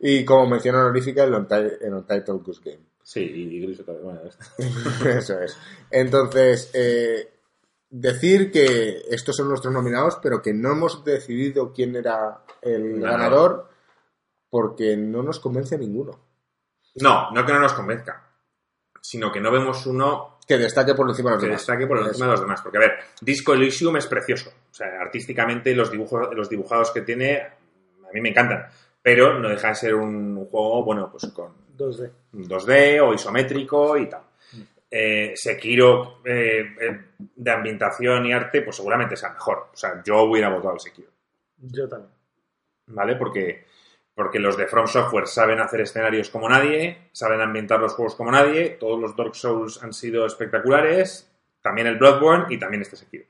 Y como mención honorífica, el el Untitled Goose Game. Sí, y Gris otra vez. Bueno, Eso es. Entonces, eh, decir que estos son nuestros nominados, pero que no hemos decidido quién era el Ganador. ganador porque no nos convence ninguno. No, no que no nos convenzca, sino que no vemos uno Que destaque por encima de los que demás. destaque por encima de los demás. Porque, a ver, Disco Elysium es precioso. O sea, artísticamente los dibujos, los dibujados que tiene a mí me encantan. Pero no deja de ser un juego, bueno, pues con 2D. 2D o isométrico y tal. Eh, Sekiro eh, eh, de ambientación y arte, pues seguramente sea mejor. O sea, yo hubiera votado al Sekiro. Yo también. ¿Vale? Porque, porque los de From Software saben hacer escenarios como nadie, saben ambientar los juegos como nadie, todos los Dark Souls han sido espectaculares, también el Bloodborne y también este Sekiro.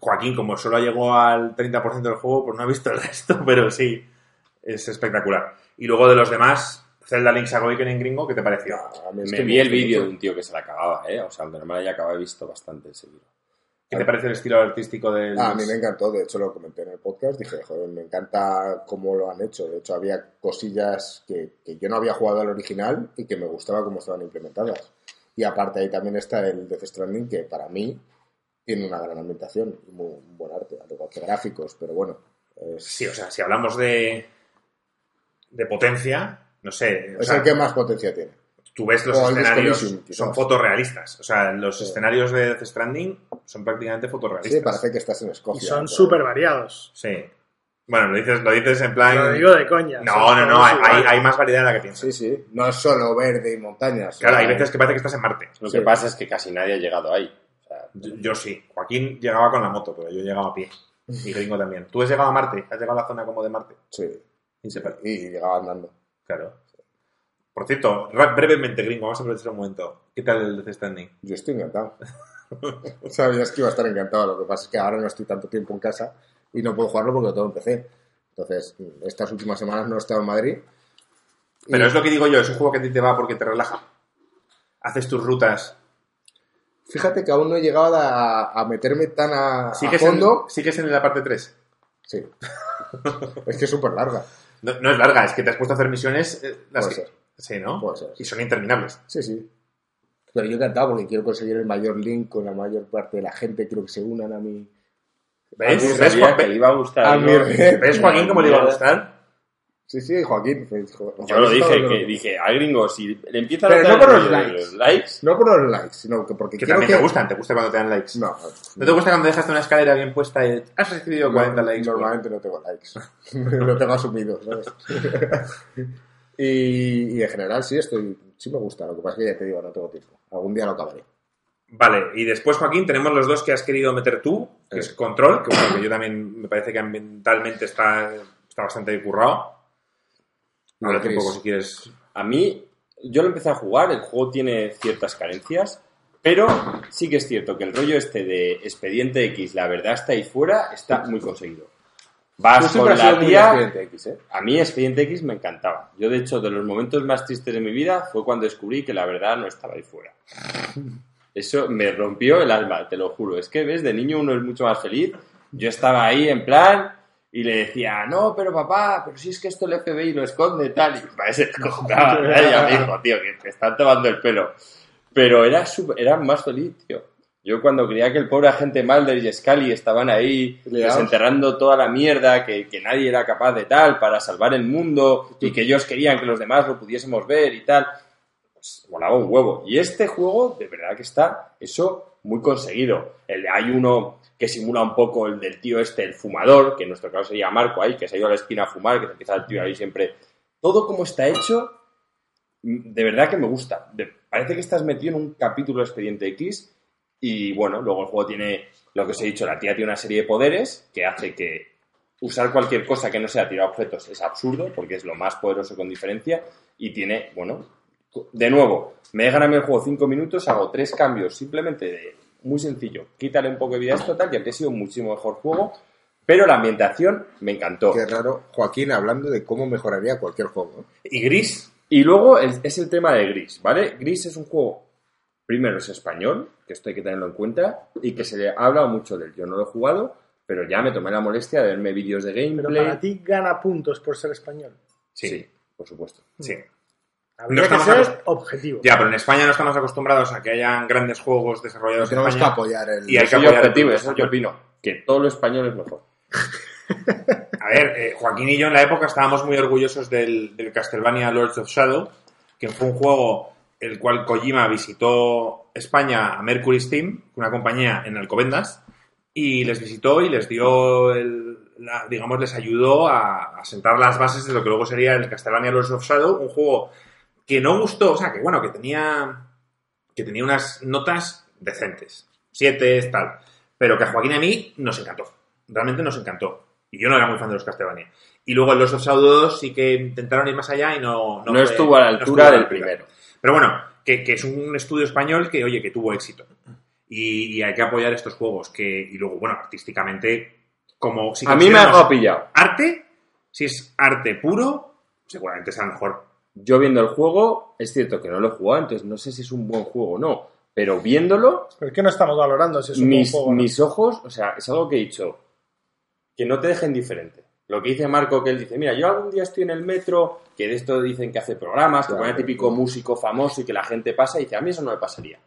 Joaquín, como solo llegó al 30% del juego, pues no ha visto el resto, pero sí, es espectacular. Y luego de los demás, Zelda Link's Awakening gringo, ¿qué te pareció? A mí es Me que vi el vídeo de un tío que se la acababa, ¿eh? O sea, aunque no me la haya acabado, he visto bastante el seguido. ¿Qué te parece el estilo artístico del... Ah, a mí me encantó, de hecho lo comenté en el podcast, dije, joder, me encanta cómo lo han hecho, de hecho había cosillas que, que yo no había jugado al original y que me gustaba cómo estaban implementadas. Y aparte ahí también está el Death Stranding, que para mí tiene una gran ambientación y muy, un buen arte, al igual que gráficos, pero bueno, es, Sí, o sea, si hablamos de, de potencia, no sé, o es sea, el que más potencia tiene. tú ves los o escenarios, son fotorrealistas. O sea, los Sí. escenarios de Death Stranding son prácticamente Sí, fotorrealistas. parece que estás en Y Escocia. son pero- súper variados. Sí. Bueno, lo dices, lo dices en plan... Lo digo de coña. No, son no, no, hay, hay más variedad de la que piensas. Sí, sí, no es solo verde y montañas. Claro, hay veces que parece que estás en Marte. Lo Sí. que pasa es que casi nadie ha llegado ahí. O sea, Yo, yo sí. Joaquín llegaba con la moto, pero yo llegaba a pie. Y Gringo también. ¿Tú has llegado a Marte? ¿Has llegado a la zona como de Marte? Sí, Y se y llegaba andando. Claro. Por cierto, brevemente, Gringo, vamos a aprovechar un momento. ¿Qué tal el Death Stranding? Yo estoy encantado. Sabías que iba a estar encantado. Lo que pasa es que ahora no estoy tanto tiempo en casa y no puedo jugarlo porque lo tengo en PC. Entonces, estas últimas semanas no he estado en Madrid. Pero Y es lo que digo yo, es un juego que a ti te va porque te relaja. Haces tus rutas. Fíjate que aún no he llegado a, a meterme tan a, a ¿Sigues, fondo. en, ¿Sigues en la parte 3? Sí. es que es súper larga. No, no es larga, es que te has puesto a hacer misiones. eh, las Puede que- ser. Sí, ¿no? Puede ser. Y son interminables. Sí, sí. Pero yo encantado porque quiero conseguir el mayor link con la mayor parte de la gente. Quiero que se unan a mi. ¿Ves? yo ¿Ves, sabía Juan- que le iba a gustar. a ¿no? mi red. ¿Ves, Joaquín, cómo le iba a gustar? Sí, sí, Joaquín. pues, jo- Yo lo Joaquín dije, que dije, al gringo, si le empiezan Pero a no dar por el los likes. los likes, No por los likes, sino que porque Que quiero también que. te gustan, te gusta cuando te dan likes. No, ¿No te gusta cuando dejas una escalera bien puesta y has recibido 40 no, likes? Normalmente no tengo likes. lo tengo asumido, ¿sabes? y, y en general sí, estoy, sí me gusta. Lo que pasa es que ya te digo, no tengo tiempo. Algún día lo acabaré. Vale, y después, Joaquín, tenemos los dos que has querido meter tú, que es. Control, que, bueno, que yo también me parece que ambientalmente está, está bastante currado. Y Háblate un Chris. poco si quieres. A mí, yo lo empecé a jugar, el juego tiene ciertas carencias, pero sí que es cierto que el rollo este de Expediente X, la verdad está ahí fuera, está muy conseguido. Vas con la tía... X, ¿eh? A mí Expediente X me encantaba. Yo, de hecho, de los momentos más tristes de mi vida fue cuando descubrí que la verdad no estaba ahí fuera. Eso me rompió el alma, te lo juro. Es que, ves, de niño uno es mucho más feliz. Yo estaba ahí en plan y le decía, no, pero papá, pero si es que esto el FBI lo esconde tal. Y mi padre se descojonaba. ¿verdad? Y a mi hijo, tío, que te están tomando el pelo. Pero era, era más feliz, tío. Yo cuando creía que el pobre agente Mulder y Scully estaban ahí desenterrando toda la mierda, que, que nadie era capaz de tal para salvar el mundo y que ellos querían que los demás lo pudiésemos ver y tal, pues volaba un huevo. Y este juego, de verdad que está eso muy conseguido. El, hay uno que simula un poco el del tío este, el fumador, que en nuestro caso sería Marco ahí, que se ha ido a la esquina a fumar, que se empieza el tío ahí siempre. Todo como está hecho, mm, de verdad que me gusta. Parece que estás metido en un capítulo de Expediente X y bueno, luego el juego tiene lo que os he dicho, la tía tiene una serie de poderes que hace que usar cualquier cosa que no sea tirar objetos es absurdo, porque es lo más poderoso con diferencia, y tiene, bueno, de nuevo, me dejan a el juego cinco minutos, hago tres cambios, simplemente de, muy sencillo, quítale un poco de vida a esto, tal, que habría sido un muchísimo mejor juego, pero la ambientación me encantó. Qué raro, Joaquín hablando de cómo mejoraría cualquier juego. Y Gris, Y luego es el tema de Gris, ¿vale? Gris es un juego, primero es español, que esto hay que tenerlo en cuenta, y que se le ha hablado mucho de él. Yo no lo he jugado, pero ya me tomé la molestia de verme vídeos de Pero gameplay. para ti gana puntos por ser español. Sí. por supuesto. sí. Habría No que estamos ser acost- objetivo. Ya, pero en España no estamos acostumbrados a que hayan grandes juegos desarrollados en Tenemos que España. apoyar el... Y hay que apoyar el objetivo, eso lo que opino. Que todo lo español es mejor. A ver, eh, Joaquín y yo en la época estábamos muy orgullosos del, del Castlevania Lords of Shadow, que fue un juego el cual Kojima visitó España a Mercury Steam, una compañía en Alcobendas, y les visitó y les dio, el, la- digamos, les ayudó a, a sentar las bases de lo que luego sería el Castlevania Lords of Shadow, un juego que no gustó, o sea, que bueno, que tenía, que tenía unas notas decentes, siete, tal, pero que a Joaquín y a mí nos encantó, realmente nos encantó. Y yo no era muy fan de los Castlevania. Y luego en los 2 sí que intentaron ir más allá y no... No, fue- estuvo a la altura del primero. Pero bueno, que, que es un estudio español que, oye, que tuvo éxito. Y, y hay que apoyar estos juegos. Que, y luego, bueno, artísticamente, como si A mí me ha pillado. arte, si es arte puro, seguramente sea mejor. Yo viendo el juego, es cierto que no lo he jugado, entonces no sé si es un buen juego o no. Pero viéndolo, ¿Pero qué no estamos valorando si es un buen mis, juego? o no? mis ojos, o sea, es algo que he dicho, que no te deje indiferente. Lo que dice Marco, que él dice, mira, yo algún día estoy en el metro, que de esto dicen que hace programas, que Claro. pone el típico músico famoso y que la gente pasa, y dice, a mí eso no me pasaría.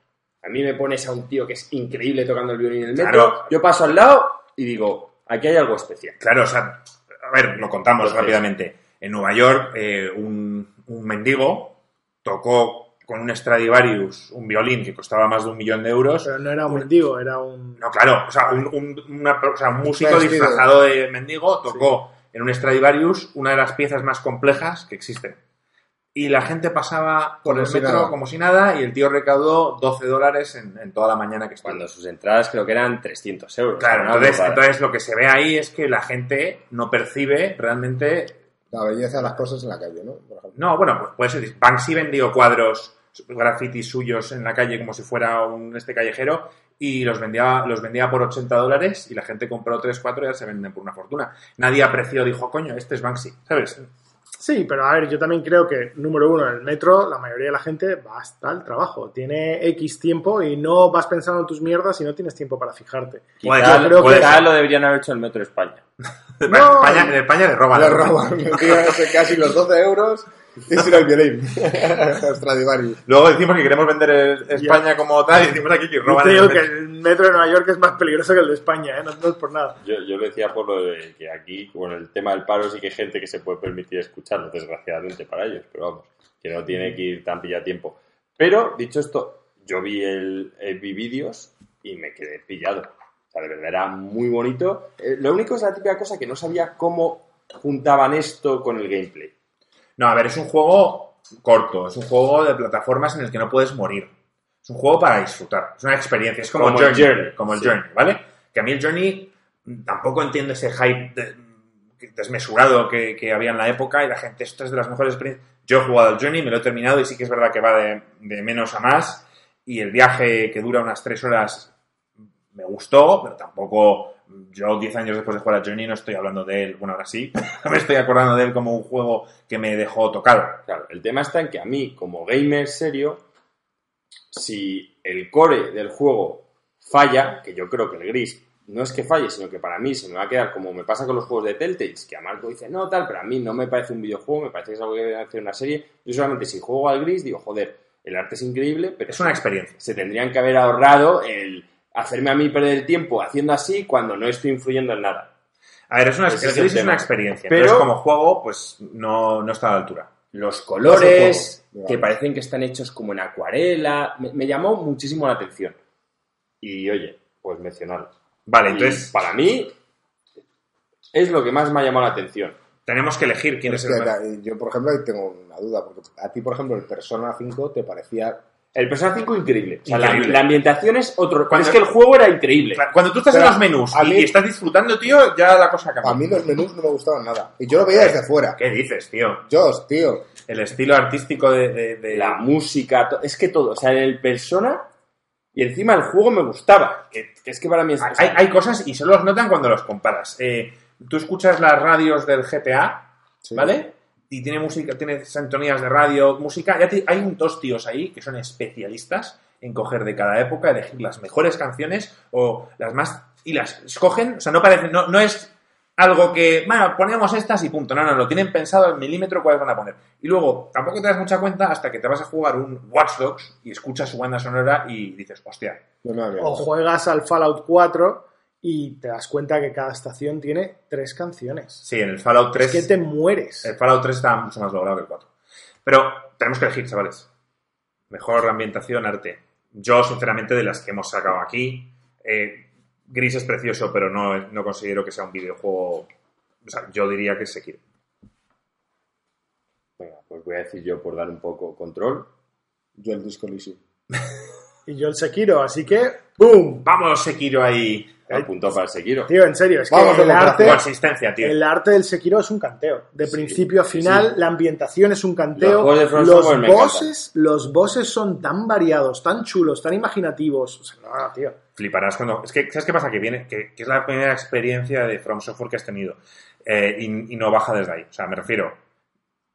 A mí me pones a un tío que es increíble tocando el violín en el metro, Claro. yo paso al lado y digo, aquí hay algo especial. Claro, o sea, a ver, lo contamos Entonces- rápidamente. En Nueva York, eh, un, un mendigo tocó con un Stradivarius un violín que costaba más de un millón de euros. Pero no era un mendigo, era un... No, claro, o sea, un, un- una- o sea, un músico disfrazado de mendigo tocó en un Stradivarius una de las piezas más complejas que existen. Y la gente pasaba por Como el si metro nada. como si nada y el tío recaudó 12 dólares en, en toda la mañana que estuvo. Cuando sus entradas creo que eran 300 euros. Claro, entonces, entonces lo que se ve ahí es que la gente no percibe realmente La belleza de las cosas en la calle, ¿no? Por. No, bueno, pues puede ser. Banksy vendió cuadros, grafitis suyos en la calle como si fuera un este callejero y los vendía, los vendía por 80 dólares y la gente compró 3, 4 y ya se venden por una fortuna. Nadie apreció, dijo, coño, este es Banksy, ¿sabes? Sí, pero a ver, yo también creo que, número uno, en el metro, la mayoría de la gente va hasta el trabajo. Tiene X tiempo y no vas pensando en tus mierdas y no tienes tiempo para fijarte. Quizá, ser, creo que- quizá lo deberían haber hecho en el Metro de España. En No. España, en España le roban. Le roban, casi los 12 euros y sin el violín. Stradivarius. Luego decimos que queremos vender el- España como tal y decimos aquí que Yo roban. te el digo que metro. el metro de Nueva York es más peligroso que el de España, ¿eh? no, no es por nada. Yo, yo lo decía por lo de que aquí, con el tema del paro, sí que hay gente que se puede permitir escucharlo, desgraciadamente para ellos, pero vamos, que no tiene que ir tan pilla tiempo. Pero, dicho esto, yo vi, el, eh, vi vídeos y me quedé pillado. O sea, de verdad era muy bonito. Eh, lo único es la típica cosa que no sabía cómo juntaban esto con el gameplay. No, a ver, es un juego corto, es un juego de plataformas en el que no puedes morir. Es un juego para disfrutar, es una experiencia, es como, Como el Journey, Journey, como el sí. Journey, ¿vale? Que a mí el Journey mm, tampoco entiendo ese hype de- mm, desmesurado que, que había en la época y la gente, esto es de las mejores experiencias. Yo he jugado al Journey, me lo he terminado y sí que es verdad que va de, de menos a más y el viaje que dura unas tres horas me gustó, pero tampoco yo 10 años después de jugar al Journey no estoy hablando de él, bueno, ahora sí, me estoy acordando de él como un juego que me dejó tocado. Claro, el tema está en que a mí, como gamer serio, si el core del juego falla, que yo creo que el gris no es que falle, sino que para mí se me va a quedar como me pasa con los juegos de Telltales, que a Marco dice, no, tal, pero a mí no me parece un videojuego, me parece que es algo que debe hacer una serie. Yo solamente si juego al gris digo, joder, el arte es increíble, pero Es una experiencia. se tendrían que haber ahorrado el hacerme a mí perder el tiempo haciendo así cuando no estoy influyendo en nada. A ver, es una, Ese el es el Gris es tema. una experiencia. Pero- Pero como juego, pues no, no está a la altura. Los colores, juego, que parecen que están hechos como en acuarela, me, me llamó muchísimo la atención. Y oye, pues mencionarlo. Vale, Y entonces para mí es lo que más me ha llamado la atención. tenemos que elegir quién Es es que el mejor. la- yo, por ejemplo, ahí tengo una duda, porque a ti, por ejemplo, el Persona 5 te parecía... El Persona 5 increíble. O sea, la-. La, ambientación es otro. Cuando- es que el juego era increíble. Claro, Cuando tú estás Pero en los menús a mí- y estás disfrutando, tío, ya la cosa cambia. A mí los menús no me gustaban nada. Y yo lo veía desde fuera. ¿Qué dices, tío? Yo, tío. El estilo artístico de... de- de- La música, es que todo. O sea, en el Persona y encima el juego me gustaba. Que, que es que para mí es. Hay, hay cosas y solo los notan cuando los comparas. Eh, tú escuchas las radios del GTA, Sí. ¿vale? Y tiene música, tiene sintonías de radio, música. Ya te- hay un- dos tíos ahí que son especialistas en coger de cada época, elegir las mejores canciones o las más. y las escogen. O sea, no parece. No, no es algo que. Bueno, ponemos estas y punto. No, no, lo tienen pensado al milímetro cuáles van a poner. Y luego, tampoco te das mucha cuenta hasta que te vas a jugar un Watch Dogs y escuchas su banda sonora y dices, hostia, No O juegas al Fallout 4 y te das cuenta que cada estación tiene tres canciones. Sí, en el Fallout 3. Es que te mueres. El Fallout 3 está mucho más logrado que el 4. Pero tenemos que elegir, chavales. Mejor ambientación, arte. Yo, sinceramente, de las que hemos sacado aquí, eh, Gris es precioso, pero no, no considero que sea un videojuego. O sea, yo diría que Sekiro. Venga, pues voy a decir yo por dar un poco control. Yo el Disco Elysium. Y yo el Sekiro, así que ¡boom! Vamos, Sekiro ahí. Apuntó para el Sekiro. Tío, en serio, es que Vamos, el arte, Consistencia, tío. el arte del Sekiro es un canteo. De principio a final, sí. la ambientación es un Los canteo. Los me bosses, los bosses son tan variados, tan chulos, tan imaginativos. O sea, no, tío. Fliparás cuando. Es que, ¿sabes qué pasa? Que viene, que, que es la primera experiencia de From Software que has tenido. Eh, y, y no baja desde ahí. O sea, me refiero.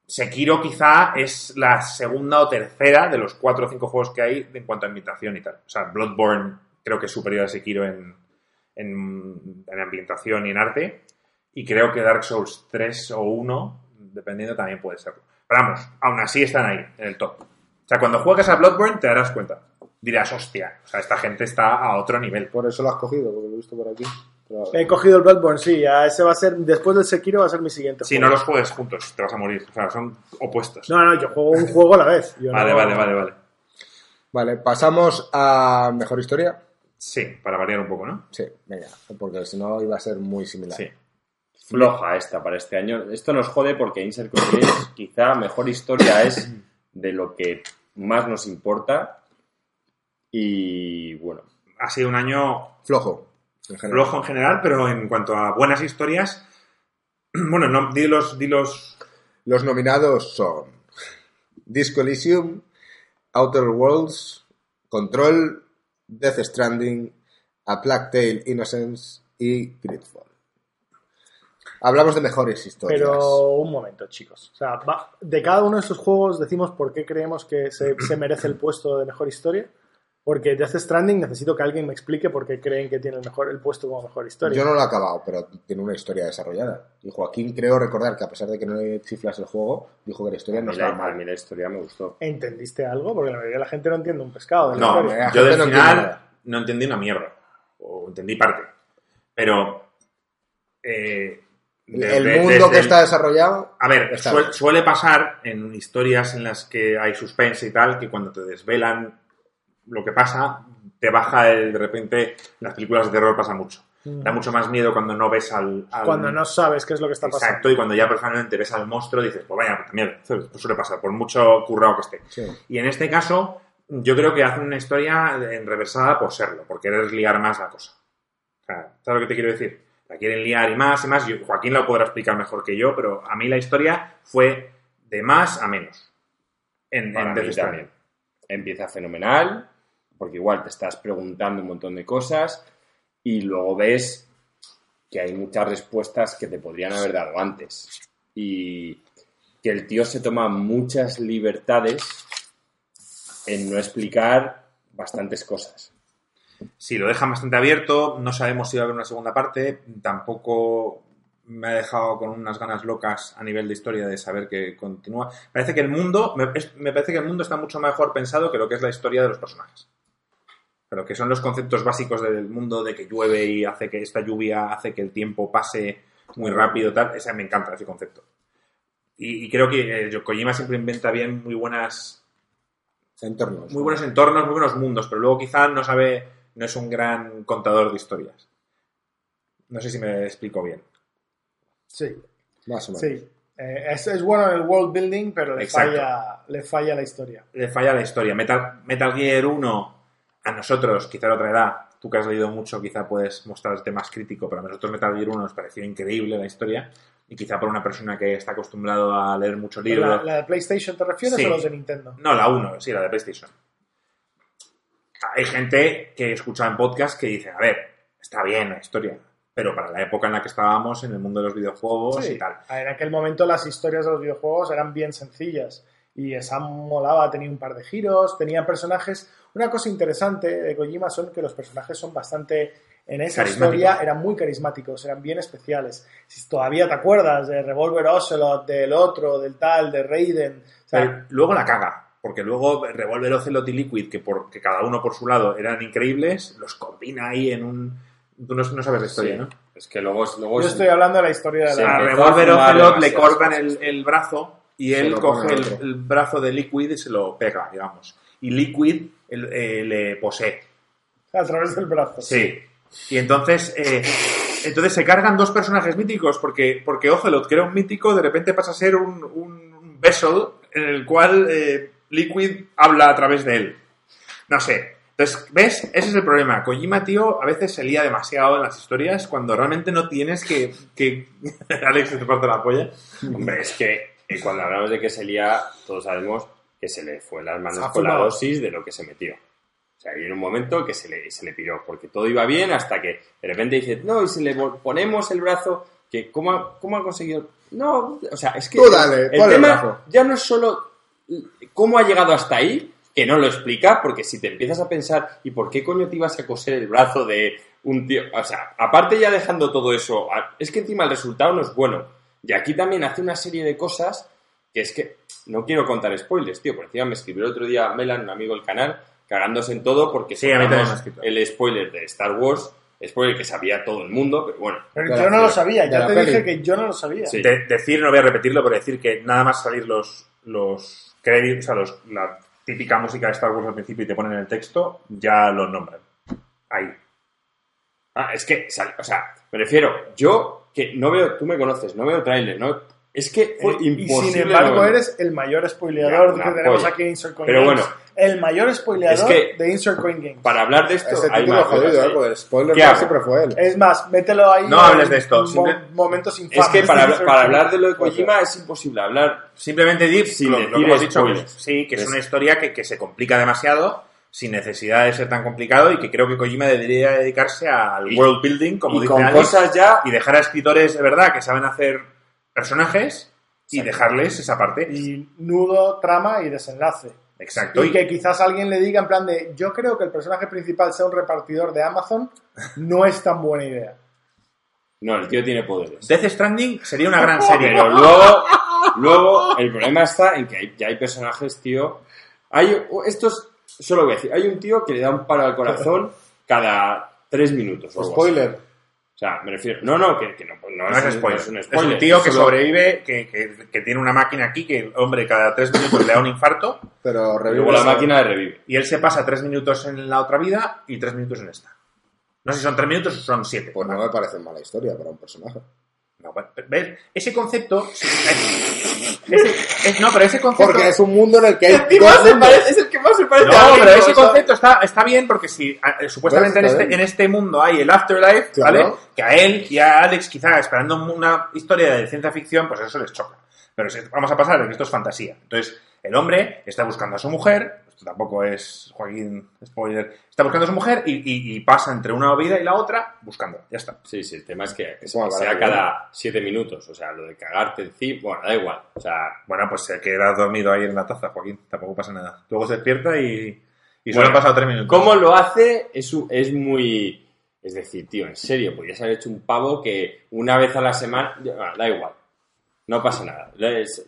Sekiro quizá es la segunda o tercera de los cuatro o cinco juegos que hay en cuanto a ambientación y tal. O sea, Bloodborne creo que es superior a Sekiro en, en, en ambientación y en arte. Y creo que Dark Souls 3 o 1, dependiendo, también puede serlo. Pero vamos, aún así están ahí, en el top. O sea, cuando juegues a Bloodborne te darás cuenta. Dirás, hostia, o sea, esta gente está a otro nivel. Por eso lo has cogido, porque lo he visto por aquí. Pero- He cogido el Bloodborne, sí, ya ese va a ser, después del Sekiro va a ser mi siguiente Si juego. no los juegues juntos, te vas a morir. O sea, son opuestos. No, no, yo juego un juego a la vez. Yo vale, no- vale, vale, vale. Vale, pasamos a Mejor Historia. Sí, para variar un poco, ¿no? Sí, venga, porque si no iba a ser muy similar. Sí. Floja esta para este año. Esto nos jode porque Insert Games quizá mejor historia es de lo que más nos importa. Y bueno, Ha sido un año Flojo. en general. flojo en general, pero en cuanto a buenas historias. Bueno, no, di los, di los. Los nominados son Disco Elysium, Outer Worlds, Control, Death Stranding, A Plague Tale Innocence y Gridfall. Hablamos de mejores historias. Pero un momento, chicos. O sea, de cada uno de estos juegos decimos por qué creemos que se merece el puesto de mejor historia. Porque Death Stranding necesito que alguien me explique por qué creen que tiene el, mejor, el puesto como mejor historia. Yo no lo he acabado, pero tiene una historia desarrollada. Y Joaquín creo recordar que a pesar de que no le chiflas el juego, dijo que la historia a no estaba a mal. mí la historia me gustó. ¿Entendiste algo? Porque la mayoría de la gente no entiende un pescado. de la No, historia. yo del no final no entendí una mierda. O entendí parte. Pero. eh, de- el mundo desde que el- está desarrollado. A ver, Está suel- bien. suele pasar en historias en las que hay suspense y tal, que cuando te desvelan lo que pasa, te baja el, de repente, las películas de terror pasa mucho. Mm. Da mucho más miedo cuando no ves al... al- Cuando no sabes qué es lo que está pasando. Exacto, y cuando ya personalmente ves al monstruo dices, pues vaya, puta mierda, eso suele pasar, por mucho currado que esté. Sí. Y en este caso, yo creo que hacen una historia enreversada por serlo, por querer liar más la cosa. O sea, ¿sabes lo que te quiero decir? La quieren liar y más y más. Yo- Joaquín lo podrá explicar mejor que yo, pero a mí la historia fue de más a menos. En, en mí Death. Empieza fenomenal, porque igual te estás preguntando un montón de cosas y luego ves que hay muchas respuestas que te podrían haber dado antes. Y que el tío se toma muchas libertades en no explicar bastantes cosas. Sí, lo dejan bastante abierto. No sabemos si va a haber una segunda parte. Tampoco me ha dejado con unas ganas locas a nivel de historia de saber que continúa. Parece que el mundo, me, parece que el mundo está mucho mejor pensado que lo que es la historia de los personajes. Pero que son los conceptos básicos del mundo de que llueve y hace que esta lluvia hace que el tiempo pase muy rápido, tal, esa me encanta ese concepto. Y, y creo que eh, Kojima siempre inventa bien muy buenas Entornos. muy buenos entornos, muy buenos mundos, pero luego quizá no sabe, no es un gran contador de historias. No sé si me explico bien. Sí, Más o menos. sí. Eh, es, es bueno en el world building, pero le Exacto. falla, le falla la historia. Le falla la historia. Metal, Metal Gear 1, a nosotros, quizá a otra edad, tú que has leído mucho, quizá puedes mostrarte más crítico, pero a nosotros Metal Gear 1 nos pareció increíble la historia. Y quizá por una persona que está acostumbrado a leer muchos libros. ¿La, la de PlayStation te refieres Sí. o los de Nintendo? No, la 1, sí, la de PlayStation. Hay gente que escucha en podcast que dice, a ver, está bien la historia, pero para la época en la que estábamos, en el mundo de los videojuegos Sí. y tal. En aquel momento las historias de los videojuegos eran bien sencillas y esa molaba, tenía un par de giros, tenía personajes. Una cosa interesante de Kojima son que los personajes son bastante, en esa historia eran muy carismáticos, eran bien especiales. Si todavía te acuerdas de Revolver Ocelot, del otro, del tal, de Raiden. O sea, Pero luego la caga, porque luego Revolver, Ocelot y Liquid, que, por, que cada uno por su lado eran increíbles, los combina ahí en un... Tú no, no sabes la historia, Sí. ¿no? Es que luego, luego yo es- estoy hablando de la historia de la... A Revolver Ocelot le cortan el, brazo y él lo coge el, el brazo de Liquid y se lo pega, digamos. Y Liquid el- eh, le posee. a través del brazo. Sí. Y entonces, eh, entonces se cargan dos personajes míticos porque, porque Ocelot, que era un mítico, de repente pasa a ser un, un vessel en el cual eh, Liquid habla a través de él. No sé. Entonces, ¿ves? Ese es el problema. Kojima, tío, a veces se lía demasiado en las historias cuando realmente no tienes que... que... Alex, te parte la polla. Hombre, es que eh, cuando hablamos de que se lía, todos sabemos que se le fue las manos con la dosis de lo que se metió. O sea, hay un momento que se le, se le piró, porque todo iba bien hasta que de repente dice, no, y si le ponemos el brazo, que ¿cómo ha, cómo ha conseguido? No, o sea, es que Tú dale, el tema ya no es solo cómo ha llegado hasta ahí, que no lo explica, porque si te empiezas a pensar, ¿y por qué coño te ibas a coser el brazo de un tío? O sea, aparte ya dejando todo eso, es que encima el resultado no es bueno. Y aquí también hace una serie de cosas que es que no quiero contar spoilers, tío, por encima me escribió el otro día Melan, un amigo del canal, cagándose en todo porque Sí, a mí el spoiler de Star Wars, spoiler que sabía todo el mundo, pero bueno, Pero yo la- no lo sabía, ya te peli. dije que yo no lo sabía. Sí. De- decir, no voy a repetirlo, pero decir que nada más salir los, los créditos, o sea, los- la típica música de Star Wars al principio y te ponen el texto, ya lo nombran. Ahí. Ah, es que, o sea, me refiero, yo que no veo, tú me conoces, no veo trailer, no, es que fue Eh, y imposible. sin embargo, no eres el mayor spoileador Ya, que tenemos polla. aquí en Insert Coin Pero Games. bueno. el mayor spoileador Es que- de Insert Coin Games. Para hablar de esto, hay título más jodido, cosas ¿eh? el spoiler ¿Qué siempre fue él. Es más, mételo ahí. No hables de esto, mo- momentos infames. Es que para, de hablar- para de lo de Kojima es imposible hablar. Simplemente dir Sin lo, lo que hemos dicho, que, sí, que es Es- una historia que, que se complica demasiado, sin necesidad de ser tan complicado, y que creo que Kojima debería dedicarse al Y- world building, como y dice con Alex, cosas ya y dejar a escritores de verdad que saben hacer personajes y dejarles esa parte. Y nudo, trama y desenlace. Exacto. Y que quizás alguien le diga en plan de yo creo que el personaje principal sea un repartidor de Amazon no es tan buena idea. No, el tío tiene poderes. Death Stranding sería una gran serie. Pero luego, luego el problema está en que hay, ya hay personajes, tío. Hay estos, solo voy a decir, hay un tío que le da un paro al corazón cada tres minutos. o algo así. Spoiler. O sea, me refiero. No, no, que, que no, no No es spoiler. no es un Es spoiler. un tío que solo- sobrevive, que, que- que tiene una máquina aquí, que, hombre, cada tres minutos le da un infarto, Pero revive Luego la máquina le revive. y él se pasa tres minutos en la otra vida y tres minutos en esta. No sé si son tres minutos o son siete. Pues no me parece mala historia para un personaje. No, ¿ves? Ese concepto... ese- es- no, pero ese concepto... Porque es un mundo en el que hay parece- es el que más se parece No, a pero ese concepto está, está bien porque si eh, supuestamente en Pues este, en este mundo hay el afterlife, Claro. ¿vale? Que a él y a Alex quizá esperando una historia de ciencia ficción, pues eso les choca. Pero vamos a pasar de que esto es fantasía. Entonces, el hombre está buscando a su mujer, esto tampoco es Joaquín spoiler, está buscando a su mujer y, y- y pasa entre una vida y la otra buscando. Ya está. Sí, sí, el tema es que, sea cada siete minutos. O sea, lo de cagarte encima, bueno, da igual. O sea, Bueno, pues se queda dormido ahí en la taza, Joaquín. Tampoco pasa nada. Luego se despierta y, y solo Bueno, han pasado tres minutos. cómo lo hace es, es muy... Es decir, tío, en serio, podrías haber hecho un pavo que una vez a la semana... da igual. No pasa nada.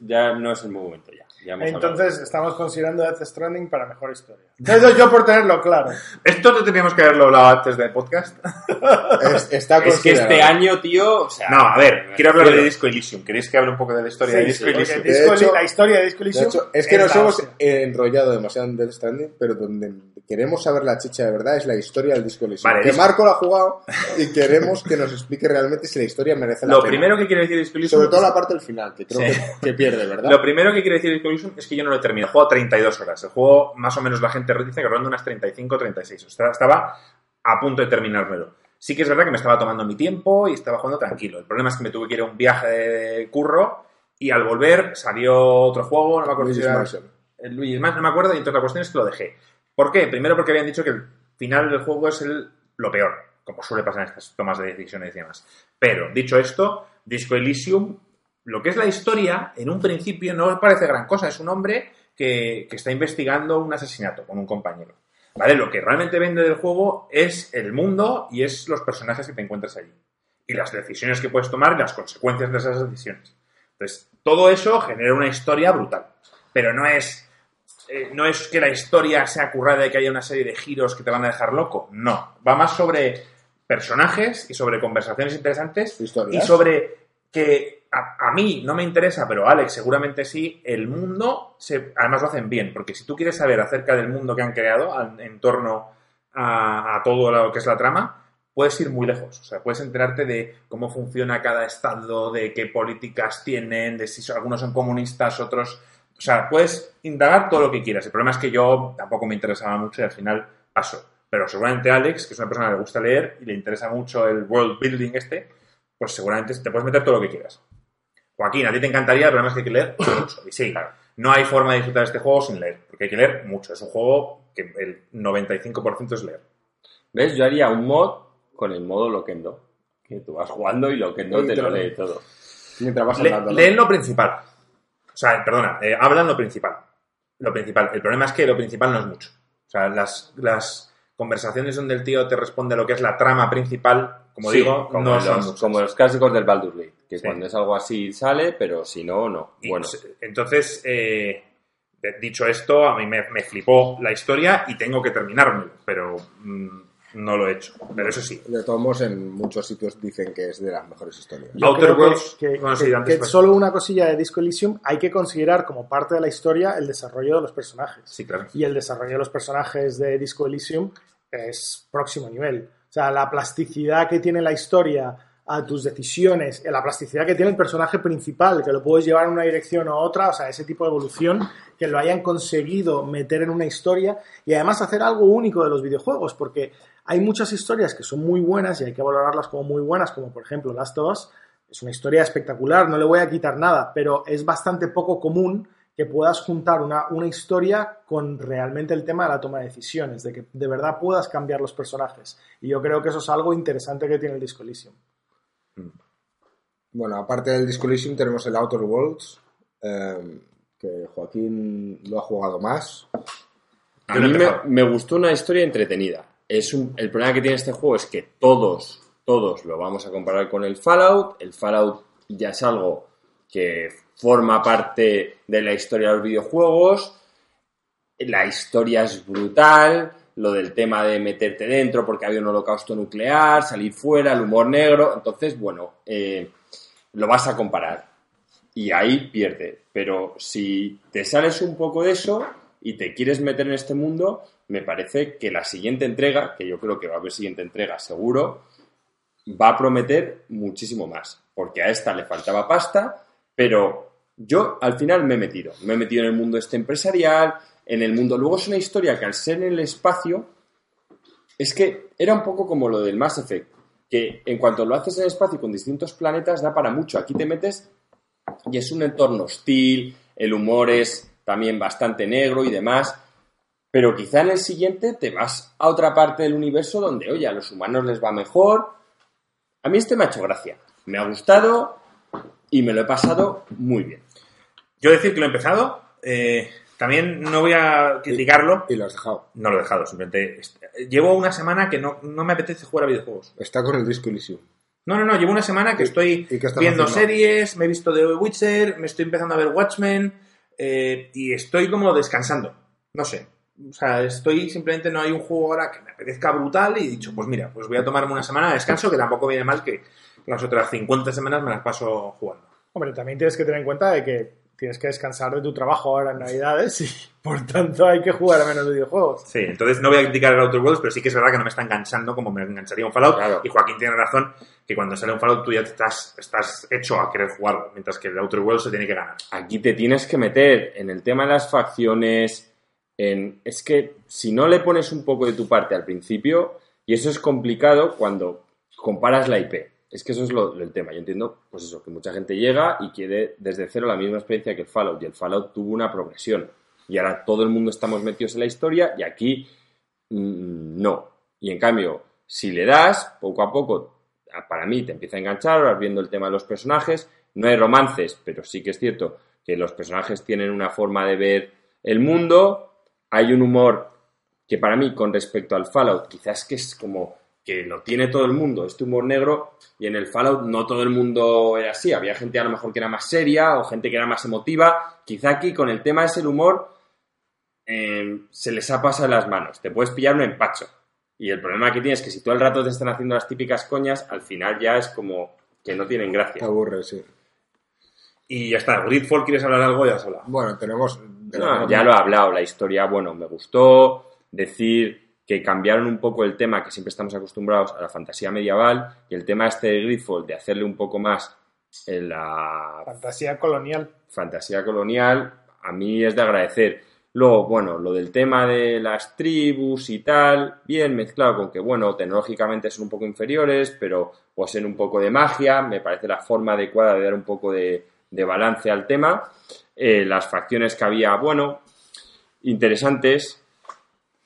Ya no es el momento ya. Hemos hablado. Entonces estamos considerando Death Stranding para mejor historia. Entonces yo por tenerlo claro. Esto te teníamos que haberlo hablado antes del podcast. Es- está Es que este año, tío, o sea... No, a ver, quiero hablar de Disco Elysium. ¿Queréis que hable un poco de la historia de Sí, Disco sí, Elysium? De Disco hecho- Ely- la historia de Disco De Elysium hecho, es que nos la hemos hostia. enrollado demasiado en Death Stranding, pero donde queremos saber la chicha de verdad es la historia del Disco Elysium. Vale, que Marco lo ha jugado y queremos que nos explique realmente si la historia merece la Lo pena. primero que quiere decir Disco Elysium... Sobre todo la parte del final, que creo Sí. que, que pierde, ¿verdad? Lo primero que quiere decir Disco Es que yo no lo he terminado. El juego 32 horas. El juego, más o menos, la gente dice que ronda unas 35 36. O sea, estaba a punto de terminármelo. Sí que es verdad que me estaba tomando mi tiempo y estaba jugando tranquilo. El problema es que me tuve que ir a un viaje de curro y al volver salió otro juego, no me acuerdo si era... El Luigi's Mansion, no me acuerdo, y entre otras cuestiones que lo dejé. ¿Por qué? Primero porque habían dicho que el final del juego es el, lo peor, como suele pasar en estas tomas de decisiones y demás. Pero, dicho esto, Disco Elysium, lo que es la historia, en un principio no parece gran cosa. Es un hombre que, que está investigando un asesinato con un compañero. ¿Vale? Lo que realmente vende del juego es el mundo y es los personajes que te encuentras allí. Y las decisiones que puedes tomar y las consecuencias de esas decisiones. Entonces, todo eso genera una historia brutal. Pero no es eh, no es que la historia sea currada y que haya una serie de giros que te van a dejar loco. No. Va más sobre personajes y sobre conversaciones interesantes Historias. y sobre que a, mí no me interesa, pero Alex seguramente sí, el mundo, se, además lo hacen bien, porque si tú quieres saber acerca del mundo que han creado en torno a, todo lo que es la trama, puedes ir muy lejos. O sea, puedes enterarte de cómo funciona cada estado, de qué políticas tienen, de si algunos son comunistas, otros... O sea, puedes indagar todo lo que quieras. El problema es que yo tampoco me interesaba mucho y al final paso. Pero seguramente Alex, que es una persona que le gusta leer y le interesa mucho el world building este, pues seguramente te puedes meter todo lo que quieras. Joaquín, a ti te encantaría, el problema es que hay que leer mucho. Y sí, no hay forma de disfrutar de este juego sin leer, porque hay que leer mucho. Es un juego que el 95% es leer. ¿Ves? Yo haría un mod con el modo Loquendo. Que tú vas jugando y Loquendo te lo lee todo. Mientras vas Le- hablando. ¿no? leen lo principal. O sea, perdona, eh, hablan lo principal. Lo principal. El problema es que lo principal no es mucho. O sea, las, las conversaciones donde el tío te responde lo que es la trama principal, como Sí, digo, como, no son los, muchas. como los clásicos del Baldur's Gate. Que Sí. cuando es algo así sale, pero si no, no. Y Bueno, Entonces, eh, dicho esto, a mí me, me flipó la historia y tengo que terminármelo, pero mm, no lo he hecho. Pero eso sí. De todos modos, en muchos sitios dicen que es de las mejores historias. Yo Outer creo que- Worlds, que, bueno, que- sí, antes que fue. solo una cosilla de Disco Elysium hay que considerar como parte de la historia el desarrollo de los personajes. Sí, claro. Y el desarrollo de los personajes de Disco Elysium es próximo nivel. O sea, la plasticidad que tiene la historia a tus decisiones, la plasticidad que tiene el personaje principal, que lo puedes llevar en una dirección u otra, o sea, ese tipo de evolución, que lo hayan conseguido meter en una historia y además hacer algo único de los videojuegos, porque hay muchas historias que son muy buenas y hay que valorarlas como muy buenas, como por ejemplo Last of Us, es una historia espectacular, no le voy a quitar nada, pero es bastante poco común que puedas juntar una, una historia con realmente el tema de la toma de decisiones, de que de verdad puedas cambiar los personajes. Y yo creo que eso es algo interesante que tiene el Disco Elysium. Bueno, aparte del Disco Elysium tenemos el Outer Worlds, eh, que Joaquín lo ha jugado más. A mí me, gustó una historia entretenida. Es un- el problema que tiene este juego es que todos, todos lo vamos a comparar con el Fallout. El Fallout ya es algo que forma parte de la historia de los videojuegos. La historia es brutal. Lo del tema de meterte dentro porque había un holocausto nuclear, salir fuera, el humor negro. Entonces, bueno, eh, lo vas a comparar y ahí pierde. Pero si te sales un poco de eso y te quieres meter en este mundo, me parece que la siguiente entrega, que yo creo que va a haber siguiente entrega seguro, va a prometer muchísimo más. Porque a esta le faltaba pasta, pero yo al final me he metido. Me he metido en el mundo este empresarial, en el mundo. Luego es una historia que al ser en el espacio, es que era un poco como lo del Mass Effect, que en cuanto lo haces en el espacio con distintos planetas da para mucho. Aquí te metes y es un entorno hostil, el humor es también bastante negro y demás, pero quizá en el siguiente te vas a otra parte del universo donde, oye, a los humanos les va mejor. A mí este me ha hecho gracia, me ha gustado y me lo he pasado muy bien. Yo decir que lo he empezado, eh, también no voy a criticarlo. Y lo has dejado. No lo he dejado, simplemente. Llevo una semana que no, no me apetece jugar a videojuegos. Está con el Disco Elysium. No, no, no, llevo una semana que ¿Y- estoy viendo haciendo? series, me he visto The Witcher, me estoy empezando a ver Watchmen eh, y estoy como descansando. No sé. O sea, estoy simplemente no hay un juego ahora que me apetezca brutal y he dicho, pues mira, pues voy a tomarme una semana de descanso que tampoco viene mal que las otras 50 semanas me las paso jugando. Hombre, también tienes que tener en cuenta de que tienes que descansar de tu trabajo ahora en Navidades y por tanto hay que jugar a menos videojuegos. Sí, entonces no voy a criticar el Outer Worlds, pero sí que es verdad que no me está enganchando como me engancharía un Fallout. Claro. Y Joaquín tiene razón que cuando sale un Fallout tú ya te estás, estás hecho a querer jugarlo, mientras que el Outer Worlds se tiene que ganar. Aquí te tienes que meter en el tema de las facciones. En... Es que si no le pones un poco de tu parte al principio, y eso es complicado cuando comparas la IP. Es que eso es lo, el tema. Yo entiendo, pues eso, que mucha gente llega y quiere desde cero la misma experiencia que el Fallout. Y el Fallout tuvo una progresión. Y ahora todo el mundo estamos metidos en la historia y aquí mm, no. Y en cambio, si le das, poco a poco, para mí te empieza a enganchar, vas viendo el tema de los personajes. No hay romances, pero sí que es cierto que los personajes tienen una forma de ver el mundo. Hay un humor que para mí, con respecto al Fallout, quizás que es como que lo tiene todo el mundo, este humor negro, y en el Fallout no todo el mundo era así. Había gente a lo mejor que era más seria o gente que era más emotiva. Quizá aquí con el tema es el humor eh, se les ha pasado las manos. Te puedes pillar un empacho. Y el problema que tienes es que si todo el rato te están haciendo las típicas coñas, al final ya es como que no tienen Te gracia. aburre, sí. Y ya está, Gridfall, ¿quieres hablar algo? Ya hablado. Bueno, tenemos... No, ya lo he hablado, la historia, bueno, me gustó. Decir que cambiaron un poco el tema que siempre estamos acostumbrados a la fantasía medieval y el tema este de Gridfall de hacerle un poco más en la Fantasía colonial. fantasía colonial, a mí es de agradecer. Luego, bueno, lo del tema de las tribus y tal, bien mezclado con que, bueno, tecnológicamente son un poco inferiores, pero poseen un poco de magia, me parece la forma adecuada de dar un poco de, de balance al tema. Eh, las facciones que había, bueno, interesantes,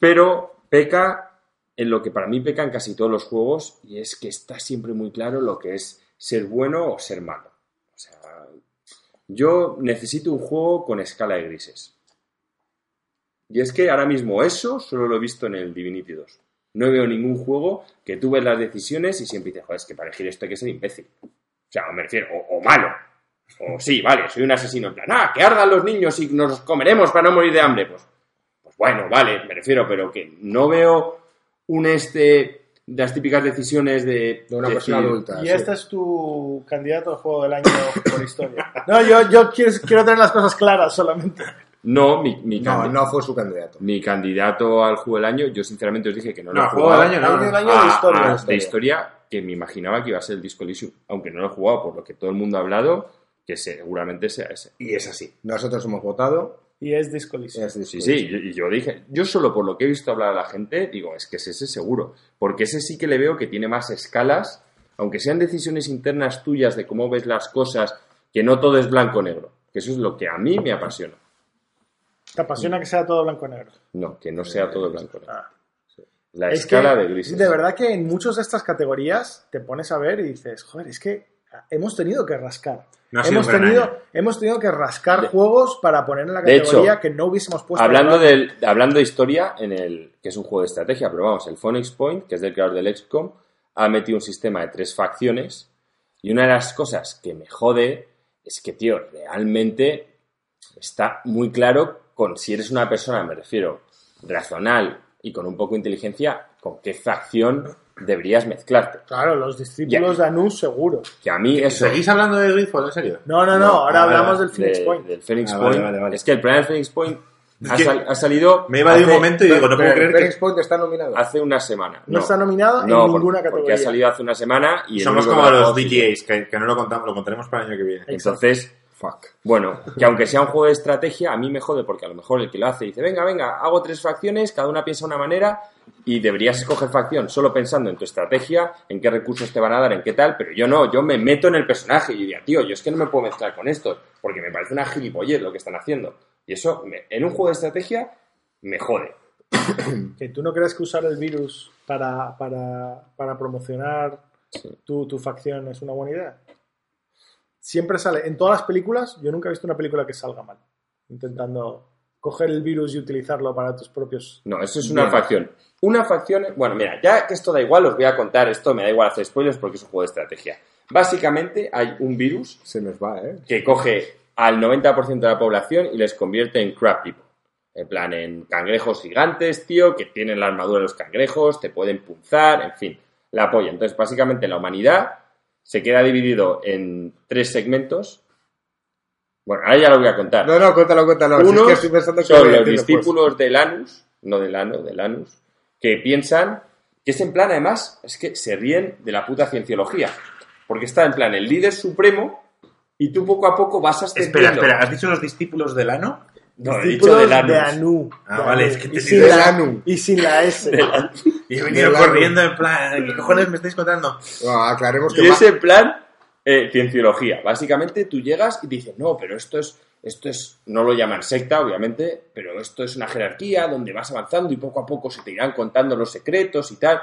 pero peca en lo que para mí peca en casi todos los juegos, y es que está siempre muy claro lo que es ser bueno o ser malo. O sea, yo necesito un juego con escala de grises. Y es que ahora mismo eso solo lo he visto en el Divinity 2. No veo ningún juego que tú ves las decisiones y siempre dices, joder, es que para elegir esto hay que ser imbécil. O sea, me refiero, o, malo. O sí, vale, soy un asesino en plan, ah, que ardan los niños y nos comeremos para no morir de hambre. Pues bueno, vale, me refiero, pero que no veo un este de las típicas decisiones de... De una decir, persona adulta. Y sí. este es tu candidato al juego del año por historia. No, yo, yo quiero, quiero tener las cosas claras solamente. No, mi, mi, No, fue su candidato. mi candidato al juego del año, yo sinceramente os dije que no lo No, he juego del año, no. Juego del año a- de historia. a- de de historia. historia que me imaginaba que iba a ser el Disco Elysium, aunque no lo he jugado por lo que todo el mundo ha hablado, que seguramente sea ese. Y es así. Nosotros hemos votado. Y es Disco Elysium. es Sí, Disco sí, Elysium. y yo, dije, yo solo por lo que he visto hablar a la gente, digo, es que es ese seguro, porque ese sí que le veo que tiene más escalas, aunque sean decisiones internas tuyas de cómo ves las cosas, que no todo es blanco-negro, que eso es lo que a mí me apasiona. ¿Te apasiona que sea todo blanco y negro? No, que no sea todo blanco-negro. Ah. La Es escala que, de grises. De verdad que en muchas de estas categorías te pones a ver y dices, joder, es que hemos tenido que rascar. No hemos, tenido, hemos tenido que rascar De- juegos para poner en la categoría hecho, que no hubiésemos puesto. Hablando, del, hablando de historia, en el que es un juego de estrategia, pero vamos, el Phoenix Point, que es del creador del XCOM, ha metido un sistema de tres facciones. Y una de las cosas que me jode es que, tío, realmente está muy claro con si eres una persona, me refiero, racional y con un poco de inteligencia, con qué facción deberías mezclarte. Claro, los discípulos de Anus seguro. Que a mí eso... ¿Seguís hablando de Gridfall, en serio? No, no, no, No, ahora ah, hablamos del de- Phoenix Point. Del Phoenix Ah, Point. vale, vale. Es que el problema del Phoenix Point ha, que sal- ha salido... Me he evadido un momento y digo, no puedo creer Phoenix que Point está nominado. Hace una semana. No está nominado en No, ninguna porque categoría. ha salido hace una semana y somos como los que- que, que no lo contamos, lo contaremos para el año que viene. Entonces, Fuck. bueno, que aunque sea un juego de estrategia, a mí me jode porque a lo mejor el que lo hace dice, venga, venga, hago tres facciones, cada una piensa una manera y deberías escoger facción solo pensando en tu estrategia, en qué recursos te van a dar, en qué tal, pero yo no, yo me meto en el personaje y diría, tío, yo es que no me puedo mezclar con esto porque me parece una gilipollez lo que están haciendo. Y eso, me- en un juego de estrategia, me jode. Que tú no crees que usar el virus para, para, para promocionar tu, tu facción es una buena idea. Siempre sale, en todas las películas, yo nunca he visto una película que salga mal, intentando coger el virus y utilizarlo para tus propios... No, eso es una facción. Una facción, bueno, mira, ya que esto da igual, os voy a contar esto, me da igual hacer spoilers porque es un juego de estrategia. Básicamente hay un virus Se nos va, ¿eh? que coge al 90% de la población y les convierte en crab people. En plan, en cangrejos gigantes, tío, que tienen la armadura de los cangrejos, te pueden punzar, en fin, la polla. Entonces, básicamente, la humanidad se queda dividido en tres segmentos. Bueno, ahora ya lo voy a contar. No, no, cuéntalo, cuéntalo. Si es Unos que estoy pensando que son a los pues. discípulos de Lanus, no de Lano, de Lanus, que piensan que es en plan, además, es que se ríen de la puta cienciología. Porque está en plan el líder supremo y tú poco a poco vas ascendiendo. Espera, espera, ¿has dicho los discípulos del ano? No, he dicho de Anu. Ah, De vale, es que te y, sin de la, Anu. y sin la S. Y he venido corriendo en plan, ¿qué cojones me estáis contando? No, aclaremos que Y va- es en plan eh, cienciología. Básicamente tú llegas y dices, no, pero esto es, esto es, no lo llaman secta, obviamente, pero esto es una jerarquía donde vas avanzando y poco a poco se te irán contando los secretos y tal.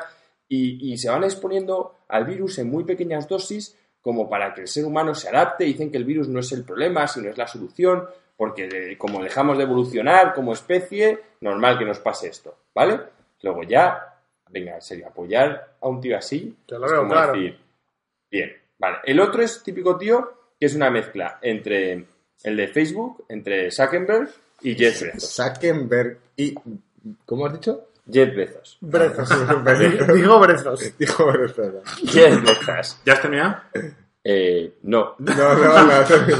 Y, y se van exponiendo al virus en muy pequeñas dosis como para que el ser humano se adapte. Dicen que el virus no es el problema, sino es la solución, porque de- como dejamos de evolucionar como especie, normal que nos pase esto, ¿vale? Luego ya, venga, en serio, apoyar a un tío así Yo lo es veo como claro. decir, bien, vale. El otro es típico tío que es una mezcla entre el de Facebook, entre Zuckerberg y Jeff Bezos. Zuckerberg y... ¿Cómo has dicho? Jeff Bezos. Brezos. Brezos. Digo brezos. Dijo, espera. Jeff Bezos. ¿Ya has terminado? Eh, no. No, no,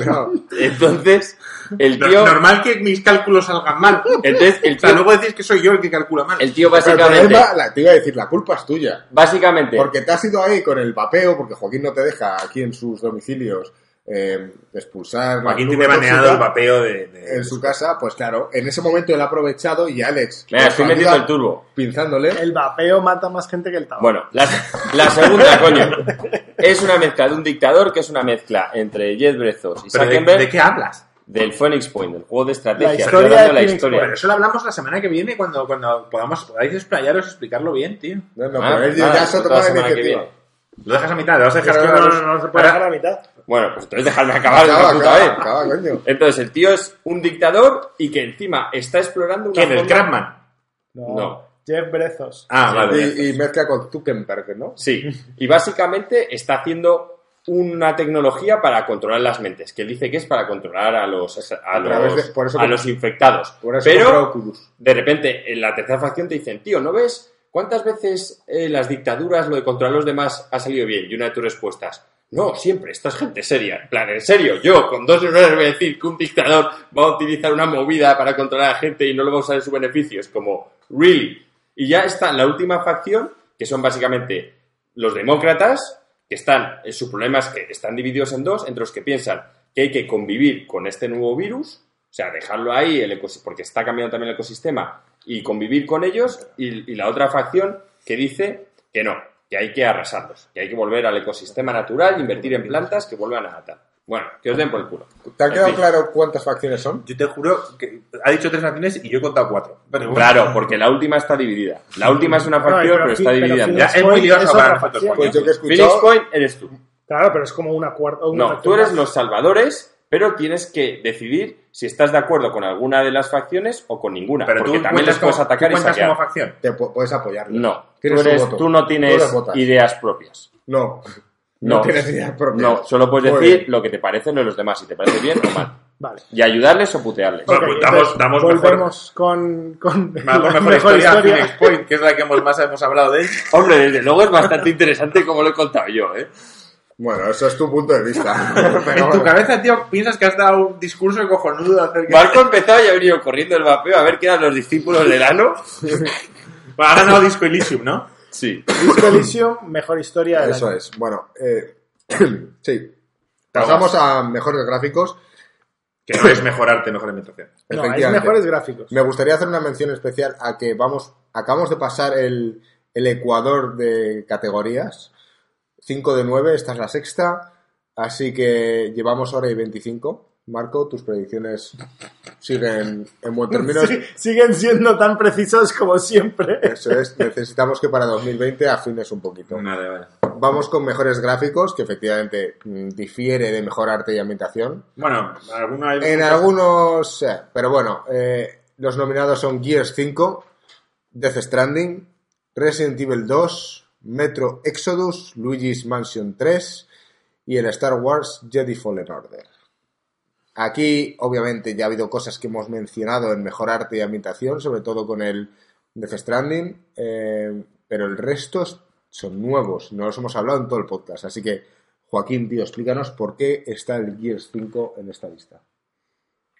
no. Entonces, el No- tío... Normal que mis cálculos salgan mal. Entonces, el O sea, tío, luego decís que soy yo el que calcula mal. el tío Pero el básicamente... problema, la- te iba a decir, la culpa es tuya. Básicamente, Porque te has ido ahí con el vapeo, porque Joaquín no te deja aquí en sus domicilios eh, expulsar. Joaquín tiene baneado el vapeo de... de- En su casa, pues claro, en ese momento él ha aprovechado y Alex. Estoy metiendo el turbo. Pinzándole. El vapeo mata más gente que el tabaco. Bueno, la, la segunda, coño, es una mezcla de un dictador que es una mezcla entre Jeff Bezos y ¿Pero de, Zuckerberg de qué hablas? del Phoenix Point, del juego de estrategia. La historia de la historia. Pero eso lo hablamos la semana que viene cuando, cuando podamos, podáis explayaros y explicarlo bien, tío. No, no, Ah, pero él ya se ha tomado la iniciativa. Lo dejas a mitad, lo vas a dejar no, los- no, no se puede Ahora- dejar a mitad. Bueno, pues entonces dejadme acabar de Acaba, una puta acaba, vez. acaba, coño. Entonces, el tío es un dictador y que encima está explorando una ¿Quién? ¿El forma- Crabman? No. No. Jeff Brezos. Ah, vale. Y, y mezcla con Zuckerberg, ¿no? Sí, y básicamente está haciendo una tecnología para controlar las mentes, que él dice que es para controlar a los, a A través los, de- por eso a que- los infectados. Por eso Pero Oculus. de repente en la tercera facción te dicen, tío, ¿no ves cuántas veces eh, las dictaduras, lo de controlar a los demás, ha salido bien? Y una de tus respuestas, no, siempre, esta es gente seria. En plan, en serio, yo con dos errores voy a decir que un dictador va a utilizar una movida para controlar a la gente y no lo va a usar en su beneficio. Como, really. Y ya está la última facción, que son básicamente los demócratas, que están, eh, su problema es que están divididos en dos, entre los que piensan que hay que convivir con este nuevo virus, o sea, dejarlo ahí, el porque está cambiando también el ecosistema, y convivir con ellos, y la otra facción que dice que no, que hay que arrasarlos, que hay que volver al ecosistema natural, invertir en plantas que vuelvan a tal. Bueno, que os den por el culo. ¿Te ha En quedado fin. claro cuántas facciones son? Yo te juro que ha dicho tres facciones y yo he contado cuatro. Pero bueno. Claro, porque la última está dividida. La última es una No, facción, pero está pero dividida Ya, es muy lioso para nosotros. Pues yo que he Phoenix escuchado... Point eres tú. Claro, pero es como una cuarta. una No, tú eres más. los salvadores, pero tienes que decidir si estás de acuerdo con alguna de las facciones o con ninguna. Pero porque tú también les puedes como- atacar tú y cuentas saquear. como facción. Te pu- puedes apoyarlo. No, tú, Tienes su eres- voto. tú no tienes ideas propias. No. No. tienes ideas propias. No, solo puedes Muy decir bien. lo que te parece de los demás, si te parece bien o mal. Vale. Y ayudarles o putearles. Bueno, pues damos- damos volvemos con, con Vamos, la mejor, historia, Phoenix Point, que es la que hemos, más hemos hablado de él. Hombre, desde luego es bastante interesante como lo he contado yo, ¿eh? Bueno, eso es tu punto de vista. Pero en tu bueno. cabeza, tío, piensas que has dado un discurso cojonudo acerca Marco ha empezado y ha venido corriendo el vapeo a ver qué eran los discípulos del ano. Bueno, ha ganado Disco Elysium, ¿no? Sí. Disco Elysium, mejor historia del Eso año. es. Bueno, eh, sí. Pasamos a mejores gráficos. Que no es mejorarte, mejor ambientación. No, es mejores gráficos. Me gustaría hacer una mención especial a que vamos, acabamos de pasar el, el ecuador de categorías. 5 de 9, esta es la sexta. Así que llevamos hora y 25. Marco, tus predicciones siguen en buen término. Sí, siguen siendo tan precisos como siempre. Eso es, necesitamos que para 2020 afines un poquito. Vale, vale. Vamos con mejores gráficos, que efectivamente mm, difiere de mejor arte y ambientación. Bueno, alguna En algunos, eh, pero bueno, eh, Los nominados son Gears 5, Death Stranding, Resident Evil 2, Metro Exodus, Luigi's Mansion 3 y el Star Wars Jedi Fallen Order. Aquí, obviamente, ya ha habido cosas que hemos mencionado en mejor arte y ambientación, sobre todo con el Death Stranding, eh, pero el resto son nuevos, no los hemos hablado en todo el podcast. Así que, Joaquín, tío, explícanos por qué está el Gears 5 en esta lista.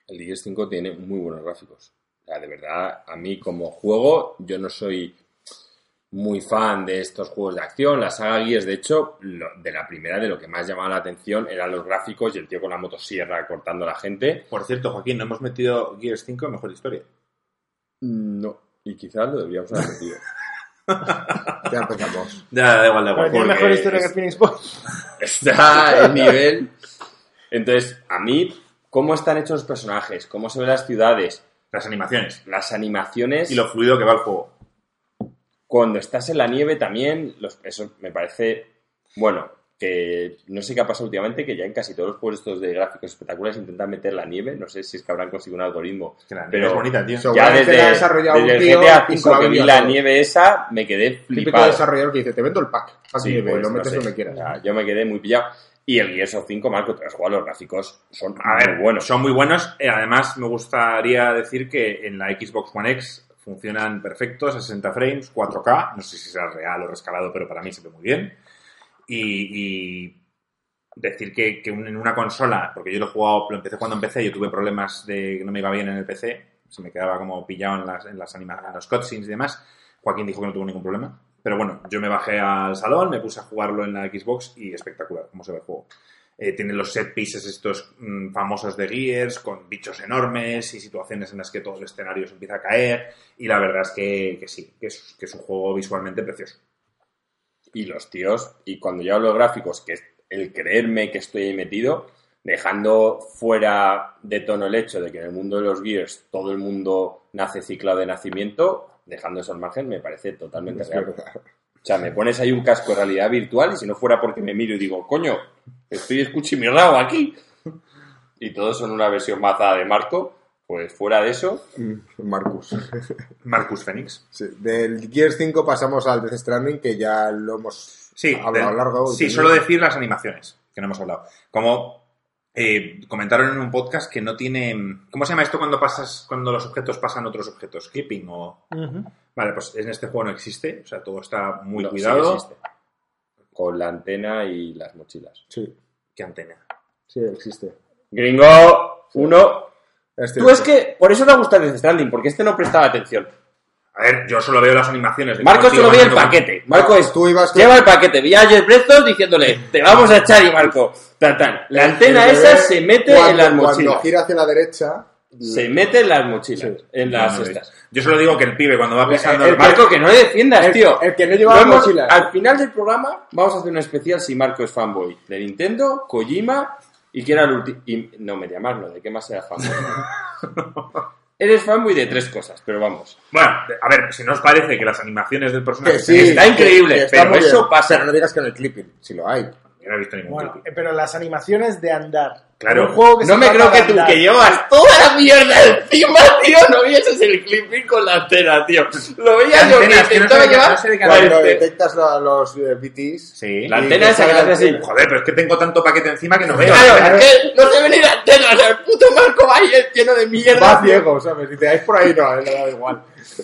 El Gears 5 tiene muy buenos gráficos. O sea, de verdad, a mí como juego, yo no soy muy fan de estos juegos de acción. La saga Gears, de hecho, lo- de la primera, de lo que más llamaba la atención eran los gráficos y el tío con la motosierra cortando a la gente. Por cierto, Joaquín, no hemos metido Gears 5 en mejor historia. No, y quizás lo deberíamos haber metido. Ya empezamos. Ya, da igual, da igual. tiene porque mejor historia que es- el Phoenix. Está en nivel. Entonces, a mí, cómo están hechos los personajes, cómo se ven las ciudades, Las animaciones. las animaciones. Y lo fluido que va el juego. Cuando estás en la nieve también, los, eso me parece, bueno, que no sé qué ha pasado últimamente, que ya en casi todos los juegos estos de gráficos espectaculares intentan meter la nieve, no sé si es que habrán conseguido un algoritmo. Que la nieve Pero es bonita, tío. Ya desde, la ha desarrollado un desde el GTA y se 5 lo ha que vi la nieve esa, me quedé Típico flipado. desarrollador que dice, te vendo el pack, pack Sí, nieve, pues, lo no metes sé. donde quieras. Yo me quedé muy pillado. Y el Gears of 5, Marco, te has jugado, los gráficos son A ver, buenos. son muy buenos. Eh, además, me gustaría decir que en la Xbox One X funcionan perfectos, a 60 frames, 4K. No sé si será real o rescalado, pero para mí se ve muy bien. Y, decir que, en una consola, porque yo lo he jugado, lo empecé cuando empecé, yo tuve problemas de que no me iba bien en el PC, se me quedaba como pillado en las, en las anima- en los cutscenes y demás. Joaquín dijo que no tuvo ningún problema. Pero bueno, yo me bajé al salón, me puse a jugarlo en la Xbox y espectacular cómo se ve el juego. Eh, tiene los set pieces estos mm, famosos de Gears, con bichos enormes y situaciones en las que todo el escenario se empieza a caer. Y la verdad es que, que sí, que es, que es un juego visualmente precioso. y los tíos, y cuando yo hablo de gráficos, que es el creerme que estoy ahí metido, dejando fuera de tono el hecho de que en el mundo de los Gears todo el mundo nace ciclado de nacimiento, dejando eso al margen, me parece totalmente Es real. O sea, me pones ahí un casco de realidad virtual y si no fuera porque me miro y digo, coño, estoy escuchimirrao aquí. Y todos son una versión maza de Marco, pues fuera de eso, Mm, Marcus. Marcus Phoenix. Sí, Del Gears 5 pasamos al Death Stranding, que ya lo hemos Sí, hablado del- largo. y sí, solo decir las animaciones, que no hemos hablado. Como eh, comentaron en un podcast que no tiene... ¿Cómo se llama esto cuando pasas cuando los objetos pasan a otros objetos? ¿Clipping o...? Vale, pues en este juego no existe, o sea, todo está muy no, sí cuidado. existe. Con la antena y las mochilas. Sí, ¿Qué antena? sí, existe. Gringo, uno. Es Tú es que por eso no gusta Death Stranding, porque este no prestaba atención. A ver, yo solo veo las animaciones. de Marco solo veía el paquete. Marco es. Tú ibas con- Lleva el paquete. Vi a Jeff Bezos diciéndole, te vamos a echar y Marco. Tan, tan. La antena El esa se mete cuando- en las Cuando mochilas. gira hacia la derecha, Se mete en las mochilas. Sí. En las no, estas. Yo solo digo que el pibe cuando va pisando el el, Marco, que no le defiendas, El- tío. el que no llevaba Lo hemos- mochila. Al final del programa vamos a hacer un especial si Marco es fanboy de Nintendo, Kojima y que era el último. No, Mediamar, no, ¿de qué más era fanboy? Eres fanboy de tres cosas, pero vamos. Bueno, a ver, si no os parece que las animaciones del personaje... que sí, Está increíble, que está pero eso bien. pasa. Pero no digas que en el clipping, si lo hay. Yo no he visto ningún Bueno, clip. eh, pero las animaciones de andar. Claro. Un juego que No me creo que tú, que llevas toda la mierda encima, tío, no vieses el clipping con la antena, tío. Lo veía yo que intentaba llevar. Cuando eh, detectas la- los eh, BTs, Sí. La antena esa que así. Joder, pero es que tengo tanto paquete encima que no veo. Claro, es que no se ve ni la antena, o sea, el puto Marco va ahí lleno de mierda. va ciego, ¿sabes? Si te dais por ahí, no, le da igual.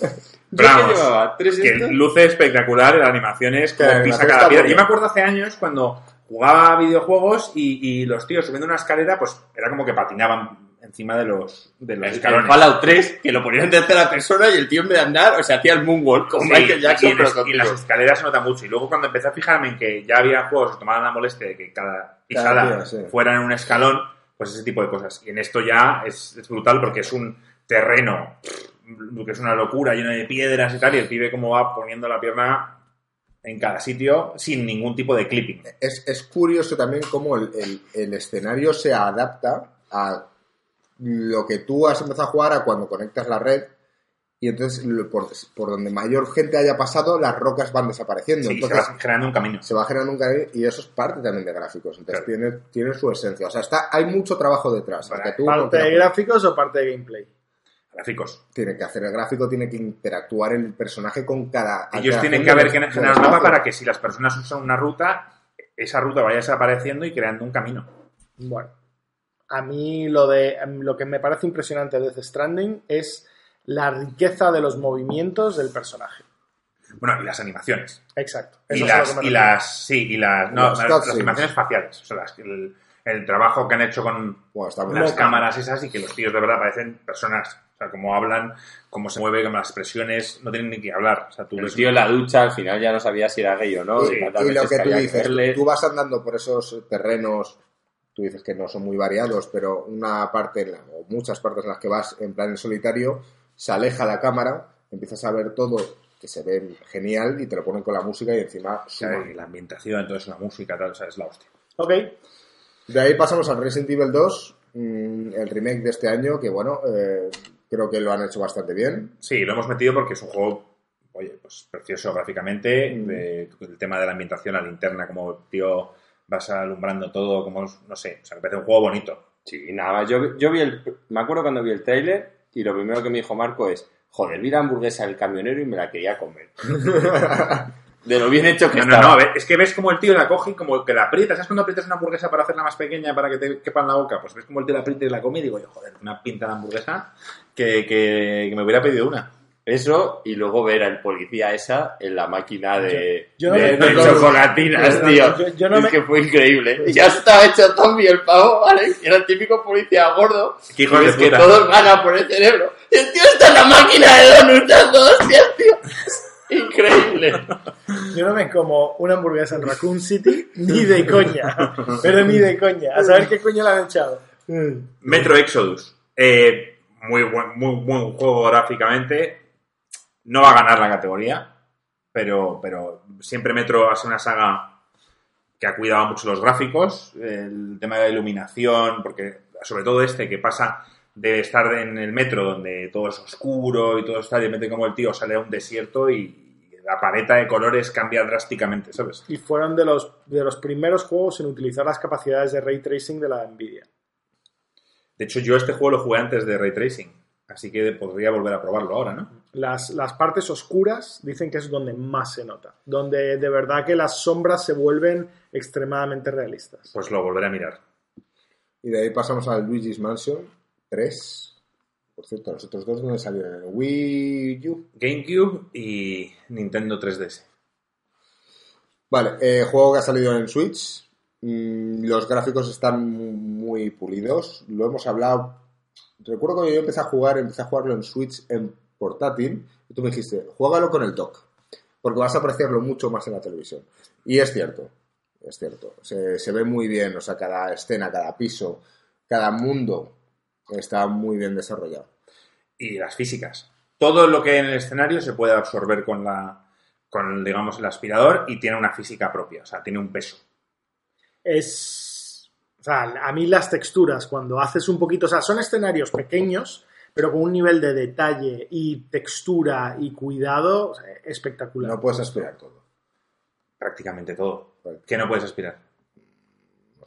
Pero que vamos, llevaba tres que estos. luce espectacular, la animación es Que como pisa cada piedra. Yo me acuerdo hace años cuando jugaba a videojuegos y, y los tíos subiendo una escalera, pues era como que patinaban encima de los, de los El, el escalones. Fallout 3, que lo ponían en tercera persona y el tío en vez de andar, o sea, hacía el moonwalk con Sí, Michael Jackson, y, en pero y las escaleras se nota mucho. Y luego cuando empecé a fijarme en que ya había juegos que tomaban la molestia de que cada pisada Cada día, sí. fuera en un escalón, pues ese tipo de cosas. Y en esto ya es, es brutal porque es un terreno que es una locura, lleno de piedras y tal, y el pibe como va poniendo la pierna en cada sitio sin ningún tipo de clipping. Es, es curioso también cómo el, el- el escenario se adapta a lo que tú has empezado a jugar a cuando conectas la red y entonces por, por donde mayor gente haya pasado las rocas van desapareciendo. Sí, se va generando un camino. se va generando un camino y eso es parte también de gráficos. Entonces Claro. tiene, tiene su esencia. O sea, está, hay mucho trabajo detrás. Tú ¿Parte no de gráficos o parte de gameplay? Gráficos. Tiene que hacer el gráfico, tiene que interactuar el personaje con cada. Ellos tienen que haber generar un mapa para que si las personas usan una ruta, esa ruta vaya desapareciendo y creando un camino. Bueno, a mí lo, de, lo que me parece impresionante de Death Stranding es la riqueza de los movimientos del personaje. Bueno, y las animaciones. Exacto. Y Eso las, y las, sí, y las, no, Las animaciones faciales. O sea, las- el, el trabajo que han hecho con muy las bien. cámaras esas y que los tíos de verdad parecen personas. O sea, cómo hablan, cómo se mueven, cómo las expresiones, no tienen ni que hablar. O sea, tú El ves- tío en la ducha al final ya no sabía si era gay o no. Y, y lo que tú dices, tú vas andando por esos terrenos, tú dices que no son muy variados, pero una parte, en la- o muchas partes en las que vas en plan en solitario, se aleja la cámara, empiezas a ver todo que se ve genial y te lo ponen con la música y encima o sea, suma. y la ambientación, entonces la música, tal, o sea, es la hostia. Ok, De ahí pasamos al Resident Evil 2, mm, el remake de este año, que bueno, eh, creo que lo han hecho bastante bien. Sí, lo hemos metido porque es un juego, oye, pues precioso gráficamente, Mm. de- el tema de la ambientación, la linterna, como tío vas alumbrando todo, como, no sé, o sea, me parece un juego bonito. Sí, nada más. Yo, yo vi el. Me acuerdo cuando vi el trailer y lo primero que me dijo Marco es: Joder, vi la hamburguesa del camionero y me la quería comer. De lo bien hecho que No, no, estaba. no, ve- es que ves como el tío la coge y como que la aprieta. ¿Sabes cuando aprietas una hamburguesa para hacerla más pequeña para que te quepa en la boca? Pues ves como el tío la aprieta y la come y digo yo, joder, una pinta de hamburguesa que, que, que me hubiera pedido una. Eso y luego ver al policía esa en la máquina de, Yo- yo no de- me- de yo- chocolatinas, yo- tío. yo- yo no es me- que fue increíble. Ya estaba hecho zombie el pavo, ¿vale? Y era el típico policía gordo. De es que todos van a por el cerebro. Y el tío está en la máquina de donuts hostias, tío. Increíble. yo no me como una hamburguesa en Raccoon City ni de coña, pero ni de coña. A saber qué coño le han echado. Metro Exodus. Eh, muy buen, muy buen juego gráficamente. No va a ganar la categoría, pero, pero siempre Metro ha sido una saga que ha cuidado mucho los gráficos, el tema de la iluminación, porque sobre todo este que pasa de estar en el metro donde todo es oscuro y todo está, y de repente como el tío sale a un desierto y la paleta de colores cambia drásticamente, ¿sabes? Y fueron de los, de los primeros juegos en utilizar las capacidades de ray tracing de la Nvidia. De hecho, yo este juego lo jugué antes de Ray Tracing, así que podría volver a probarlo ahora, ¿no? Las, las partes oscuras dicen que es donde más se nota, donde de verdad que las sombras se vuelven extremadamente realistas. Pues lo volveré a mirar. Y de ahí pasamos al Luigi's Mansion 3. Por cierto, los otros dos, ¿dónde salieron? Wii U. GameCube y Nintendo 3DS. Vale, eh, juego que ha salido en Switch. Mm, los gráficos están muy pulidos. Lo hemos hablado. Recuerdo cuando yo empecé a jugar, empecé a jugarlo en Switch en portátil. Y tú me dijiste, juégalo con el dock. Porque vas a apreciarlo mucho más en la televisión. Y es cierto, es cierto. Se, se ve muy bien, o sea, cada escena, cada piso, cada mundo está muy bien desarrollado. Y las físicas. Todo lo que hay en el escenario se puede absorber con la con digamos el aspirador y tiene una física propia, o sea, tiene un peso. Es. O sea, a mí las texturas, cuando haces un poquito. O sea, son escenarios pequeños, pero con un nivel de detalle y textura y cuidado o sea, espectacular. No puedes aspirar todo. Prácticamente todo. ¿Qué no puedes aspirar?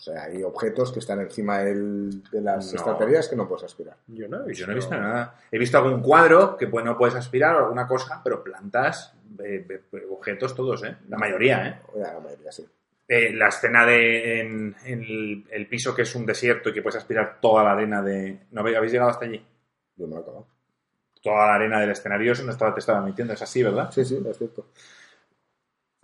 O sea, hay objetos que están encima del- de las No. estanterías que no puedes aspirar. Yo no he visto. Yo no he visto nada. He visto algún cuadro que pues, no puedes aspirar o alguna cosa, pero plantas, eh, eh, objetos todos, ¿eh? La mayoría, ¿eh? La mayoría sí. Eh, la escena de en, en el, el piso que es un desierto y que puedes aspirar toda la arena de... ¿No habéis habéis llegado hasta allí? Yo lo he acabado. Toda la arena del escenario, eso no estaba, te estaba mintiendo, es así, ¿verdad? Sí, sí, es cierto.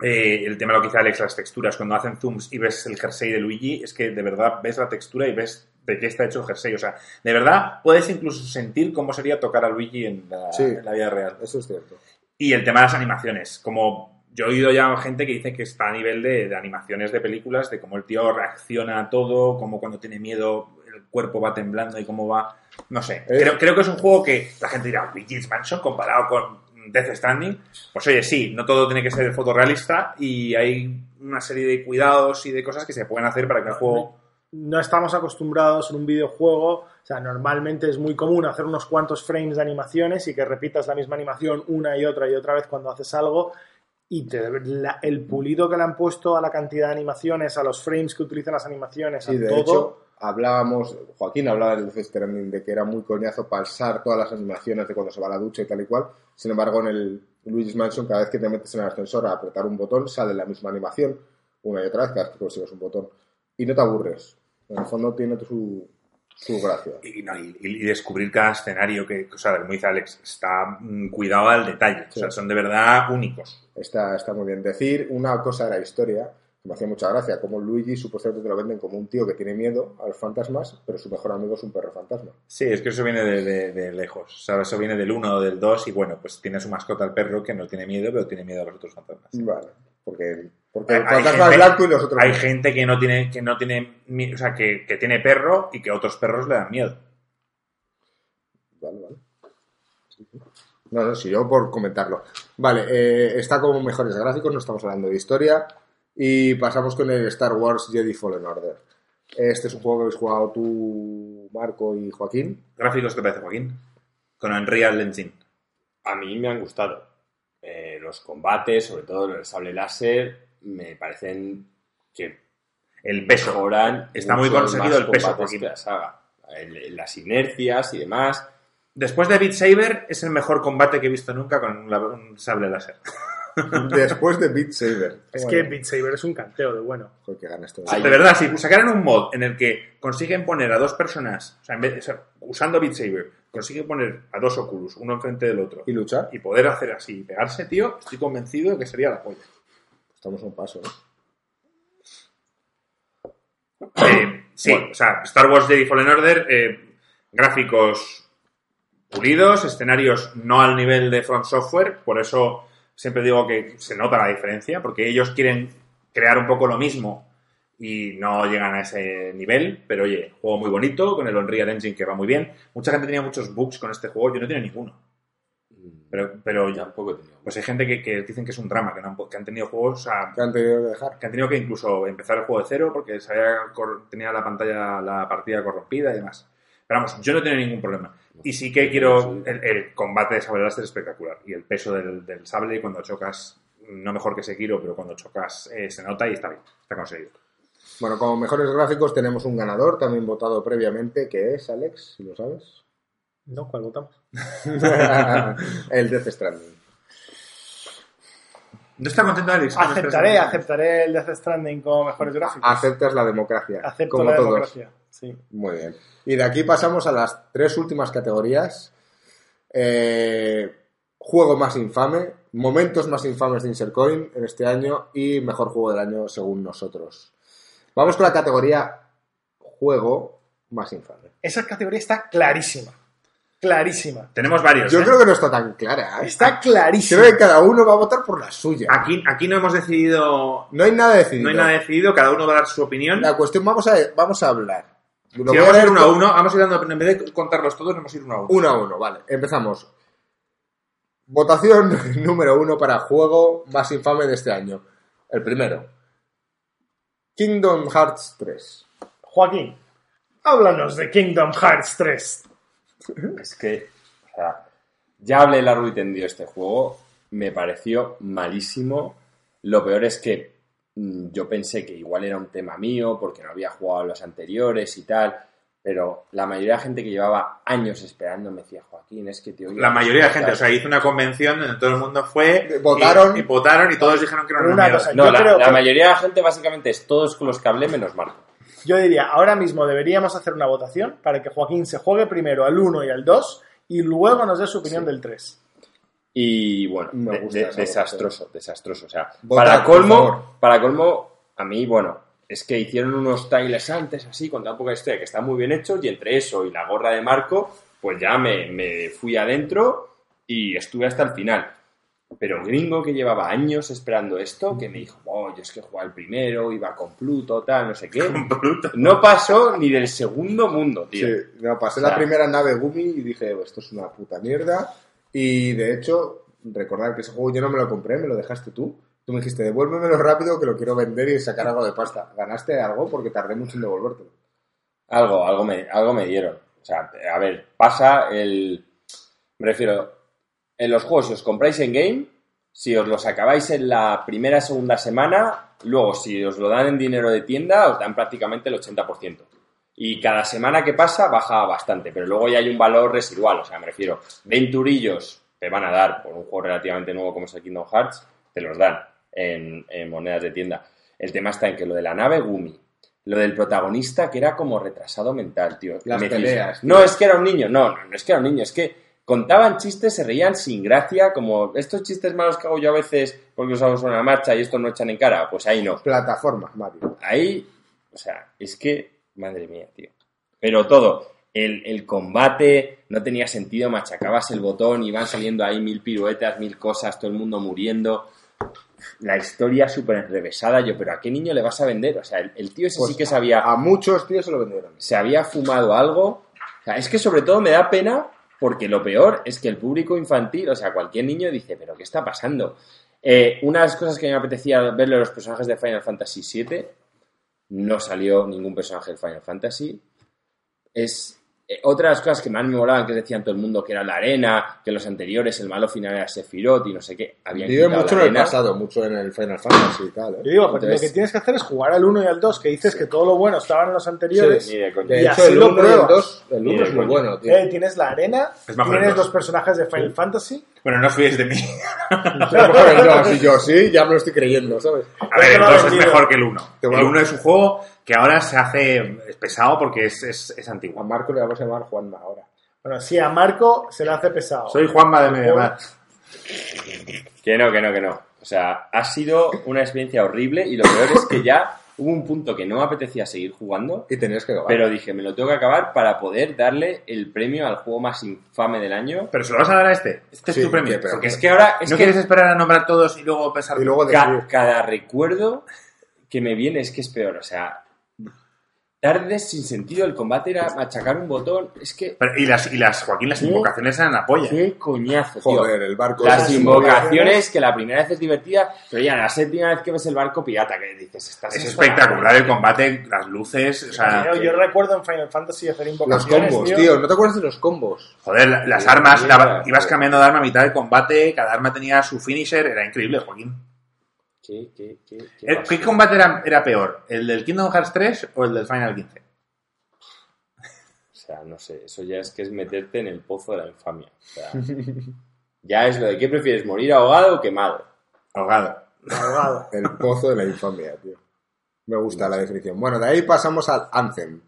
Eh, el tema de lo que dice Alex, las texturas, cuando hacen zooms y ves el jersey de Luigi, es que de verdad ves la textura y ves de qué está hecho el jersey. O sea, de verdad puedes incluso sentir cómo sería tocar a Luigi en la, Sí. en la vida real. Eso es cierto. Y el tema de las animaciones, como yo he oído ya gente que dice que está a nivel de, de animaciones de películas, de cómo el tío reacciona a todo, cómo cuando tiene miedo el cuerpo va temblando y cómo va... No sé, Eh. creo, creo que es un juego que la gente dirá, Luigi's Mansion comparado con Death Stranding, pues oye, sí, no todo tiene que ser fotorrealista y hay una serie de cuidados y de cosas que se pueden hacer para que el juego... no estamos acostumbrados en un videojuego, o sea, normalmente es muy común hacer unos cuantos frames de animaciones y que repitas la misma animación una y otra y otra vez cuando haces algo y te- la- el pulido que le han puesto a la cantidad de animaciones, a los frames que utilizan las animaciones, a de todo, hecho, hablábamos, Joaquín hablaba del Death Stranding de que era muy coñazo pasar todas las animaciones de cuando se va a la ducha y tal y cual. Sin embargo, en el Luigi's Mansion, cada vez que te metes en el ascensor a apretar un botón, sale la misma animación una y otra vez cada vez que consigues un botón. Y no te aburres. En el fondo tiene su, su gracia. Y, no, y- y descubrir cada escenario que, o sea, como dice Alex, está mm, cuidado al detalle. O sea, son de verdad únicos. Está, está muy bien. Decir una cosa de la historia, que me hacía mucha gracia, como Luigi supuestamente te lo venden como un tío que tiene miedo a los fantasmas, pero su mejor amigo es un perro fantasma. Sí, es que eso viene de, de- de lejos. Sea, eso viene del 1 o del 2 y bueno, pues tiene su mascota el perro que no tiene miedo, pero tiene miedo a los otros fantasmas. Vale, porque, porque el fantasma gente- es blanco y los otros Hay no. gente que no tiene, que no tiene, o sea, que, que tiene perro y que otros perros le dan miedo. Vale, vale. Sí, sí. No, no, si yo por comentarlo. Vale, eh, está como mejores gráficos, no estamos hablando de historia. Y pasamos con el Star Wars Jedi Fallen Order. Este es un juego que habéis jugado tú, Marco y Joaquín. ¿Gráficos qué te parece, Joaquín? Con Unreal Engine. A mí me han gustado. Eh, los combates, sobre todo el sable láser, me parecen que El peso. mejoran. Está muy conseguido el peso, Joaquín. la saga. El- las inercias y demás. Después de Beat Saber, es el mejor combate que he visto nunca con un sable láser. Después de Beat Saber. Es que Beat Saber es un canteo de bueno. joder, que gana esto. Ay, De verdad, si sacaran un mod en el que consiguen poner a dos personas, o sea, en vez, o sea, usando Beat Saber, consiguen poner a dos Oculus, uno enfrente del otro, ¿Y luchar? y poder hacer así y pegarse, tío, estoy convencido de que sería la polla. Estamos a un paso, ¿no? Eh, sí, Bueno. o sea, Star Wars Jedi Fallen Order, eh, gráficos pulidos, escenarios no al nivel de From Software, por eso siempre digo que se nota la diferencia, porque ellos quieren crear un poco lo mismo y no llegan a ese nivel, pero oye, juego muy bonito, con el Unreal Engine que va muy bien. Mucha gente tenía muchos bugs con este juego, yo no tenía ninguno. Pero, pero Ya tampoco he tenido. pues hay gente que, que dicen que es un drama, que, no han, que han tenido juegos a Que han tenido que dejar. que han tenido que incluso empezar el juego de cero porque se había cor- tenía la pantalla, la partida corrompida y demás. Pero vamos, yo no tengo ningún problema. Y sí que quiero el, el combate de sable láser espectacular. Y el peso del, del sable y cuando chocas, no mejor que Sekiro, pero cuando chocas eh, se nota y está bien, está conseguido. Bueno, como mejores gráficos tenemos un ganador, también votado previamente, que es Alex, si lo sabes. ¿No? ¿Cuál votamos? el Death Stranding. ¿No está contento Alex? Aceptaré, aceptaré el Death Stranding como mejores gráficos. Aceptas la democracia, Acepto como la todos. democracia. Sí. Muy bien. Y de aquí pasamos a las tres últimas categorías. Eh, juego más infame, momentos más infames de Insercoin en este año y mejor juego del año según nosotros. Vamos con la categoría juego más infame. Esa categoría está clarísima. Clarísima. Tenemos varios. Yo ¿eh? creo que no está tan clara. ¿eh? Está clarísima. Creo que cada uno va a votar por la suya. Aquí, aquí no hemos decidido. No hay nada decidido. No hay nada decidido, cada uno va a dar su opinión. La cuestión, vamos a, vamos a hablar. Lo Si vamos a ir uno a uno, vamos a ir dando, en vez de contarlos todos, vamos a ir uno a uno. Uno a uno, vale. Empezamos. Votación número uno para juego más infame de este año. El primero. Kingdom Hearts 3. Joaquín, háblanos de Kingdom Hearts 3. Es que, o sea, ya hablé largo y tendido de este juego, me pareció malísimo. Lo peor es que yo pensé que igual era un tema mío porque no había jugado a los anteriores y tal, pero la mayoría de la gente que llevaba años esperando me decía, Joaquín, es que te oía La mayoría de la gente, o cosas". sea, hizo una convención donde todo el mundo fue. Votaron. Y, y votaron y todos dijeron que era Pero una, cosa, No, Yo la, creo la que- mayoría de la gente básicamente es todos con los que hablé menos Marco. Yo diría, ahora mismo deberíamos hacer una votación para que Joaquín se juegue primero al 1 y al 2 y luego nos dé su opinión del 3. Y bueno, Me de- gusta de- esa desastroso, desastroso. O sea, para colmo, para colmo, a mí, bueno, es que hicieron unos trailers antes, así, con tan poca historia, que están muy bien hechos, y entre eso y la gorra de Marco, pues ya me, me fui adentro y estuve hasta el final. Pero gringo que llevaba años esperando esto, que me dijo, oh, yo es que jugaba el primero, iba con Pluto, tal, no sé qué. No pasó ni del segundo mundo, tío. Sí, no, pasé O sea- la primera nave Gumi y dije, esto es una puta mierda. Y de hecho, recordar que ese juego yo no me lo compré, me lo dejaste tú. Tú me dijiste, devuélvemelo rápido que lo quiero vender y sacar algo de pasta. ¿Ganaste algo? Porque tardé mucho en devolvértelo. Algo, algo me, algo me dieron. O sea, a ver, pasa el. Me refiero, en los juegos, si os compráis en game, si os los acabáis en la primera segunda semana, luego si os lo dan en dinero de tienda, os dan prácticamente el 80%. Y cada semana que pasa baja bastante, pero luego ya hay un valor residual. O sea, me refiero, 20 urillos te van a dar por un juego relativamente nuevo como es el Kingdom Hearts, te los dan en, en monedas de tienda. El tema está en que lo de la nave Gumi, lo del protagonista que era como retrasado mental, tío. Las Me peleas. No, es que era un niño, no, no, no es que era un niño, es que contaban chistes, se reían sin gracia, como estos chistes malos que hago yo a veces porque sobre la marcha y estos no echan en cara, pues ahí no. Plataforma, Mario. Ahí, o sea, es que, madre mía, tío. Pero todo, el, el combate no tenía sentido, machacabas el botón, iban saliendo ahí mil piruetas, mil cosas, todo el mundo muriendo. La historia súper enrevesada, yo, pero ¿a qué niño le vas a vender? O sea, el, el tío ese Pues sí que sabía A muchos tíos se lo vendieron. se había fumado algo. O sea, es que sobre todo me da pena porque lo peor es que el público infantil, o sea, cualquier niño dice, pero ¿qué está pasando? Eh, una de las cosas que me apetecía verle a los personajes de Final Fantasy VII, no salió ningún personaje de Final Fantasy. Es eh, otra de las cosas que más me molaban, que decían todo el mundo que era la arena, que los anteriores, el malo final era Sephiroth y no sé qué. Habían Vive mucho la en el pasado, mucho en el Final Fantasy y tal. ¿eh? Yo digo, porque Entonces- lo que tienes que hacer es jugar al 1 y al 2, que dices que todo lo bueno estaba en los anteriores. De Y hecho, así el lo 1 y el pruebas. 2, el Ni 1 de es muy bueno, tío. Eh, tienes la arena, tienes dos. los personajes de Final Fantasy. Bueno, no fíes de mí. Mejor el 2, y yo sí, ya me lo estoy creyendo, ¿sabes? A ver, no 2 es mejor que el 1. Te voy El a- 1 es un juego que ahora se hace es pesado porque es, es, es A antiguo. Marco le vamos a llamar Juanma ahora. Bueno, sí, a Marco se le hace pesado. Soy Juanma de Mediamar. Que no, que no, que no. O sea, ha sido una experiencia horrible y lo peor es que ya hubo un punto que no me apetecía seguir jugando, Y tenías que acabar. pero dije, me lo tengo que acabar para poder darle el premio al juego más infame del año. Pero se lo vas a dar a este. Este Sí, es tu premio. pero- Porque es que ahora, es ¿No que quieres esperar a nombrar todos y luego pensar? y luego ca- cada recuerdo que me viene es que es peor. O sea, tardes sin sentido, el combate era machacar un botón. Es que, Pero- y, las, y las, Joaquín, las ¿Qué? invocaciones eran la polla. qué coñazo, tío. joder, el barco... Las es- invocaciones, que la primera vez es divertida, pero ya la séptima vez que ves el barco pirata, que dices, estás Es espectacular el combate, las luces, o sea, Yo, yo recuerdo en Final Fantasy hacer Los invocaciones. combos, tío. ¿No te acuerdas de los combos? joder, la- las Sí, armas, la- ibas cambiando de arma a mitad de combate, cada arma tenía su finisher, era increíble, Joaquín. ¿Qué, qué, qué, qué ¿El- pasa? ¿Qué combate era, era peor? ¿El del Kingdom Hearts 3 o el del Final 15? O sea, no sé, eso ya es que es meterte en el pozo de la infamia. O sea, ya es lo de qué prefieres, morir ahogado o quemado. Ahogado. Ahogado. El pozo de la infamia, tío. Me gusta la definición. Bueno, de ahí pasamos al Anthem.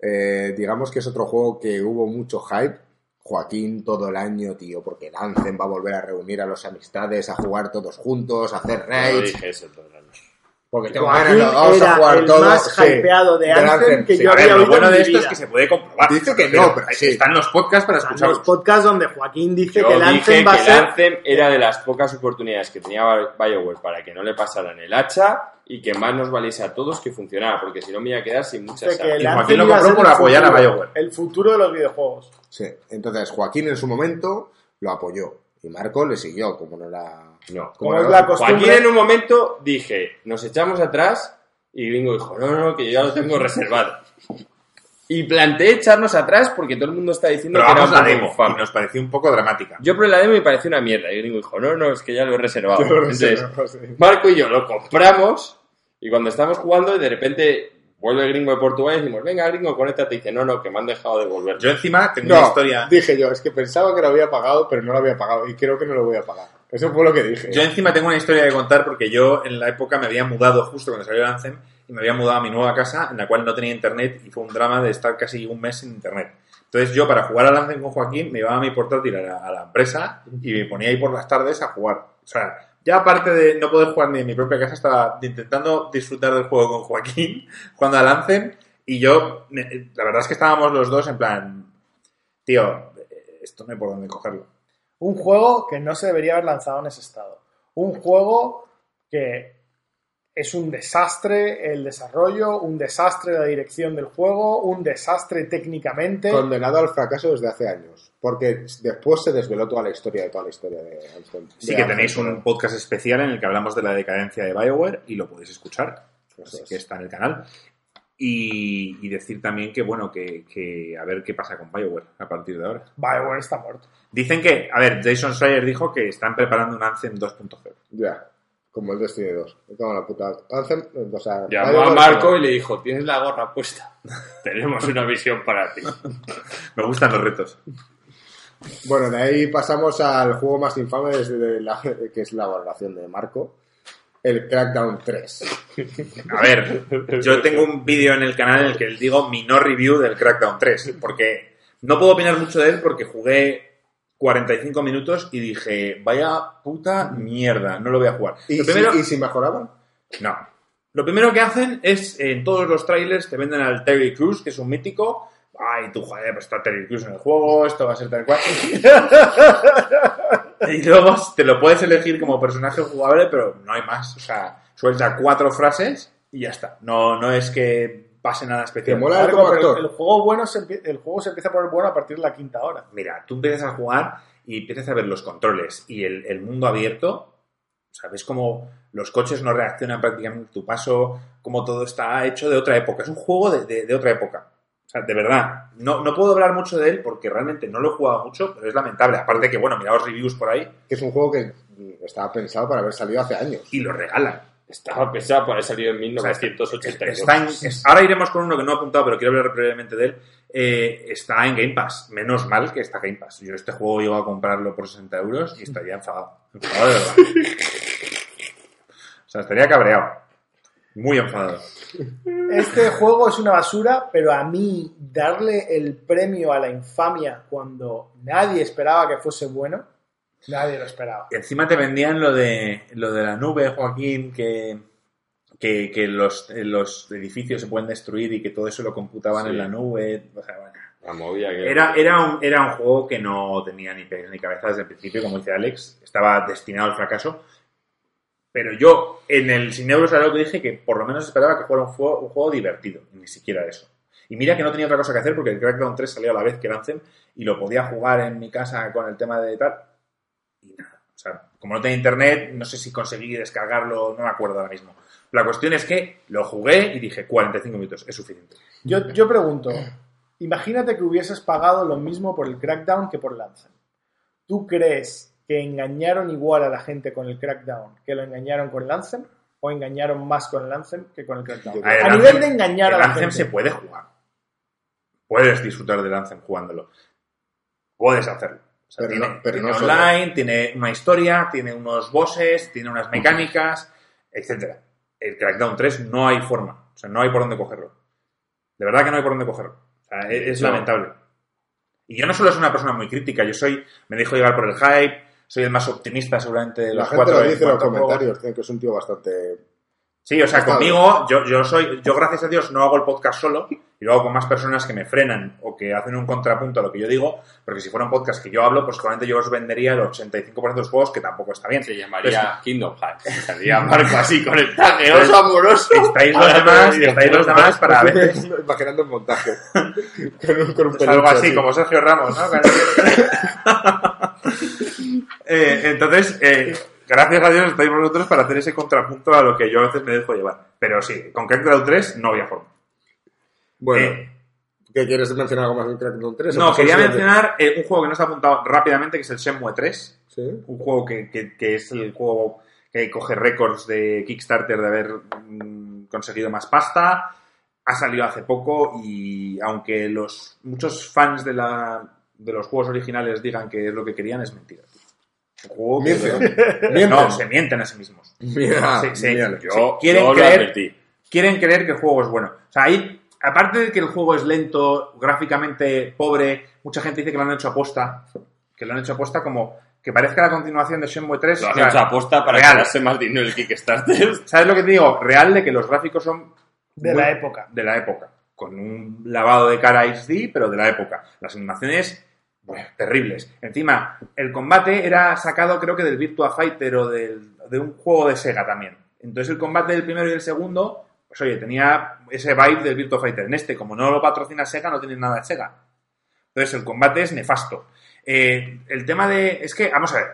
Eh, digamos que es otro juego que hubo mucho hype. Joaquín todo el año, tío, porque el Anthem va a volver a reunir a los amistades, a jugar todos juntos, a hacer raids. Porque tengo Joaquín ganas, vamos a era jugar el todos. más sí, hypeado de Anthem que sí. yo A ver, había lo oído bueno en de mi esto es vida. que se puede comprobar. Dice que no, pero sí. Están los podcasts para Los escucharlos. podcasts donde Joaquín dice Yo que el dije Anthem va a que el ser Anthem era de las pocas oportunidades que tenía Bioware para que no le pasaran el hacha y que más nos valiese a todos que funcionara, porque si no me iba a quedar sin muchas dice que el Y Joaquín Anthem lo iba a compró ser por el apoyar a futuro, BioWare. El futuro de los videojuegos. Sí, entonces Joaquín en su momento lo apoyó. Y Marco le siguió, como no era... No. Como es la costumbre. Joaquín en un momento dije, nos echamos atrás y Gringo dijo, no, no, no, que yo ya lo tengo reservado. Y planteé echarnos atrás porque todo el mundo está diciendo que era la demo y nos pareció un poco dramática. Yo probé la demo y me pareció una mierda. Y Gringo dijo, no, no, es que ya lo he reservado. Yo lo Entonces, reservo, sí. Marco y yo lo compramos y cuando estamos jugando de repente vuelve el Gringo de Portugal y decimos, venga Gringo, conéctate. Y dice, no, no, que me han dejado de volver. Yo encima tengo No, una historia. dije yo, es que pensaba que lo había pagado, pero no lo había pagado. Y creo que no lo voy a pagar. Eso fue lo que dije. Yo encima tengo una historia que contar porque yo en la época me había mudado justo cuando salió el y me había mudado a mi nueva casa en la cual no tenía internet y fue un drama de estar casi un mes sin internet. Entonces yo para jugar al Anthem con Joaquín me llevaba a mi portátil a la, empresa y me ponía ahí por las tardes a jugar. O sea, ya aparte de no poder jugar ni en mi propia casa, estaba intentando disfrutar del juego con Joaquín jugando al Anthem y yo, la verdad es que estábamos los dos en plan, tío, esto no hay por dónde cogerlo. Un juego que no se debería haber lanzado en ese estado. Un juego que es un desastre el desarrollo, un desastre la dirección del juego, un desastre técnicamente. Condenado al fracaso desde hace años. Porque después se desveló toda la historia de toda la historia de Anthem. Sí De que tenéis un podcast especial en el que hablamos de la decadencia de Bioware y lo podéis escuchar. Así que está en el canal. Y, y decir también que, bueno, que, que a ver qué pasa con Bioware a partir de ahora. Bioware está muerto. Dicen que, a ver, Jason Schreier dijo que están preparando un Anthem 2.0. Ya. Como el Destiny 2. Me cago en la puta. Anthem, o sea, Llamó a. Marco y le dijo, tienes la gorra puesta. Tenemos una misión para ti. Me gustan los retos. Bueno, de ahí pasamos al juego más infame desde la, que es la valoración de Marco. El Crackdown 3. A ver, yo tengo un vídeo en el canal en el que digo mi no review del Crackdown 3, porque no puedo opinar mucho de él porque jugué 45 minutos y dije, vaya puta mierda, no lo voy a jugar. ¿Y, Lo si, primero, ¿Y si mejoraban? no. Lo primero que hacen es, en todos los trailers te venden al Terry Crews, que es un mítico. Ay, tú, joder, pues está Terry Crews en el juego, esto va a ser tal cual. y luego te lo puedes elegir como personaje jugable, pero no hay más. O sea, suelta cuatro frases y ya está. No, no es que pase nada especial. ¿Te mola? Como actor. el juego bueno se el juego se empieza a poner bueno a partir de la quinta hora. Mira, tú empiezas a jugar y empiezas a ver los controles y el, el mundo abierto. ¿Sabes cómo los coches no reaccionan prácticamente a tu paso? Cómo todo está hecho de otra época. Es un juego de, de- de otra época. O sea, de verdad. No, no puedo hablar mucho de él porque realmente no lo he jugado mucho, pero es lamentable. Aparte que, bueno, mira los reviews por ahí Que es un juego que estaba pensado para haber salido hace años. y lo regalan. Estaba pensado por haber salido en O sea, 1982. está en- es- ahora iremos con uno que no he apuntado, pero quiero hablar brevemente de él. Eh, está en Game Pass. Menos mal que está Game Pass. Yo este juego llego a comprarlo por 60 euros y estaría enfadado. Enfadado de verdad. O sea, estaría cabreado. Muy enfadado. Este juego es una basura, pero a mí darle el premio a la infamia cuando nadie esperaba que fuese bueno, nadie lo esperaba. Y encima te vendían lo de, lo de la nube, Joaquín, que, que, que los, los edificios se pueden destruir y que todo eso lo computaban Sí. en la nube. O sea, bueno. La movida que... Era, era, un, era un juego que no tenía ni pies ni cabeza desde el principio, como dice Alex. Estaba destinado al fracaso. Pero yo, en el Sin Euros, era lo que dije que por lo menos esperaba que fuera un juego, un juego divertido. Ni siquiera eso. Y mira que no tenía otra cosa que hacer porque el Crackdown 3 salió a la vez que el y lo podía jugar en mi casa con el tema de tal. Y nada. O sea, como no tenía internet, no sé si conseguí descargarlo, no me acuerdo ahora mismo. La cuestión es que lo jugué y dije 45 minutos, es suficiente. Yo, yo pregunto, imagínate que hubieses pagado lo mismo por el Crackdown que por el Anthem. ¿Tú crees que engañaron igual a la gente con el Crackdown que lo engañaron con el Anthem? ¿O engañaron más con el Anthem que con el Crackdown? A, el nivel Anthem- de engañar a la Anthem gente. se puede jugar. Puedes disfrutar del Anthem jugándolo. Puedes hacerlo. O sea, Pero tiene no- pero tiene no solo. online, tiene una historia, tiene unos bosses, tiene unas mecánicas, etcétera. El Crackdown 3 no hay forma. O sea, no hay por dónde cogerlo. De verdad que no hay por dónde cogerlo. O sea, es, lamentable. Y yo no solo soy una persona muy crítica, yo soy, me dejo llevar por el hype, soy el más optimista seguramente de La los gente cuatro lo dice en los comentarios, tío, que es un tío bastante... Sí, o sea, Está conmigo, yo, yo soy, yo gracias a Dios no hago el podcast solo y lo hago con más personas que me frenan o que hacen un contrapunto a lo que yo digo, porque si fuera un podcast que yo hablo, pues probablemente yo os vendería el 85% de los juegos, que tampoco está bien. Se llamaría Kingdom Hearts. Estaría Marco así con el Pues- amoroso. Estáis los demás, estáis los demás para ver. Imaginando el montaje. con un, con un Es algo así, como Sergio Ramos, ¿no? Eh, entonces, eh, gracias a Dios estáis vosotros para hacer ese contrapunto a lo que yo a veces me dejo llevar. Pero sí, con Crackdown 3 no había forma. Bueno, Eh, ¿qué quieres mencionar algo más del Crackdown 3? no, ¿O quería mencionar eh, un juego que no está apuntado rápidamente, que es el Shenmue 3. siguiente? un juego que, que- que es el juego que coge récords de Kickstarter de haber mm, conseguido más pasta. Ha salido hace poco y aunque los muchos fans de, la, de los juegos originales digan que es lo que querían, es mentira. Mienten. no, se mienten a sí mismos. Mira, Sí, sí. mira. Yo, quieren yo creer- quieren creer que el juego es bueno. O sea, ahí, aparte de que el juego es lento, gráficamente pobre, mucha gente dice que lo han hecho aposta. Que lo han hecho aposta como que parezca la continuación de Shenmue 3. Lo o han sea, hecho aposta para real. ganarse más dinero el Kickstarter. ¿Sabes lo que te digo? Real de que los gráficos son De muy- la época. De la época. Con un lavado de cara HD, pero de la época. Las animaciones, bueno, terribles. Encima, el combate era sacado, creo que del Virtua Fighter o del- de un juego de Sega también. Entonces, el combate del primero y del segundo, pues oye, tenía ese vibe del Virtua Fighter. En este, como no lo patrocina Sega, no tiene nada de Sega. Entonces, el combate es nefasto. Eh, el tema de. Es que, vamos a ver.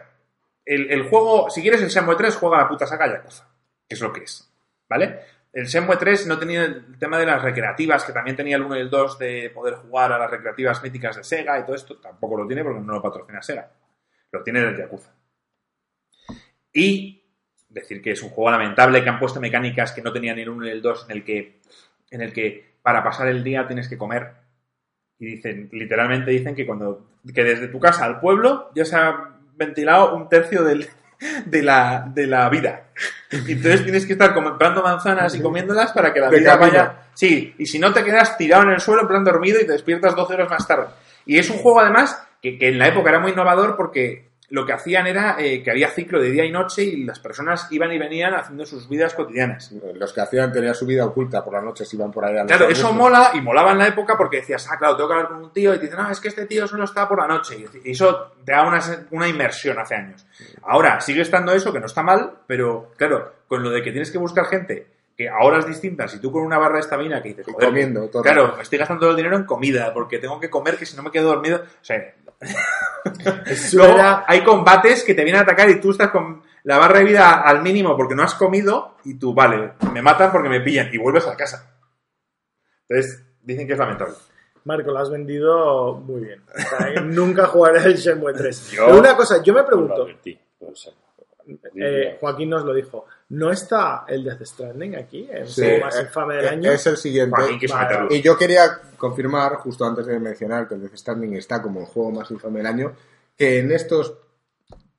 El, el juego, si quieres el Shenmue 3, juega la puta saga Yakuza. Que es lo que es. ¿Vale? El Shenmue 3 no tenía el tema de las recreativas, que también tenía el 1 y el 2 de poder jugar a las recreativas míticas de Sega y todo esto. Tampoco lo tiene porque no lo patrocina Sega. Lo tiene del Yakuza. Y decir que es un juego lamentable, que han puesto mecánicas que no tenían el 1 ni el 2, en el que, en el que para pasar el día tienes que comer. Y dicen, literalmente dicen que cuando que desde tu casa al pueblo ya se ha ventilado un tercio del, de, la, de la vida. Entonces tienes que estar comprando manzanas y comiéndolas para que la De vida camino. vaya. Sí, y si no te quedas tirado en el suelo en plan dormido y te despiertas 12 horas más tarde. Y es un juego además que, que en la época era muy innovador porque lo que hacían era eh, que había ciclo de día y noche y las personas iban y venían haciendo sus vidas cotidianas. Los que hacían tener su vida oculta por las noches iban por ahí a Claro, eso mola y molaba en la época porque decías, ah, claro, tengo que hablar con un tío y te dicen, no, es que este tío solo está por la noche. Y eso te da una, una inmersión hace años. Ahora, sigue estando eso, que no está mal, pero claro, con lo de que tienes que buscar gente que a horas distintas y tú con una barra de estamina que dices, joder, comiendo todo. claro, estoy gastando todo el dinero en comida porque tengo que comer que si no me quedo dormido. O sea, luego era- hay combates que te vienen a atacar y tú estás con la barra de vida al mínimo porque no has comido y tú, vale, me matan porque me pillan y vuelves a casa. Entonces, dicen que es lamentable. Marco, lo has vendido muy bien. O sea, eh, nunca jugaré el Shenmue 3. Yo- Pero una cosa, yo me pregunto, advertí, eh, Joaquín nos lo dijo, ¿no está el Death Stranding aquí? El Sí, juego más eh, infame del eh, año. Es el siguiente. Vale. Y yo quería confirmar, justo antes de mencionar que el Death Stranding está como el juego más infame del año, que en estos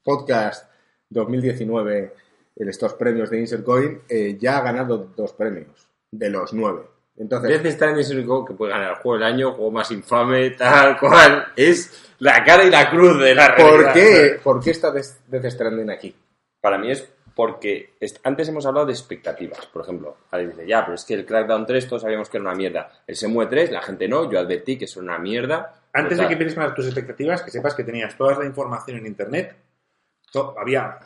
podcasts 2019, en estos premios de Insert Coin, eh, ya ha ganado dos premios de los nueve. Entonces, Death Stranding es el único que puede ganar el juego del año, juego más infame, tal cual. Es la cara y la cruz de la realidad. ¿por qué, ¿por qué está Death Stranding aquí? Para mí es porque antes hemos hablado de expectativas. Por ejemplo, alguien dice, ya, pero es que el Crackdown 3 todos sabíamos que era una mierda. El Semue 3, la gente no, yo advertí que es una mierda. Antes de que empieces con tus expectativas, que sepas que tenías toda la información en internet, había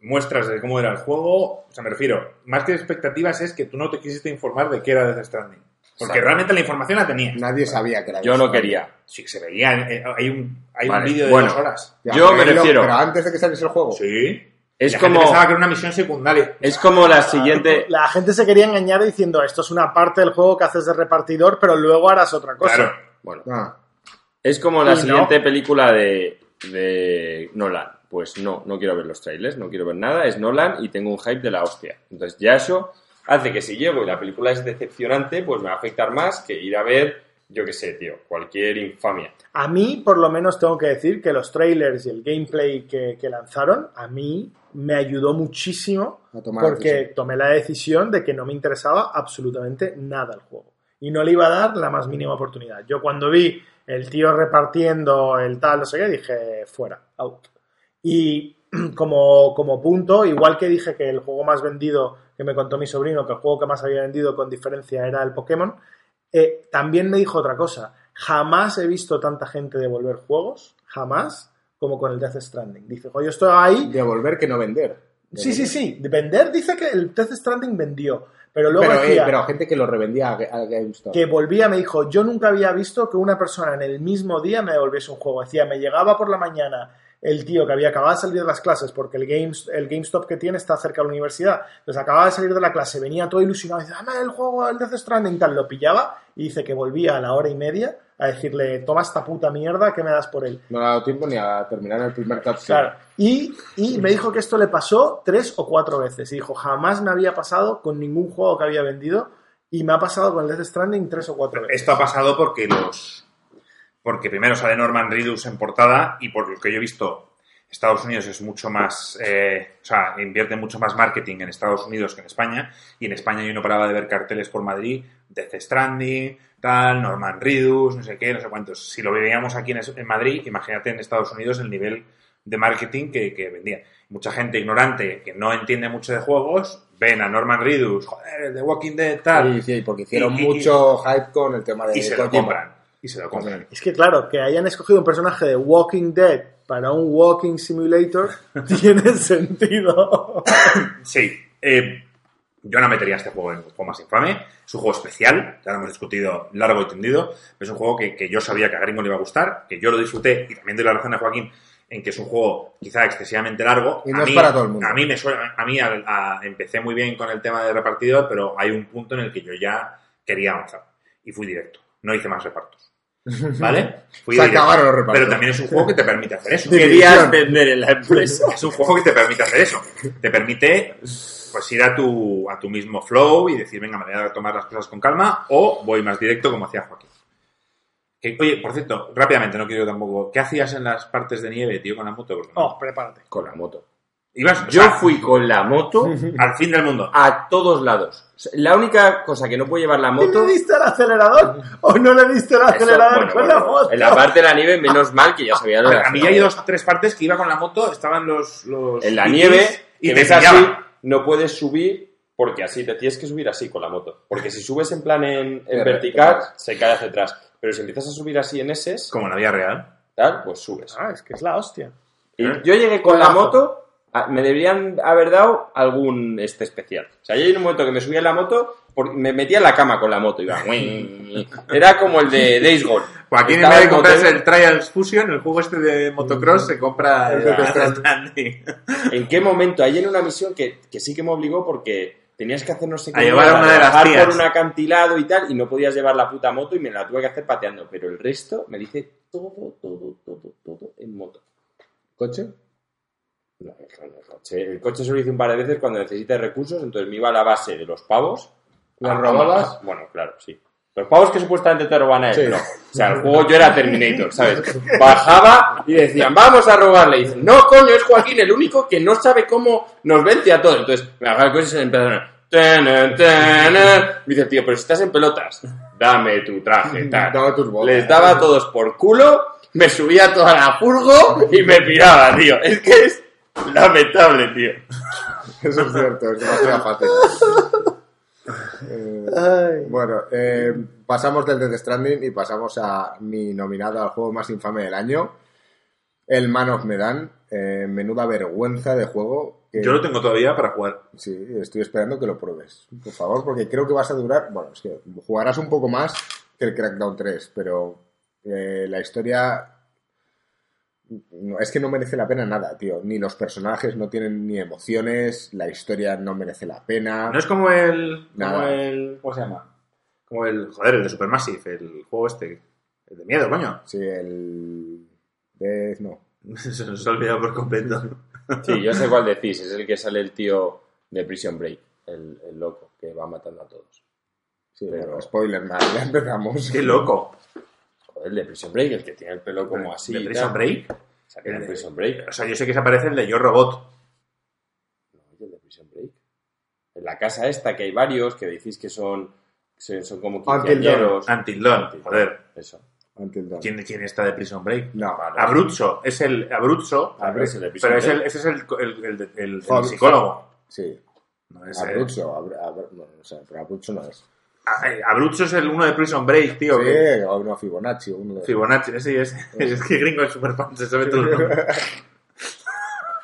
muestras de cómo era el juego, o sea, me refiero, más que expectativas es que tú no te quisiste informar de qué era Death Stranding. Porque Exacto. realmente la información la tenías. Nadie sabía que era Yo no quería. Sí, se veía, eh, hay un, hay Vale, un vídeo de bueno. dos horas. Ya, Yo me refiero- Pero antes de que saliese el juego. Sí. Es la gente como, pensaba que era una misión secundaria. es como la siguiente... La gente se quería engañar diciendo, esto es una parte del juego que haces de repartidor, pero luego harás otra cosa. Claro. Bueno, Ah, es como la Y no. siguiente película de, de Nolan. Pues no, no quiero ver los trailers, no quiero ver nada, es Nolan y tengo un hype de la hostia. Entonces ya eso hace que si llego y la película es decepcionante, pues me va a afectar más que ir a ver, yo qué sé, tío, cualquier infamia. A mí, por lo menos, tengo que decir que los trailers y el gameplay que, que lanzaron, a mí me ayudó muchísimo A tomar la porque decisión. tomé la decisión de que no me interesaba absolutamente nada el juego. Y no le iba a dar la más mínima oportunidad. Yo cuando vi el tío repartiendo el tal, no sé qué, dije, fuera, out. Y como, como punto, igual que dije que el juego más vendido que me contó mi sobrino, que el juego que más había vendido con diferencia era el Pokémon, eh, también me dijo otra cosa. Jamás he visto tanta gente devolver juegos, jamás, como con el Death Stranding. Dice, "Jo, yo estoy ahí. devolver que no vender. Sí, sí, sí. De vender dice que el Death Stranding vendió. Pero luego Pero, eh, decía pero gente que lo revendía a, a GameStop. que volvía, me dijo, yo nunca había visto que una persona en el mismo día me devolviese un juego. Decía, me llegaba por la mañana el tío que había acabado de salir de las clases, porque el, Games, el GameStop que tiene está cerca de la universidad. Entonces acababa de salir de la clase, venía todo ilusionado, y dice, dame el juego, el Death Stranding, tal, lo pillaba y dice que volvía a la hora y media a decirle, toma esta puta mierda, ¿qué me das por él? No le ha dado tiempo ni a terminar el primer cutscene. Claro. Y, y me dijo que esto le pasó tres o cuatro veces. Y dijo, jamás me había pasado con ningún juego que había vendido. Y me ha pasado con el Death Stranding tres o cuatro veces. Esto ha pasado porque los. Porque primero sale Norman Reedus en portada y por lo que yo he visto, Estados Unidos es mucho más. eh, o sea, invierte mucho más marketing en Estados Unidos que en España. Y en España yo no paraba de ver carteles por Madrid, Death Stranding, tal, Norman Reedus, no sé qué, no sé cuántos. Si lo veíamos aquí en, Madrid, imagínate en Estados Unidos el nivel de marketing que, que vendía. Mucha gente ignorante que no entiende mucho de juegos, ven a Norman Reedus, joder, The Walking Dead, tal. Sí, sí, porque hicieron Y- y- mucho hype con el tema de y se lo compran. Y se lo compran. Es que claro, que hayan escogido un personaje de Walking Dead para un Walking Simulator tiene sentido. Sí. eh, yo no metería este juego en más infame. Es un juego especial, ya lo hemos discutido largo y tendido. Es un juego que, que yo sabía que a Gringo le iba a gustar, que yo lo disfruté y también doy la razón a Joaquín en que es un juego quizá excesivamente largo. Y no a es para todo el mundo. A mí me suena, a mí a- a- empecé muy bien con el tema de repartidor, pero hay un punto en el que yo ya quería avanzar y fui directo. No hice más repartos. ¿Vale? Fui Se acabaron los repartos. Pero también es un juego que te permite hacer eso. Querías vender en la empresa. Es un juego que te permite hacer eso. Te permite pues ir a tu, a tu mismo flow y decir, venga, me voy a tomar las cosas con calma o voy más directo como hacía Joaquín. Que, oye, por cierto, rápidamente, no quiero tampoco... ¿Qué hacías en las partes de nieve, tío, con la moto? Porque no- Oh, prepárate. Con la moto. Ibas o Yo sea, fui con la moto al fin del mundo. a todos lados. La única cosa que no puedo llevar la moto. ¿Le diste el acelerador o no le diste el Eso, acelerador bueno, con bueno, la moto? En la parte de la nieve, menos mal que ya sabía lo de A mí ya hay dos o tres partes que iba con la moto, estaban los... los En la nieve, y que te ves así, no puedes subir porque así te tienes que subir así con la moto. Porque si subes en plan en, vertical, se cae hacia atrás. Pero si empiezas a subir así en S, Como en la vida real. tal, pues subes. Ah, es que es la hostia. Y ¿Eh? yo llegué con la moto, me deberían haber dado algún este especial. O sea, yo en un momento que me subía en la moto, por- me metía en la cama con la moto. Iba. Era como el de Days Gone. Joaquín, en Estaba vez de el comprarse el Trials Fusion, el juego este de motocross, se compra el. ¿En qué momento? Ahí en una misión que, que sí que me obligó porque tenías que hacer no sé qué. A llevar a una de las tías. por un acantilado y tal, y no podías llevar la puta moto y me la tuve que hacer pateando. Pero el resto me dice todo, todo, todo, todo en moto. ¿Coche? No, el, el coche, el coche se lo hice un par de veces cuando necesité recursos, entonces me iba a la base de los pavos. ¿Las a- robabas? Bueno, claro, sí. Los pavos que supuestamente te roban a él, Sí. no. O sea, el juego yo era Terminator, ¿sabes? Bajaba y decían, vamos a robarle. Y dicen, no, coño, es Joaquín el único que no sabe cómo nos vence a todos. Entonces, me bajaba el coche y se empezaron a... "Tana, tana". Me dice, tío, pero si estás en pelotas, dame tu traje, tal. Tus. Les daba a todos por culo, me subía toda la furgo y me piraba, tío. Es que es lamentable, tío. Eso es cierto, es demasiado fácil. Eh, bueno, eh, pasamos del Death Stranding y pasamos a mi nominado al juego más infame del año, el Man of Medan. Eh, menuda vergüenza de juego. que- Yo lo tengo todavía para jugar. Sí, estoy esperando que lo pruebes, por favor, porque creo que vas a durar. Bueno, es que jugarás un poco más que el Crackdown 3, pero eh, la historia. No, es que no merece la pena nada, tío. Ni los personajes no tienen ni emociones, la historia no merece la pena. No es como el. Como el. ¿Cómo se llama? Como el. Joder, el de Supermassive, el juego este. El de miedo, coño. Sí, el. Death, no. Se nos ha olvidado por completo. Sí, yo sé cuál decís. Es el que sale el tío de Prison Break, el, el loco, que va matando a todos. Sí, Pero- bueno, spoiler, nada, ya empezamos. Qué loco. Joder, el de Prison Break, el que tiene el pelo como así. ¿De Prison. Break? Sale en Prison Break. O sea, yo sé que se aparece el de Yo Robot. No, es el de Prison Break. En la casa esta que hay varios que decís que son, son, como quinceañeros. Until Dawn. Joder. Eso. ¿Quién, ¿Quién está de Prison Break? No, Abruzzo. Es el. Abruzzo. El de Prison Pero es el, ese es el, el, el, el- psicólogo. sí. No es el- Abruzzo, Abr- Abr- no, no sé, pero Abruzzo no es. Abruzzo es el uno de Prison Break, tío. que- Sí, o no, Fibonacci, uno de Fibonacci, ese es, es que gringo es super fan, se sabe todo el nombre.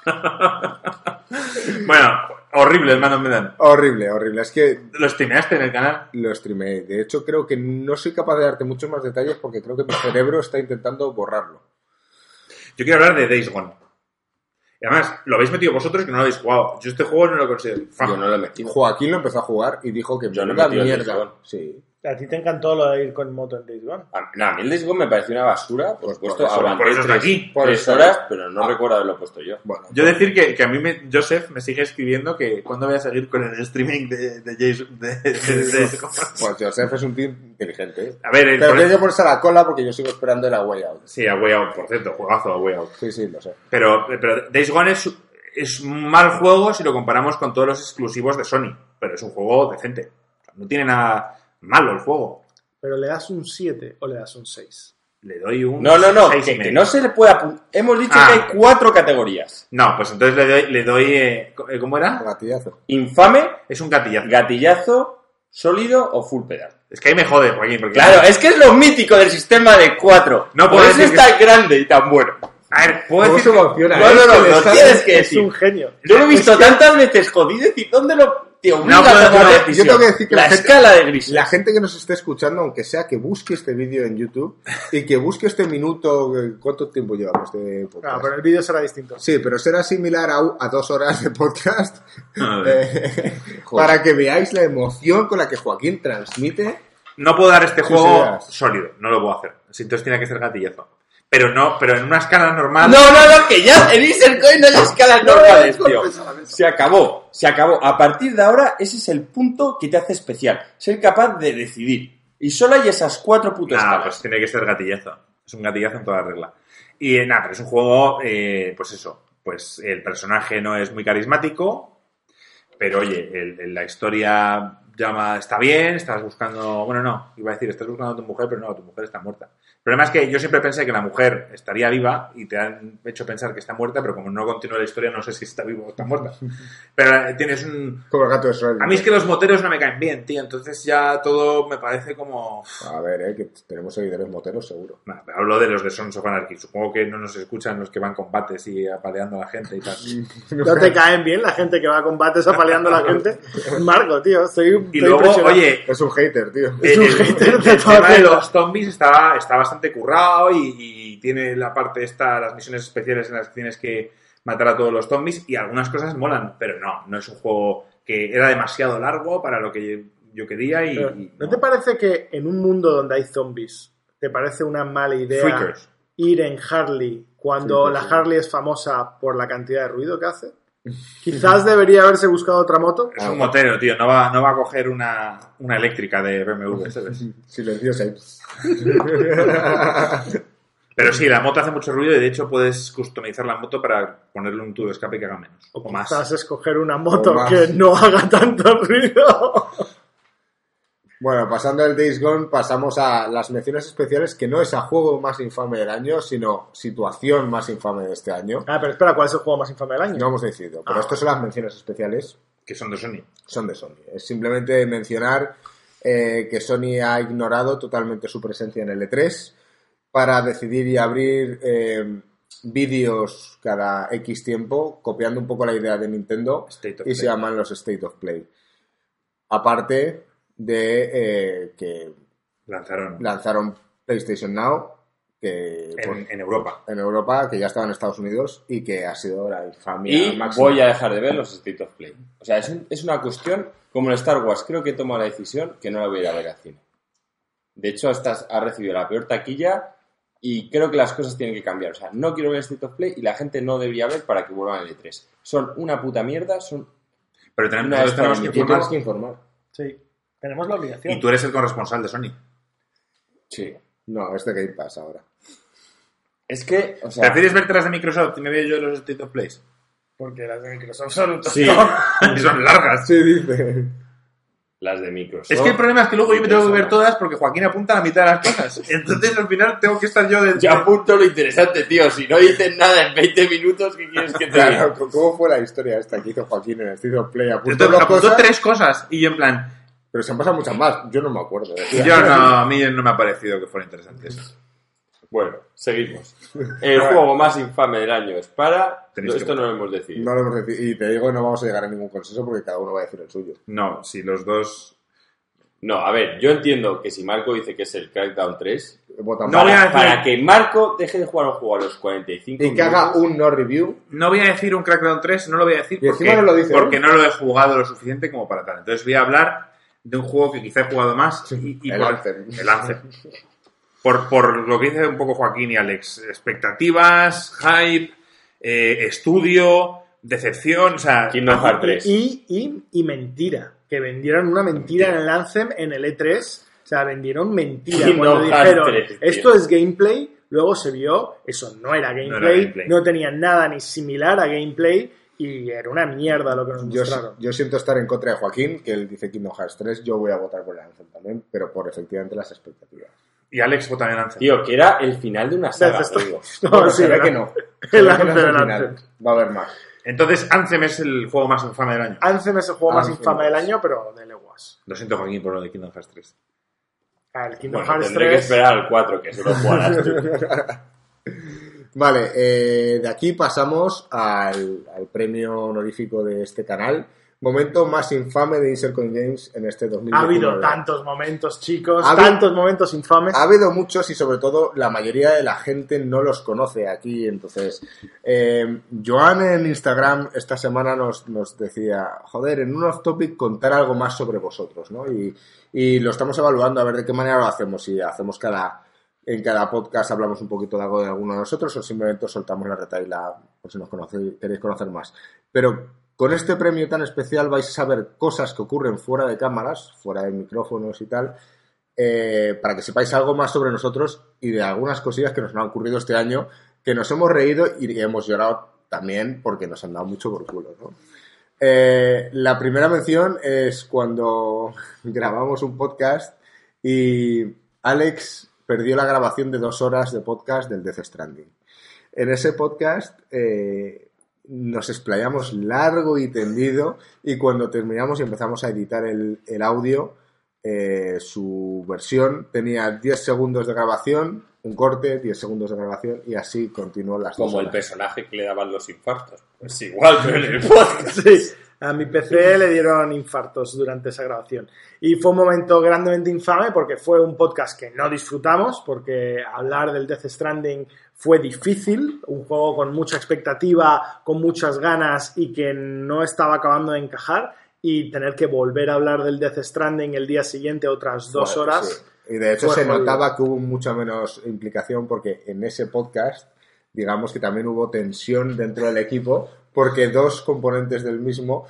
bueno, horrible el Man of Medan. Horrible, horrible. Es que ¿Lo streameaste en el canal? lo streamé. De hecho, creo que no soy capaz de darte muchos más detalles porque creo que mi cerebro está intentando borrarlo. Yo quiero hablar de Days Gone. Y además, lo habéis metido vosotros que no lo habéis jugado. Yo este juego no lo considero. Yo no lo he metido. Joaquín lo empezó a jugar y dijo que Yo no mierda. Sí. A ti te encantó lo de ir con moto en Days Gone. A, no, a mí el Days Gone me pareció una basura, por Pues por supuesto. por eso tres, aquí. Por tres eso- horas, pero no Ah. recuerdo haberlo puesto yo. Bueno, Yo decir que, que a mí, me, Joseph, me sigue escribiendo que cuando voy a seguir con el streaming de, de Jason. De, de- de- pues Joseph es un tío inteligente. ¿eh? a ver, el Pero que ponerse a la cola porque yo sigo esperando el Way Out. Sí, a Way Out, por cierto, juegazo a Way Out. Sí, sí, lo sé. Pero, pero Days Gone es, es un mal juego si lo comparamos con todos los exclusivos de Sony. Pero es un juego decente. No tiene nada malo el juego. Pero le das un 7 o le das un 6. Le doy un. No, no, no, seis y que, no se le puede apuntar. Hemos dicho Ah. que hay cuatro categorías. No, pues entonces le doy. Le doy eh, eh, ¿Cómo era? Gatillazo. Infame, Es un gatillazo. gatillazo, sólido o full pedal. Es que ahí me jode, Joaquín. Porque Claro, es que es lo mítico del sistema de cuatro. No Por eso decir es que- tan grande y tan bueno. A ver, puedo ¿Cómo decir. No, eh? no, no, lo sale- tienes que Es decir. un genio. Yo lo he visto Es tantas veces, jodido, decir, ¿dónde lo te obliga No a tomar no, yo decisión? tengo que decir que la, la gente- escala de grises. La gente que nos esté escuchando, aunque sea que busque este vídeo en YouTube y que busque este minuto, eh, ¿cuánto tiempo llevamos de podcast? Ah, pero el vídeo será distinto. Sí, pero será similar a, a dos horas de podcast eh, para que veáis la emoción con la que Joaquín transmite no puedo dar este juego sólido, no lo puedo hacer. Entonces tiene que ser gatillazo. Pero no, pero en una escala normal. No, no, no, que ya en Coin no hay escalas normales, tío. Se acabó, se acabó. A partir de ahora, ese es el punto que te hace especial. Ser capaz de decidir. Y solo hay esas cuatro putas Nah, escalas. pues tiene que ser gatillazo. Es un gatillazo en toda regla. Y nada, pero es un juego, eh, pues eso, pues el personaje no es muy carismático, pero oye, el- el- la historia llama, está bien, estás buscando, bueno, no, iba a decir, estás buscando a tu mujer, pero no, tu mujer está muerta. El problema es que yo siempre pensé que la mujer estaría viva y te han hecho pensar que está muerta, pero como no continúa la historia, no sé si está viva o está muerta. Pero eh, tienes un... Como el gato de Schrödinger. A mí es que los moteros no me caen bien, tío, entonces ya todo me parece como... A ver, eh, que tenemos seguidores moteros, seguro. Nah, hablo de los de Sons of Anarchy. Supongo que no nos escuchan los que van combates y apaleando a la gente y tal. ¿No te caen bien la gente que va a combates apaleando a la gente? Marco, tío, estoy, Y luego, oye, Es un hater, tío. Es un el, hater el- tema de los zombies está, está bastante currado y, y tiene la parte esta, las misiones especiales en las que tienes que matar a todos los zombies y algunas cosas molan, pero no, no es un juego que era demasiado largo para lo que yo quería y... Pero, y ¿No te parece que en un mundo donde hay zombies, te parece una mala idea Freakers. ir en Harley cuando Freakers, la sí. Harley es famosa por la cantidad de ruido que hace? Quizás debería haberse buscado otra moto. Es un motero, tío, no va, no va a coger una, una eléctrica de BMW, ¿sabes? Silenciosa. Pero sí, la moto hace mucho ruido y de hecho puedes customizar la moto para ponerle un tubo de escape que haga menos. O, más. Quizás escoger una moto O que no haga tanto ruido. Bueno, pasando del Days Gone, pasamos a las menciones especiales, que no es a juego más infame del año, sino situación más infame de este año. Ah, pero espera, ¿cuál es el juego más infame del año? No hemos decidido, pero Ah, estas son las menciones especiales, Que son de Sony. son de Sony. Es simplemente mencionar eh, que Sony ha ignorado totalmente su presencia en el E3 para decidir y abrir eh, vídeos cada X tiempo, copiando un poco la idea de Nintendo, State of y se Play. llaman los State of Play. Aparte de eh, que Lanzaron lanzaron PlayStation Now, que en, pues, en Europa. en Europa, que ya estaba en Estados Unidos y que ha sido la infamia Y máxima. voy a dejar de ver los State of Play. O sea, es, un- es una cuestión, como en Star Wars, creo que he tomado la decisión que no la voy a ir a ver al cine. De hecho, esta ha recibido la peor taquilla y creo que las cosas tienen que cambiar. O sea, no quiero ver State of Play y la gente no debería ver para que vuelvan al E3. Son una puta mierda, son... Pero tenemos, que informar. que informar. Sí, tenemos la obligación. Y tú eres el corresponsal de Sony. Sí. No, es de Game Pass ahora. Es que, o sea... ¿Prefieres verte las de Microsoft y me veo yo los State of Plays? Porque las de Microsoft son un Sí, son largas. Sí, dice. las de Microsoft. Es que el problema es que luego yo me tengo que ver todas porque Joaquín apunta la mitad de las cosas. Entonces al final tengo que estar yo de... Yo apunto lo interesante, tío. Si no dices nada en 20 minutos, ¿qué quieres que te diga? Claro, ¿cómo fue la historia esta que hizo Joaquín en el State of Play? Apuntó Entonces dos apuntó cosas, tres cosas y yo en plan... pero se han pasado muchas más. Yo no me acuerdo. Decía- Yo no, a mí no me ha parecido que fuera interesante eso. Bueno, seguimos. El juego más infame del año es para... Tenéis Esto que- no lo hemos decidido. No lo hemos decidido. Y te digo, no vamos a llegar a ningún consenso porque cada uno va a decir el suyo. No, si los dos... No, a ver, yo entiendo que si Marco dice que es el Crackdown 3, Votan No para- voy a para, decir- para que Marco deje de jugar un juego a los 45 Y que haga un no review. No voy a decir un Crackdown 3, no lo voy a decir Y porque, encima no lo dice porque no lo he jugado lo suficiente como para tal. Entonces voy a hablar de un juego que quizá he jugado más y, y El por- Anthem. el Anthem. Por, por lo que dice un poco Joaquín y Alex. Expectativas, hype, eh, estudio, decepción, o sea... Kingdom Hearts 3. Y, y, y mentira. Que vendieron una mentira en el Anthem en el E3. O sea, vendieron mentira. Kingdom Cuando dijeron, 3, tío. esto es gameplay, luego se vio, eso no era gameplay, no, gameplay. tenía nada ni similar a gameplay y era una mierda lo que nos Yo, mostraron. yo siento estar en contra de Joaquín, que él dice Kingdom Hearts 3. Yo voy a votar por el Anthem también, pero por efectivamente las expectativas. Y Alex vota en Anthem. Tío, que era el final de una saga, digo. No, Bueno, sí, se que no. el Se Anthem, es el el final. Anthem. Va a haber más. Entonces Anthem es el juego más infame del año. Anthem es el juego más infame del año, pero de leguas. Lo siento Joaquín por lo de Kingdom Hearts 3. Ah, El Kingdom Bueno, Hearts tendré que 3. esperar al 4, que solo jugarás tú. Vale, eh, de aquí pasamos al, al premio honorífico de este canal. Momento más infame de Insert Coin Games en este 2019. Ha habido tantos momentos, chicos, Ha habido- tantos momentos infames. Ha habido muchos y sobre todo la mayoría de la gente no los conoce aquí. Entonces, eh, Joan en Instagram esta semana nos, nos decía, joder, en un off topic contar algo más sobre vosotros, ¿no? Y, y lo estamos evaluando a ver de qué manera lo hacemos. Si hacemos cada, en cada podcast hablamos un poquito de algo de alguno de nosotros o simplemente os soltamos la retaila por si nos queréis conocer más. Pero con este premio tan especial vais a saber cosas que ocurren fuera de cámaras, fuera de micrófonos y tal, eh, para que sepáis algo más sobre nosotros y de algunas cosillas que nos han ocurrido este año, que nos hemos reído y hemos llorado también porque nos han dado mucho por culo. ¿no? Eh, la primera mención es cuando grabamos un podcast y Alex perdió la grabación de dos horas de podcast del Death Stranding. En ese podcast eh, nos explayamos largo y tendido y cuando terminamos y empezamos a editar el, el audio, eh, su versión tenía 10 segundos de grabación, un corte, 10 segundos de grabación y así continuó las dos Como el personaje que le daban los infartos. Pues igual, pero en el podcast. Sí, a mi PC le dieron infartos durante esa grabación. Y fue un momento grandemente infame porque fue un podcast que no disfrutamos, porque hablar del Death Stranding fue difícil, un juego con mucha expectativa, con muchas ganas y que no estaba acabando de encajar. Y tener que volver a hablar del Death Stranding el día siguiente otras dos Bueno, horas. sí. Y de hecho se notaba que hubo mucha menos implicación porque en ese podcast, digamos que también hubo tensión dentro del equipo porque dos componentes del mismo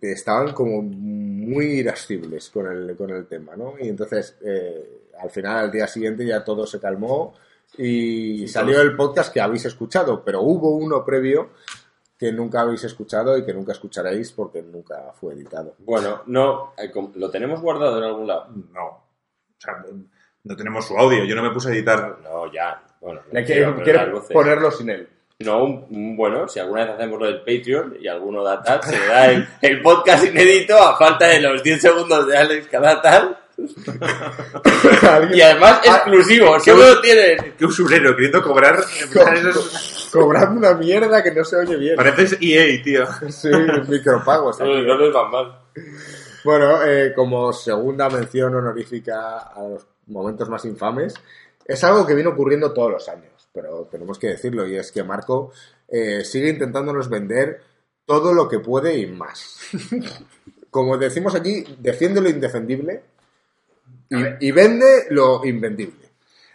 estaban como muy irascibles con el, con el tema, ¿no? Y entonces, eh, al final, al día siguiente ya todo se calmó y salió el podcast que habéis escuchado, pero hubo uno previo que nunca habéis escuchado y que nunca escucharéis porque nunca fue editado. Bueno, no, eh, lo tenemos guardado en algún lado. No. O sea, no- tenemos su audio. Yo no me puse a editar. No, ya. Bueno, no quiero ponerlo sin él. No, bueno, si alguna vez hacemos lo del Patreon y alguno da tal, se le da el, el podcast inédito a falta de los 10 segundos de Alex cada tal. Y además exclusivo, solo lo tienen. Qué usurero, queriendo cobrar. Cobrando una mierda que no se oye bien. Pareces EA, tío. Sí, micropagos. No, no les van mal. Bueno, eh, como segunda mención honorífica a los momentos más infames, es algo que viene ocurriendo todos los años, pero tenemos que decirlo, y es que Marco eh, sigue intentándonos vender todo lo que puede y más. Como decimos aquí, defiende lo indefendible y vende lo invendible.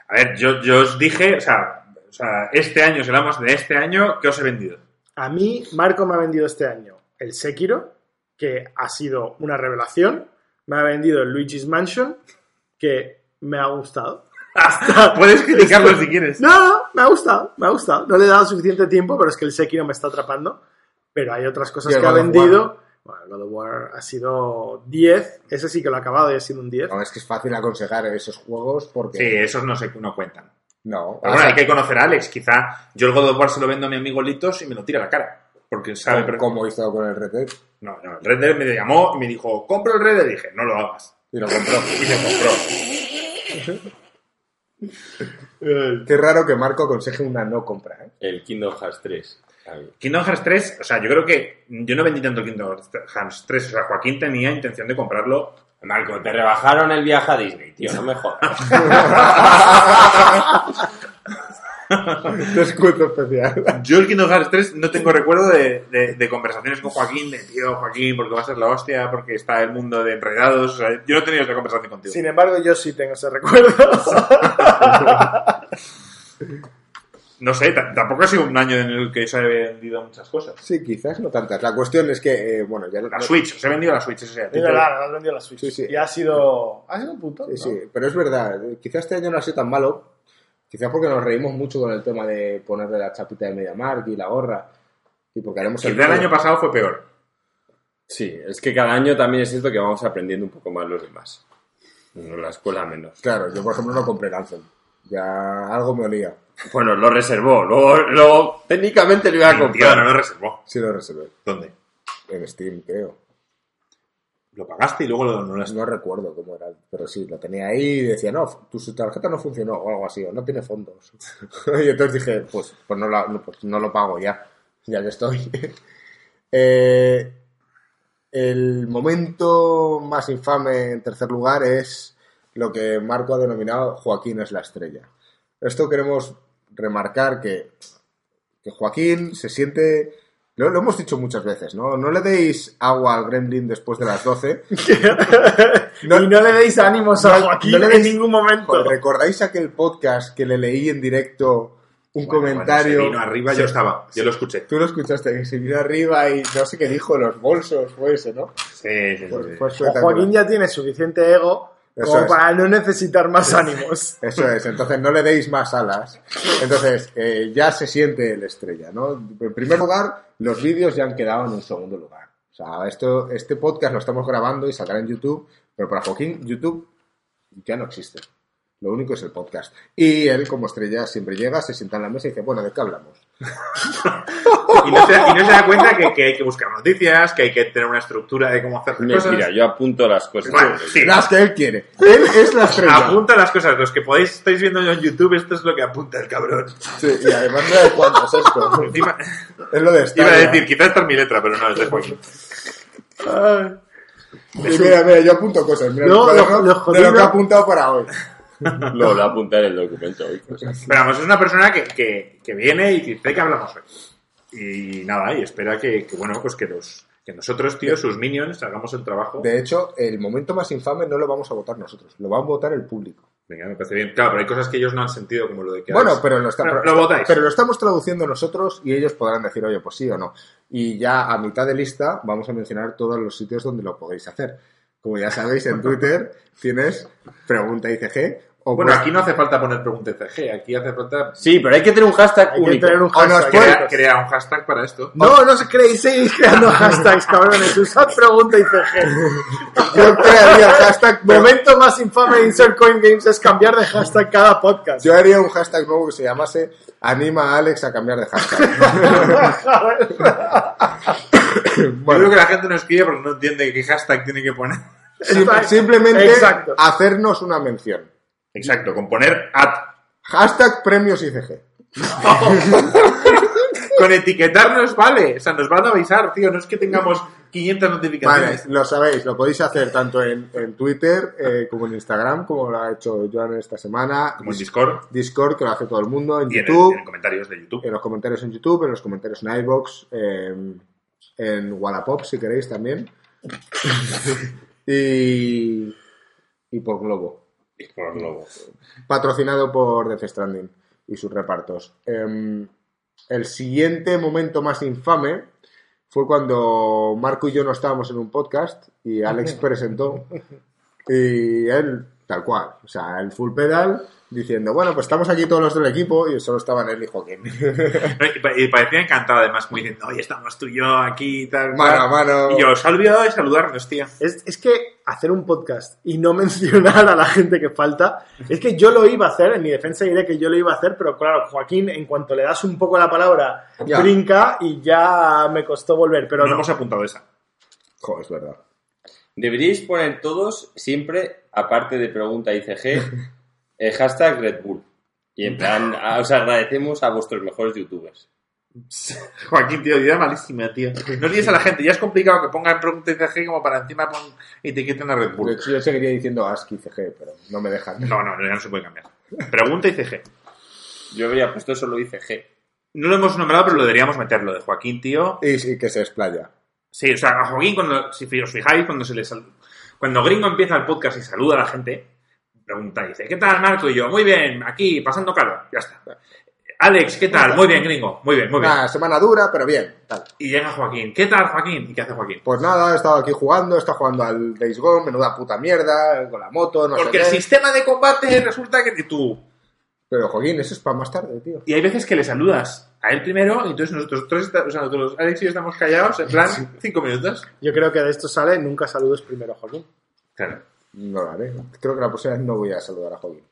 A ver, yo, yo os dije, o sea, o sea, este año, si hablamos de este año, ¿qué os he vendido? A mí, Marco me ha vendido este año el Sekiro, que ha sido una revelación. Me ha vendido el Luigi's Mansion, que me ha gustado. Puedes criticarlo si quieres. No, no, me ha gustado, me ha gustado. No le he dado suficiente tiempo, pero es que el Sekiro me está atrapando. Pero hay otras cosas que ha vendido. Bueno, el God of War ha sido 10. Ese sí que lo ha acabado y ha sido un 10. No, es que es fácil aconsejar esos juegos porque... Sí, esos no, se, no cuentan. No, Pero bueno, hay que conocer a Alex. Quizá yo el God of War se lo vendo a mi amigo Litos y me lo tira a la cara. Porque sabe... pero- como hizo con el Red Dead No, no, el Red Dead me llamó y me dijo, compro el Red Dead. Y dije, no lo hagas. y lo compró. Y me compró. Qué raro que Marco aconseje una no compra, ¿eh? El Kingdom Hearts 3. A mí. Kingdom Hearts 3, o sea, yo creo que yo no vendí tanto Kingdom Hearts 3. O sea, Joaquín tenía intención de comprarlo. Marco, te rebajaron el viaje a Disney, tío, no me jodas. Descuento especial. Yo el Kingdom Hearts 3 no tengo recuerdo de, de- de conversaciones con Joaquín, de tío, Joaquín, porque va a ser la hostia, porque está el mundo de enredados. O sea, yo no he tenido esa conversación contigo. Sin embargo, yo sí tengo ese recuerdo. No sé, tampoco ha sido un año en el que se ha vendido muchas cosas. Sí, quizás no tantas. La cuestión es que, eh, bueno, ya... La Switch, os he vendido la Switch, eso sí. a ti Es verdad, has vendido la Switch. Sí, sí. Y ha sido. Ha sido un punto. Sí, ¿no? sí, pero es verdad. Quizás este año no ha sido tan malo. Quizás porque nos reímos mucho con el tema de ponerle la chapita de MediaMark y la gorra. Y porque haremos el año pasado fue peor. Sí, es que cada año también es cierto que vamos aprendiendo un poco más los demás. En la escuela menos. Claro, yo por ejemplo no compré el Anthem. Ya algo me olía. Bueno, lo reservó, luego, luego técnicamente lo iba a Tío, comprar. no lo reservó. Sí lo reservé. ¿Dónde? En Steam, creo. Lo pagaste y luego lo no recuerdo cómo era, pero sí, lo tenía ahí y decía, no, tu tarjeta no funcionó o algo así, o no tiene fondos. y entonces dije, pues, pues, no, la- pues no lo pago ya, ya que estoy. Eh, el momento más infame en tercer lugar es lo que Marco ha denominado Joaquín es la estrella. Esto queremos remarcar que, que Joaquín se siente... Lo, lo hemos dicho muchas veces, ¿no? No le deis agua al gremlin después de las 12. No- y no le deis ánimos a no- Joaquín no le en deis- ningún momento. Joder, ¿Recordáis aquel podcast que le leí en directo un Bueno, comentario? cuando se vino arriba, yo estaba, yo lo escuché. Tú lo escuchaste, que se vino arriba y no sé qué dijo, los bolsos, fue ese, ¿no? Sí, sí, sí. Sí. O espectacular. Joaquín ya tiene suficiente ego Eso como es. para no necesitar más ánimos. Eso es, entonces no le deis más alas. Entonces, eh, ya se siente el estrella, ¿no? En primer lugar, los vídeos ya han quedado en un segundo lugar. O sea, esto, este podcast lo estamos grabando y saldrá en YouTube, pero para Joaquín, YouTube ya no existe. Lo único es el podcast. Y él, como estrella, siempre llega, se sienta en la mesa y dice, bueno, ¿de qué hablamos? Y no, se, y no se da cuenta que, que hay que buscar noticias, que hay que tener una estructura de cómo hacer las cosas. Mentira, yo apunto las cosas. Bueno, sí. Las que él quiere. Él es la estrella. Apunta las cosas, los que podéis estáis viendo en YouTube, esto es lo que apunta el cabrón. Sí, y además no de cuánto es esto. Encima, Es lo de estar. iba a decir, quizás esta es mi letra, pero no, es de Joaquín. Y mira, mira, yo apunto cosas. Mira, No, lo- lo de lo que he apuntado para hoy. Lo voy a apuntar en el documento hoy. Pero vamos, es una persona que, que, que viene y dice que hablamos hoy. Y nada, y espera que, que, bueno, pues que los que nosotros, tío, sus minions, hagamos el trabajo. De hecho, el momento más infame no lo vamos a votar nosotros, lo va a votar el público. Venga, me parece bien. Claro, pero hay cosas que ellos no han sentido, como lo de que... Bueno, pero lo, está- Bueno, pero- lo votáis. pero lo estamos traduciendo nosotros y ellos podrán decir, oye, pues sí o no. Y ya a mitad de lista vamos a mencionar todos los sitios donde lo podéis hacer. Como ya sabéis, en Twitter tienes pregunta ICG o Bueno, pues- aquí no hace falta poner pregunta CG, aquí hace falta Sí, pero hay que tener un hashtag Hay que único. tener un O nos hashtag. crea, crea un hashtag para esto. No, no se creéis, seguís creando hashtags, cabrones. Usad pregunta y CG. yo crearía el hashtag, Momento más infame de Insert Coin Games es cambiar de hashtag cada podcast. yo haría un hashtag nuevo que se llamase anima a Alex a cambiar de hashtag. Yo creo que la gente no escribe porque no entiende qué hashtag tiene que poner. Sim- Exacto. simplemente Exacto. hacernos una mención. Exacto, con poner at. Hashtag premios ICG. Con etiquetarnos vale, o sea, nos van a avisar, tío, no es que tengamos 500 Vale, notificaciones. lo sabéis, lo podéis hacer tanto en, en Twitter eh, como en Instagram, como lo ha hecho Joan esta semana. Como en Discord Discord, que lo hace todo el mundo, en y en, YouTube, en comentarios de YouTube. en los comentarios en YouTube, en los comentarios en iBox, en, en Wallapop, si queréis también. y, y por Globo. Y por Globo. Patrocinado por Death Stranding y sus repartos. Em, el siguiente momento más infame fue cuando Marco y yo no estábamos en un podcast y Alex presentó y él, tal cual, o sea, el full pedal diciendo, bueno, pues estamos aquí todos los del equipo y solo estaban él y Joaquín. Y, pa- y parecía encantado además, como diciendo, oye, estamos tú y yo aquí y tal. Mano tal". a mano. Y yo, os he olvidado de saludarnos, tío. Es, es que hacer un podcast y no mencionar a la gente que falta, es que yo lo iba a hacer, en mi defensa diré que yo lo iba a hacer, pero claro, Joaquín, en cuanto le das un poco la palabra, Ya. brinca y ya me costó volver, pero no no. hemos apuntado esa. Joder, es verdad. Deberíais poner todos siempre, aparte de pregunta ICG, el hashtag Red Bull. Y en plan, os agradecemos a vuestros mejores youtubers. Joaquín, tío, idea malísima, tío. No dices a la gente, ya es complicado que pongan pregunta ICG como para encima pon etiqueten a Red De Bull. hecho, yo seguiría diciendo ASCII CG, pero no me dejan. No, no, ya no se puede cambiar. Pregunta ICG. Yo habría puesto solo ICG. No lo hemos nombrado, pero lo deberíamos meterlo de Joaquín, tío. Y, y que se explaya. Sí, o sea, a Joaquín, cuando, si os fijáis, cuando se le cuando Gringo empieza el podcast y saluda a la gente, pregunta, dice, ¿qué tal, Marco? Y yo, muy bien, aquí, pasando calor, ya está. Alex, ¿qué tal? Muy bien, Gringo, muy bien, muy bien. Una semana dura, pero bien. Tal. Y llega Joaquín, ¿qué tal, Joaquín? ¿Y qué hace Joaquín? Pues nada, he estado aquí jugando, he estado jugando al Days Gone, menuda puta mierda, con la moto, no Porque sé el qué. sistema de combate resulta que tú... Pero, Joaquín, eso es para más tarde, tío. Y hay veces que le saludas a él primero, y entonces nosotros tres, o sea, nosotros, Alex y yo estamos callados, en plan, cinco minutos. Yo creo que de esto sale, nunca saludes primero a Joaquín. Claro. No lo haré. Creo que la próxima vez no voy a saludar a Joaquín.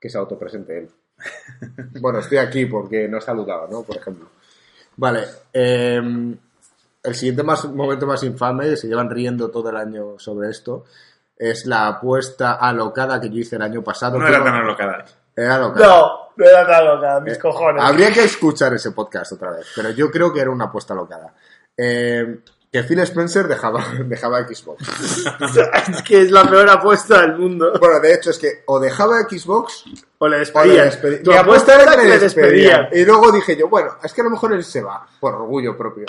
Que se autopresente él. bueno, estoy aquí porque no he saludado, ¿no? Por ejemplo. Vale. eh, el siguiente más, momento más infame, se llevan riendo todo el año sobre esto, es la apuesta alocada que yo hice el año pasado. No era tan alocada. Era alocada. No, no era tan loca, mis cojones. Habría que escuchar ese podcast otra vez, pero yo creo que era una apuesta alocada. Eh, que Phil Spencer dejaba, dejaba Xbox. es que es la peor apuesta del mundo. Bueno, de hecho es que o dejaba Xbox O le despedían. Tu Mi apuesta era que le despedían. Y luego dije yo, bueno, es que a lo mejor él se va, por orgullo propio.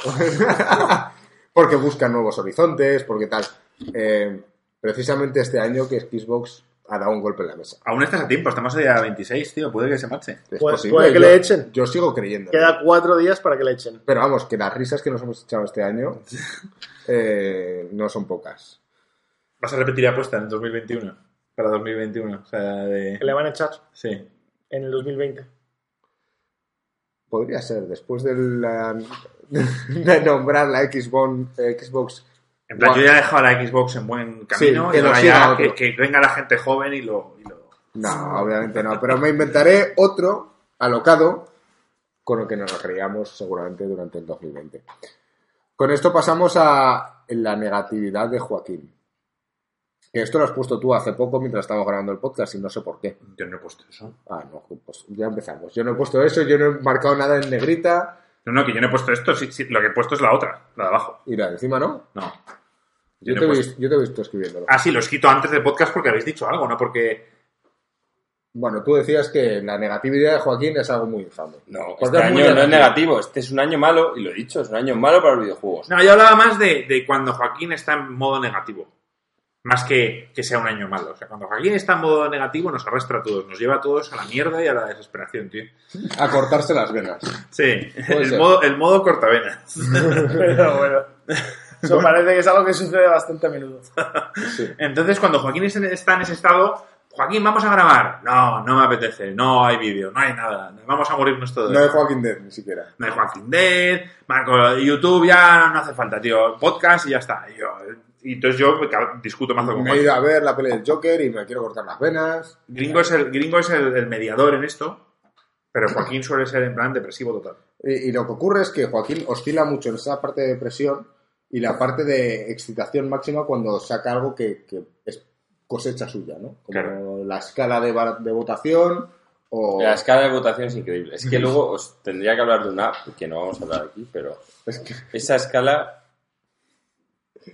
porque busca nuevos horizontes, porque tal. Eh, precisamente este año que Xbox ha dado un golpe en la mesa. Aún estás a tiempo, estamos a día 26, tío. Puede que se marche. Es Puede- posible, puede que yo- le echen. Yo sigo creyendo. Queda cuatro días para que le echen. Pero vamos, que las risas que nos hemos echado este año eh, no son pocas. ¿Vas a repetir apuesta en 2021? Para 2021. O sea, de... Que le van a echar Sí. en el 2020. Podría ser, después de, la- de nombrar la Xbox, eh, Xbox En plan, yo ya he dejado la Xbox en buen camino que y ahora ya que, que venga la gente joven y lo... y lo- No, obviamente no, pero me inventaré otro alocado con el que nos reíamos seguramente durante el 2020. Con esto pasamos a la negatividad de Joaquín. Que esto lo has puesto tú hace poco mientras estábamos grabando el podcast y no sé por qué. Yo no he puesto eso. Ah, no, pues ya empezamos. Yo no he puesto eso, yo no he marcado nada en negrita No, no, que yo no he puesto esto. Sí, sí, lo que he puesto es la otra, la de abajo. y la de encima no. No. Yo, no te, he visto, yo te he visto escribiéndolo. Ah, sí, lo he escrito antes del podcast porque habéis dicho algo, ¿no? Porque... Bueno, tú decías que la negatividad de Joaquín es algo muy infame. No, Porque este es año no es negativo. negativo. Este es un año malo, y lo he dicho, es un año malo para los videojuegos. No, yo hablaba más de, de cuando Joaquín está en modo negativo. Más que que sea un año malo. O sea, cuando Joaquín está en modo negativo nos arrastra a todos. Nos lleva a todos a la mierda y a la desesperación, tío. A cortarse las venas. Sí, el modo, el modo cortavenas. Pero bueno. Eso parece que es algo que sucede bastante a menudo. Sí. Entonces, cuando Joaquín está en ese estado, Joaquín, vamos a grabar. No, no me apetece. No hay vídeo, no hay nada. Vamos a morirnos todos. No hay Joaquín Dead ni siquiera. No hay Joaquín Dead. Marco, YouTube ya no hace falta, tío. Podcast y ya está. Y, yo- y entonces yo me discuto más con Me he ido a ver la pelea del Joker y me quiero cortar las venas. Gringo es, el, Gringo es el, el mediador en esto, pero Joaquín suele ser en plan depresivo total. Y, y lo que ocurre es que Joaquín oscila mucho en esa parte de depresión y la parte de excitación máxima cuando saca algo que, que es cosecha suya, ¿no? Como Claro. la escala de, de votación o... La escala de votación es increíble. Es que luego os tendría que hablar de una app, que no vamos a hablar aquí, pero Es que esa escala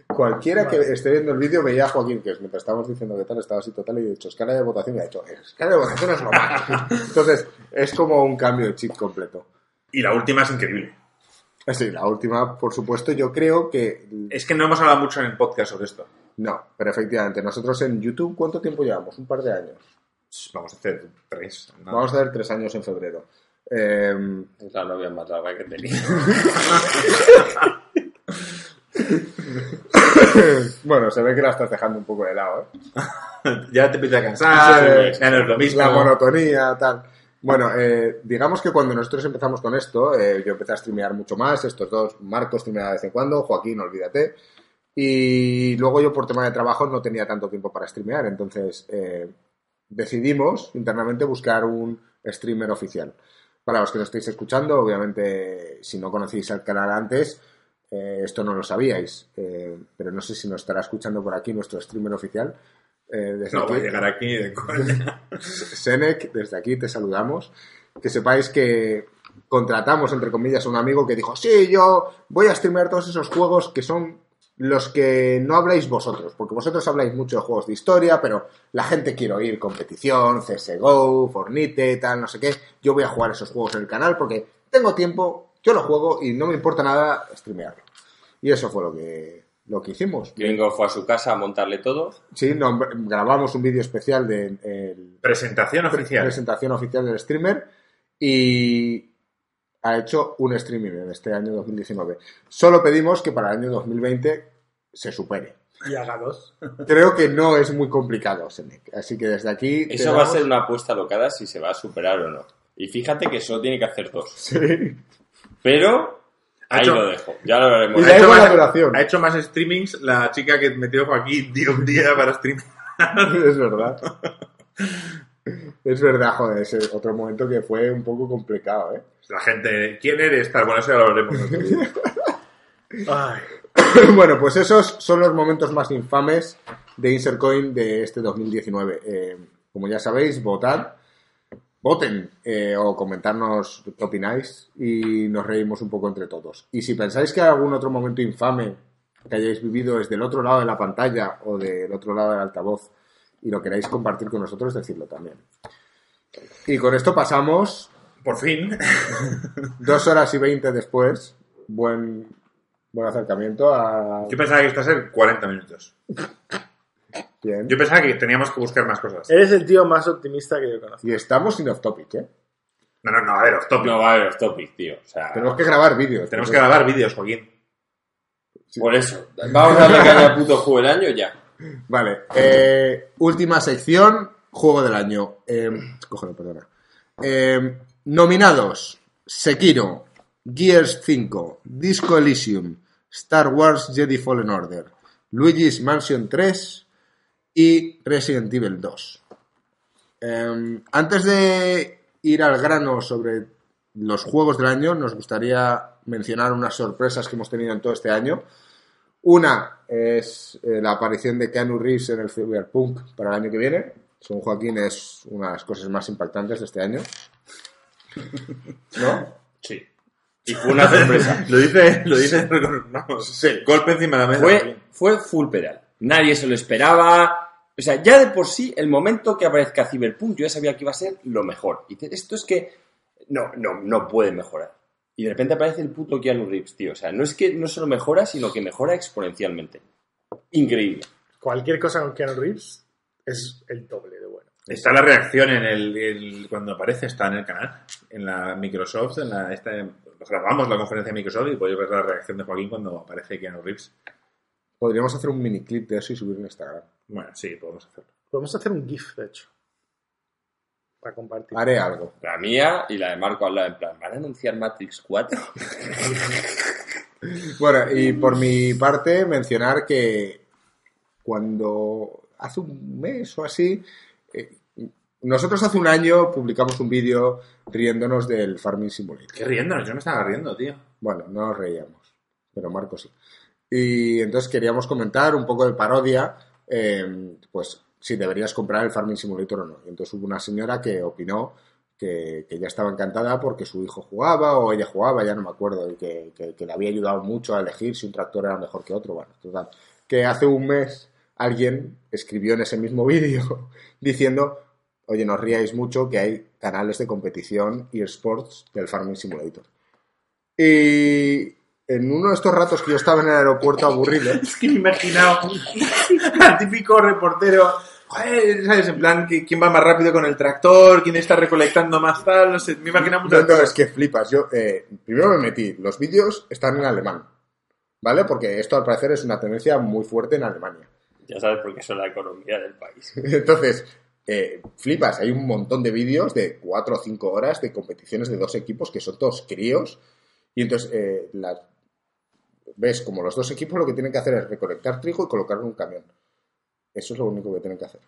cualquiera que esté viendo el vídeo veía a Joaquín, que es, mientras estábamos diciendo que tal, estaba así total y he dicho escala de votación y ha dicho, escala de votación es lo más. Entonces, es como un cambio de chip completo. Y la última es increíble. Sí, la última, por supuesto, yo creo que... Es que no hemos hablado mucho en el podcast sobre esto. No, pero efectivamente, nosotros en YouTube, ¿cuánto tiempo llevamos? Un par de años. Vamos a hacer tres. ¿no? Vamos a hacer tres años en febrero. Eh, es la novia más larga que tenía. bueno, se ve que la estás dejando un poco de lado, ¿eh? ya te empieza a cansar, ya no es lo mismo. La monotonía, tal. Bueno, eh, digamos que cuando nosotros empezamos con esto, eh, yo empecé a streamear mucho más, estos dos, Marcos streameaba de vez en cuando, Joaquín, olvídate. Y luego yo por tema de trabajo no tenía tanto tiempo para streamear, entonces eh, decidimos internamente buscar un streamer oficial. Para los que lo estáis escuchando, obviamente, si no conocéis el canal antes, eh, esto no lo sabíais, eh, pero no sé si nos estará escuchando por aquí nuestro streamer oficial. eh, desde No aquí. va a llegar aquí de coña. Senec, desde aquí te saludamos. Que sepáis que contratamos, entre comillas, a un amigo que dijo, sí, yo voy a streamear todos esos juegos que son los que no habláis vosotros, porque vosotros habláis mucho de juegos de historia, pero la gente quiere oír competición, CSGO, Fornite, tal, no sé qué. Yo voy a jugar esos juegos en el canal porque tengo tiempo, yo lo juego y no me importa nada streamearlo. Y eso fue lo que, lo que hicimos. Gringo fue a su casa a montarle todo. Sí, no, grabamos un vídeo especial de el, Presentación oficial. presentación oficial del streamer y ha hecho un streaming en este año 2019. Solo pedimos que para el año 2020 se supere. Y haga dos. Creo que no es muy complicado, Senec. Así que desde aquí... Eso va a damos- ser una apuesta locada si se va a superar o no. Y fíjate que solo tiene que hacer dos. Sí. Pero Ha ahí hecho- lo dejo. Ya lo haremos. Y Ha hecho, más, duración. ha hecho más streamings la chica que metió Joaquín día un día para streaming. es verdad. Es verdad, joder, ese otro momento que fue un poco complicado, ¿eh? La gente, ¿quién eres? Tal, bueno, eso ya lo día. Ay. bueno, pues esos son los momentos más infames de Insert Coin de este 2019. Eh, como ya sabéis, votad, voten eh, o comentarnos qué opináis y nos reímos un poco entre todos. Y si pensáis que hay algún otro momento infame que hayáis vivido desde el otro lado de la pantalla o del otro lado del altavoz y lo queráis compartir con nosotros, decirlo también. Y con esto pasamos Por fin. dos horas y veinte después. Buen, buen acercamiento a... Yo pensaba que iba a ser 40 minutos. Bien. Yo pensaba que teníamos que buscar más cosas. Eres el tío más optimista que yo conozco. Y estamos sin off topic, ¿eh? No, no, no, a ver, off topic. No va a haber topic, tío. O sea, Tenemos que grabar vídeos. Tenemos que grabar vídeos, Joaquín. por eso. Vamos a darle caña al puto juego del año ya. Vale. eh, última sección, juego del año. Eh, cógelo, perdona. Eh, nominados: Sekiro, Gears 5, Disco Elysium, Star Wars Jedi Fallen Order, Luigi's Mansion 3 y Resident Evil 2. Eh, antes de ir al grano sobre los juegos del año, nos gustaría mencionar unas sorpresas que hemos tenido en todo este año. Una es eh, la aparición de Keanu Reeves en el Cyberpunk para el año que viene. Según Joaquín, es una de las cosas más impactantes de este año. ¿No? Sí. Y fue una sorpresa. Lo dice, lo dice, Sí. golpe encima de la mesa. fue, fue full pedal. Nadie se lo esperaba. O sea, ya de por sí, el momento que aparezca Cyberpunk, yo ya sabía que iba a ser lo mejor. Y dices, esto es que no, no, no puede mejorar. Y de repente aparece el puto Keanu Reeves, tío. O sea, no es que no solo mejora, sino que mejora exponencialmente. Increíble. Cualquier cosa con Keanu Reeves es el doble de bueno. Está la reacción en el, el- cuando aparece, está en el canal, en la Microsoft, en la esta, grabamos la conferencia de Microsoft y podéis ver la reacción de Joaquín cuando aparece Keanu Reeves. Podríamos hacer un mini clip de eso y subirlo en Instagram. Bueno, sí, podemos hacerlo. Podemos hacer un GIF, de hecho. Para compartir. Haré algo. La mía y la de Marco al lado, en plan, ¿van a anunciar Matrix 4? Bueno, y por mi parte, mencionar que cuando hace un mes o así, eh, nosotros hace un año publicamos un vídeo riéndonos del Farming Simulator. Qué riéndonos, yo me estaba riendo, tío. Bueno, no nos reíamos, pero Marco sí. Y entonces queríamos comentar un poco de parodia, eh, pues si deberías comprar el Farming Simulator o no. Y entonces hubo una señora que opinó que, que ya estaba encantada porque su hijo jugaba o ella jugaba, ya no me acuerdo, y que, que- que le había ayudado mucho a elegir si un tractor era mejor que otro. Bueno, total. Que hace un mes alguien escribió en ese mismo vídeo diciendo, oye, no os ríais mucho que hay canales de competición y sports del Farming Simulator. Y en uno de estos ratos que yo estaba en el aeropuerto aburrido, Es que me he imaginado al típico reportero, joder, ¿sabes? En plan, ¿qui- ¿quién va más rápido con el tractor? ¿Quién está recolectando más tal? No sé, me imagino No, muchas no, es que flipas. Yo eh, primero me metí. Los vídeos están en alemán, ¿vale? Porque esto al parecer es una tendencia muy fuerte en Alemania. Ya sabes por qué son la economía del país. Entonces, eh, flipas. Hay un montón de vídeos de 4 o 5 horas de competiciones de dos equipos que son todos críos. Y entonces eh, las- ves como los dos equipos lo que tienen que hacer es recolectar trigo y colocarlo en un camión. Eso es lo único que tienen que hacer.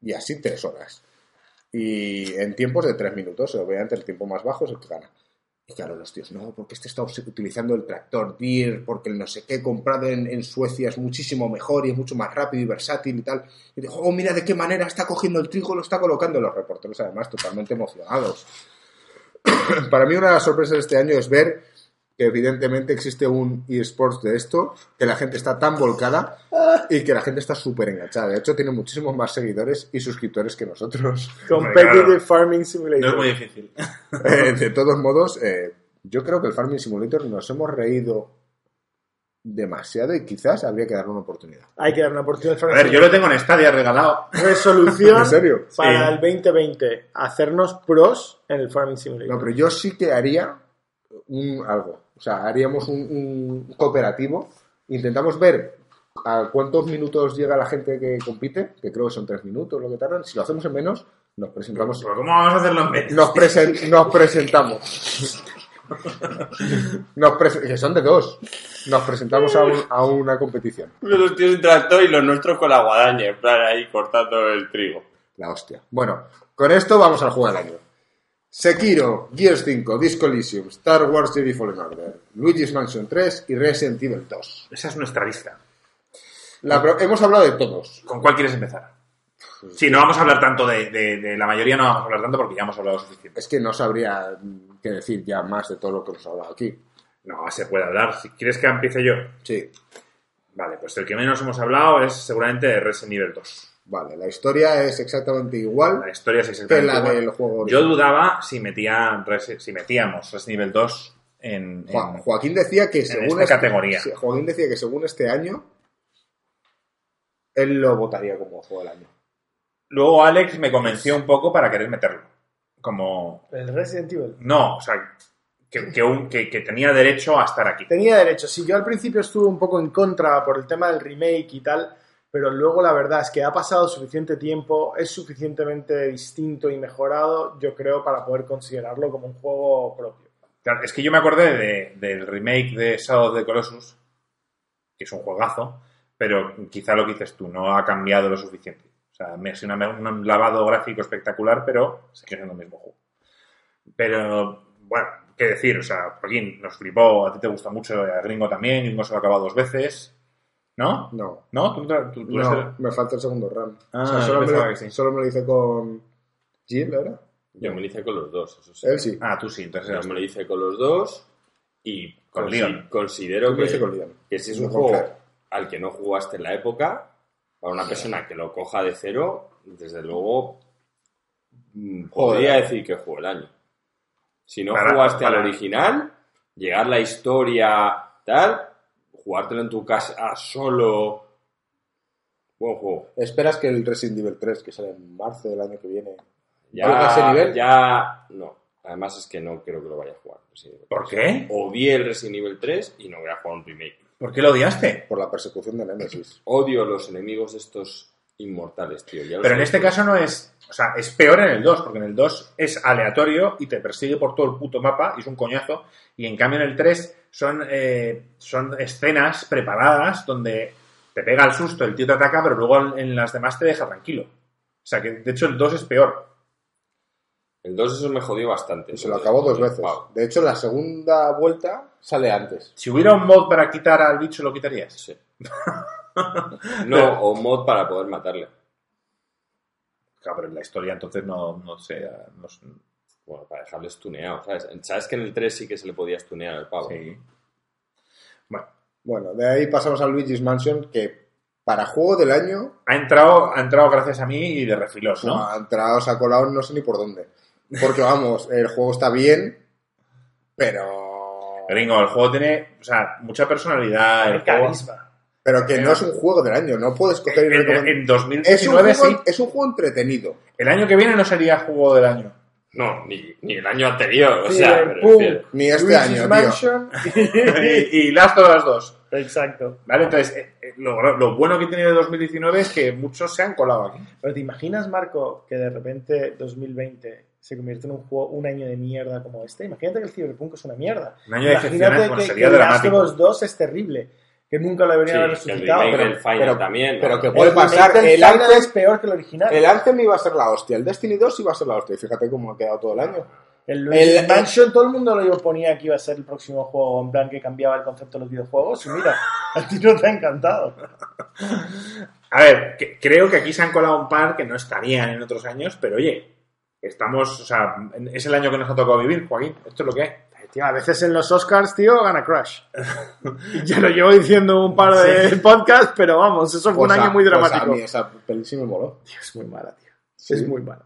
Y así tres horas. Y en tiempos de tres minutos, obviamente el tiempo más bajo es el que gana. Y claro, los tíos, no, porque este está utilizando el tractor Deere, porque el no sé qué comprado en, Suecia es muchísimo mejor y es mucho más rápido y versátil y tal. Y digo, oh, mira de qué manera está cogiendo el trigo lo está colocando. Los reporteros, además, totalmente emocionados. Para mí, una de las sorpresas de este año es ver que, evidentemente, existe un eSports de esto, que la gente está tan volcada y que la gente está súper enganchada. De hecho, tiene muchísimos más seguidores y suscriptores que nosotros. Competitive Claro. Farming Simulator. No es muy difícil. Eh, de todos modos, eh, yo creo que el Farming Simulator nos hemos reído demasiado y quizás habría que darle una oportunidad. Hay que dar una oportunidad al A ver, yo lo tengo en Stadia regalado. Resolución ¿En serio? para Sí. el 2020. Hacernos pros en el Farming Simulator. No, pero yo sí que haría un algo. O sea, haríamos un, un cooperativo. Intentamos ver a cuántos minutos llega la gente que compite, que creo que son tres minutos lo que tardan. Si lo hacemos en menos, nos presentamos. Pero ¿Cómo vamos a hacerlo en medio? Nos, presen- nos presentamos. Nos que son de dos. Nos presentamos a, un- a una competición. Los tíos en tractor y los nuestros con la guadaña, en plan ahí cortando el trigo. La hostia. Bueno, con esto vamos al juego del año. Sekiro, Gears 5, Disco Elysium, Star Wars Jedi Fallen Order, Luigi's Mansion 3 y Resident Evil 2. Esa es nuestra lista. La pro- hemos hablado de todos. ¿Con cuál quieres empezar? Sí, no vamos a hablar tanto de, de- de la mayoría, no vamos a hablar tanto porque ya hemos hablado suficiente. Es que no sabría mm, qué decir ya más de todo lo que hemos hablado aquí. No, se puede hablar. Si quieres que empiece yo. Sí. Vale, pues el que menos hemos hablado es seguramente Resident Evil 2. Vale, la historia es exactamente igual La historia es que exactamente la igual. del juego Yo original. dudaba si, metían Resi- si metíamos Resident Evil 2 en, Jo- en- Joaquín decía que según esta categoría. sí, Joaquín decía que según este año él lo votaría como juego del año. Luego Alex me convenció un poco para querer meterlo. Como... El Resident Evil. No, o sea, que, que un- que- que tenía derecho a estar aquí. Tenía derecho. Sí, yo al principio estuve un poco en contra por el tema del remake y tal, pero luego la verdad es que ha pasado suficiente tiempo, es suficientemente distinto y mejorado, yo creo, para poder considerarlo como un juego propio. Claro, es que yo me acordé de- del remake de Shadow of the Colossus, que es un juegazo, pero quizá lo que dices tú, no ha cambiado lo suficiente. O sea, me ha sido un lavado gráfico espectacular, pero sigue siendo el mismo juego. Pero, bueno, qué decir, o sea, Joaquín, nos flipó, a ti te gusta mucho, a Gringo también, Gringo se lo ha acabado dos veces, ¿no? No, ¿No? ¿Tú, tú- tú- tú no, eres- me falta el segundo run. Ah, o sea, yo solo, me lo, sí. solo me lo hice con Jill, ¿era? Yo me lo hice con los dos, eso sí. Él sí. Ah, tú sí, entonces Yo me lo hice con los dos y Con Leon. considero Yo me lo hice que, con Leon. que si es No un con juego al que no jugaste en la época, para una persona que lo coja de cero, desde luego mm, podría decir que juego el año. Si no Para- jugaste para- al original, llegar la historia tal, jugártelo en tu casa solo. Buen juego. ¿Esperas que el Resident Evil 3, que sale en marzo del año que viene, Ya, ¿Valga ese nivel? ya no. Además es que no creo que lo vaya a jugar. ¿Por 3. qué? Odié el Resident Evil 3 y no voy a jugar un remake. ¿Por qué lo odiaste? por la persecución de Nemesis? Odio los enemigos estos inmortales, tío. Ya Pero en este caso no es. O sea, es peor en el 2, porque en el 2 es aleatorio y te persigue por todo el puto mapa y es un coñazo. Y en cambio en el 3 son, eh, son escenas preparadas donde te pega el susto, el tío te ataca, pero luego en las demás te deja tranquilo. O sea que de hecho el 2 es peor. El 2 eso me jodió bastante. Y se lo acabó dos veces. Wow. De hecho, la segunda vuelta sale antes. Si hubiera un mod para quitar al bicho, ¿lo quitarías? Sí. No, o un mod para poder matarle. Claro, pero en la historia entonces no, no sé. No, sé- Bueno, para dejarle stuneado, ¿sabes? ¿Sabes que en el 3 sí que se le podía stunear al pavo? sí. Bueno, Bueno, de ahí pasamos a Luigi's Mansion, que para juego del año ha entrado, ha entrado gracias a mí y de refilón, ¿no? ha entrado, se ha colado, no sé ni por dónde. Porque vamos, el juego está bien, pero. Gringo, el juego tiene, o sea, mucha personalidad. El El juego- carisma. Pero que no es un juego del año, no puedes coger y En, en Es un, 2019 juego, sí. es un juego entretenido. El año que viene no sería juego del año. No, ni, ni el año anterior, o Sí, sea, el me pum, refiero. Ni este Luigi's año, tío. Y, y las todas dos. Exacto. ¿Vale? Entonces, eh, eh, lo, lo bueno que tiene de 2019 es que muchos se han colado aquí. Pero ¿te imaginas, Marco, que de repente 2020 se convierte en un juego, un año de mierda como este? Imagínate que el Cyberpunk es una mierda. Un año Imagínate bueno, que, sería que Last of. Us 2 es terrible, que nunca lo deberían haber Sí, el resucitado. remake pero del Final pero- también. ¿no? pero que el puede pasar. El Final Anthem- es peor que el original. El Anthem iba a ser la hostia, el Destiny 2 iba a ser la hostia. Y fíjate cómo ha quedado todo el año. El el- Mansion, todo el mundo lo ponía que iba a ser el próximo juego, en plan que cambiaba el concepto de los videojuegos. Y mira, a ti no te ha encantado. A ver, que- creo que aquí se han colado un par que no estarían en otros años, pero oye, estamos, o sea, es el año que nos ha tocado vivir, Joaquín. Esto es lo que hay. Tío, a veces en los Oscars, tío, gana Crash. Ya lo llevo diciendo un par de podcasts, pero vamos, eso fue Pues un a- año muy pues dramático. a mí esa peli sí me moló. Tío, es muy mala, tío. Sí. Es muy mala.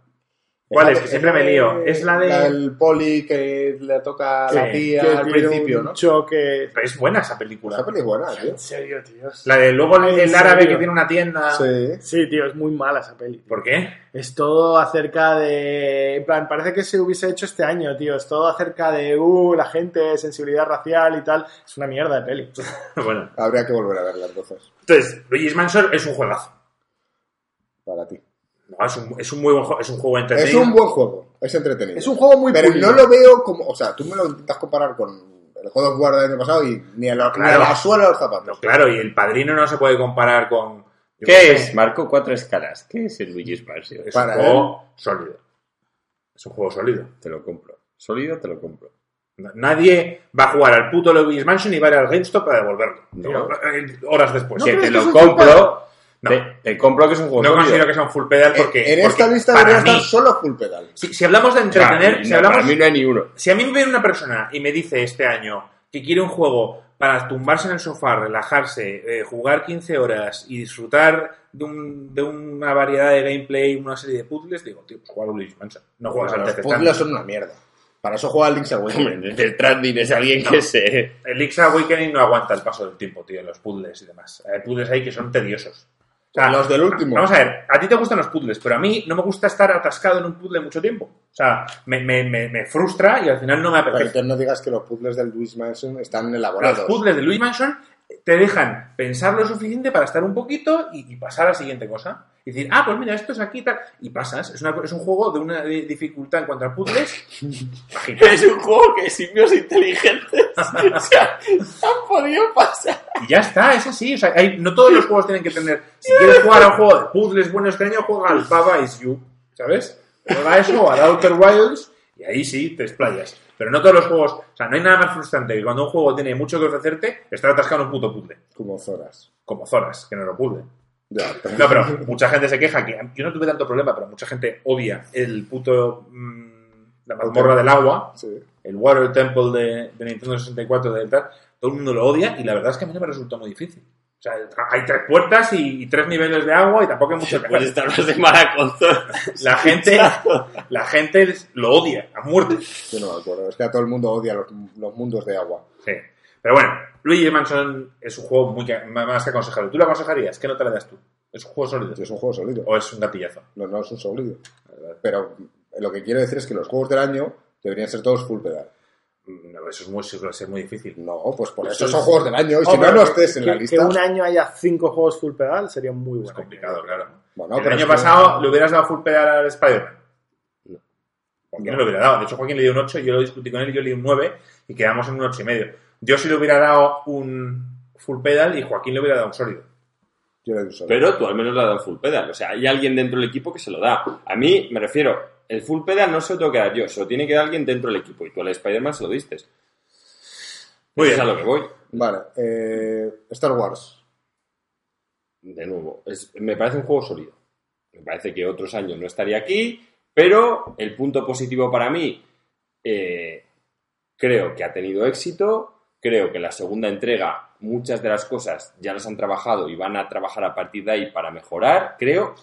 ¿Cuál la es? Que siempre me lío. Es la de- del poli que le toca a la tía Que al principio, un ¿no? choque. Pero es buena esa película. Esa peli es buena, tío. En serio, tío. La de luego el, ¿En el árabe serio? que tiene una tienda. Sí. Sí, tío, es muy mala esa peli. ¿Por qué? Es todo acerca de. En plan, parece que se hubiese hecho este año, tío. Es todo acerca de. Uh, la gente, sensibilidad racial y tal. Es una mierda de peli. bueno, Habría que volver a verla entonces, entonces, Luigi's Mansion es un juegazo. para ti. No, es, un, es un muy buen juego, es un juego entretenido. Es un buen juego, es entretenido. Es un juego muy Pero pulido. no lo veo como. O sea, tú me lo intentas comparar con el juego de War del año pasado y ni a la, ni a Claro. la suela de los No, zapatos. claro, y el padrino no se puede comparar con. ¿Qué es? Marco cuatro escalas. ¿Qué es el Luigi's Mansion? Es Para un juego sólido. Es un juego sólido. Te lo compro. Sólido te lo compro. No- Nadie va a jugar al puto Luigi's Mansion y va a ir al GameStop para devolverlo. No. Eh, Horas después. ¿No que crees te lo compro. No. Te, te compro que es un juego No sólido. considero que sea un full pedal porque. en esta lista debería estar solo full pedal. si, si hablamos de entretener, Para mí, si no, hablamos, para mí no hay ni uno. si a mí me viene una persona y me dice este año que quiere un juego para tumbarse en el sofá, relajarse, eh, jugar 15 horas y disfrutar de, un- de una variedad de gameplay, una serie de puzzles, digo, tío, pues juega a Luigi's Mansion. No juegas a los los puzzles son una mierda. Para eso juega al Link's Awakening. el Stranding es alguien que se... El Link's Awakening no aguanta el paso del tiempo, tío, los puzzles y demás. Hay puzzles ahí que son tediosos. Sea, Los del último. Vamos a ver, a ti te gustan los puzzles, pero a mí no me gusta estar atascado en un puzzle mucho tiempo. O sea, me, me, me, me frustra y al final no me Pero apetece. entonces no digas que los puzzles del Luis Mansion están Los elaborados. puzzles de Louis Mansion te dejan pensar lo suficiente para estar un poquito y, y pasar a la siguiente cosa. Y decir, ah, pues mira, esto es aquí y tal. Y pasas. Es, una, es un juego de una di- dificultad en cuanto a puzzles. Es un juego que simios inteligentes o sea, han podido pasar. Y ya está, es así. O sea, hay- no todos los juegos tienen que tener. Si quieres jugar a un juego de puzzles bueno este año, juega al Baba Is You. ¿Sabes? Juega eso o al Outer Wilds y ahí sí te explayas. Pero no todos los juegos. O sea, no hay nada más frustrante que cuando un juego tiene mucho que ofrecerte, estar atascado en un puto puzzle. Como Zoras. Como Zoras, que no lo puzzle. Ya, pero- No, pero mucha gente se queja que yo no tuve tanto problema, pero mucha gente odia el puto. mm, la mazmorra del agua, Sí. el Water Temple de, de Nintendo 64 de tal. Todo el mundo lo odia y la verdad es que a mí no me resultó muy difícil. Sea, hay tres puertas y, y tres niveles de agua y tampoco hay mucho que Puedes hacer. estar más de mala con Zoras. La gente, la gente lo odia a muerte. Yo no me acuerdo. Es que a todo el mundo odia los, los mundos de agua. Sí. Pero bueno, Luigi Mansion es un juego muy más que aconsejable. ¿Tú lo aconsejarías? ¿Qué nota le das tú? ¿Es un juego sólido? Es un juego sólido. ¿O es un gatillazo? No, no es un sólido. Pero lo que quiero decir es que los juegos del año deberían ser todos full pedal. Eso es muy, suele ser muy difícil. No, pues por Eso eso es- son juegos del año. Y si no, no que- estés en que, la que lista. un año haya cinco juegos full pedal sería muy Es bueno. complicado, claro. Bueno, el pero año es que- pasado le hubieras dado full pedal al Spider-Man. No. Joaquín no. lo hubiera dado. De hecho, Joaquín le dio un 8, yo lo discutí con él y yo le di un 9 y quedamos en un 8 y medio. Yo sí le hubiera dado un full pedal y Joaquín le hubiera dado un sólido. Yo le doy un sólido. Pero tú al menos le has dado full pedal. O sea, hay alguien dentro del equipo que se lo da. A mí, me refiero, el full pedal no se lo tengo que dar yo, se lo tiene que dar alguien dentro del equipo. Y tú al Spider-Man se lo diste. Muy bien. Es a lo que voy. Vale. eh, Star Wars. De nuevo, es- me parece un juego sólido. Me parece que otros años no estaría aquí, pero el punto positivo para mí, eh, creo que ha tenido éxito. Creo que la segunda entrega, muchas de las cosas ya las han trabajado y van a trabajar a partir de ahí para mejorar. Creo,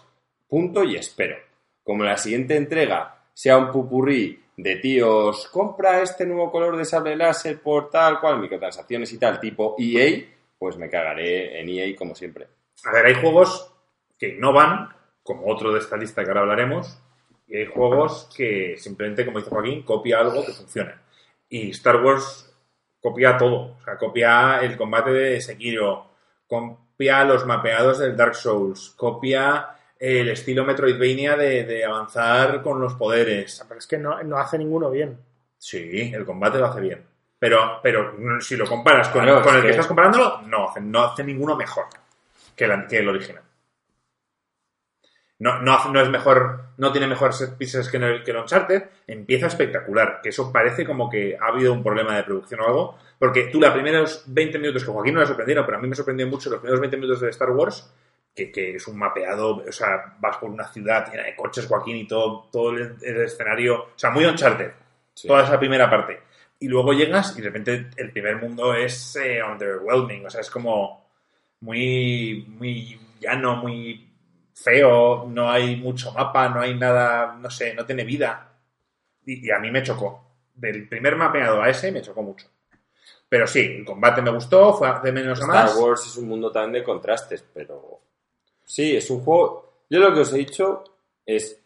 punto y espero. Como la siguiente entrega sea un pupurrí de tíos, compra este nuevo color de sable láser por tal cual, microtransacciones y tal, tipo EA, pues me cagaré en EA como siempre. A ver, hay juegos que innovan, como otro de esta lista que ahora hablaremos, y hay juegos que simplemente, como dice Joaquín, copia algo que funciona. Y Star Wars copia todo. O sea, copia el combate de Sekiro, copia los mapeados del Dark Souls, copia el estilo Metroidvania de, de avanzar con los poderes. Pero es que no, no hace ninguno bien. Sí, el combate lo hace bien. Pero, pero si lo comparas con, Claro, con es el que que- estás comparándolo, no hace, no hace ninguno mejor que, la- que el original. No, no, hace- no es mejor, no tiene mejores pieces que el, que el Uncharted, empieza espectacular, que eso parece como que ha habido un problema de producción o algo, porque tú los primeros 20 minutos, que Joaquín no le sorprendieron, pero a mí me sorprendió mucho los primeros 20 minutos de Star Wars, que, que es un mapeado, o sea, vas por una ciudad llena de coches, Joaquín, y todo, todo el, el escenario, o sea, muy Uncharted, Sí. toda esa primera parte. Y luego llegas y de repente el primer mundo es eh, underwhelming, o sea, es como muy, muy llano, muy feo, no hay mucho mapa, no hay nada, no sé, no tiene vida. Y, y a mí me chocó. Del primer mapeado a ese me chocó mucho. Pero sí, el combate me gustó, fue de menos a Star más. Wars es un mundo también de contrastes, pero sí, es un juego. Yo lo que os he dicho es.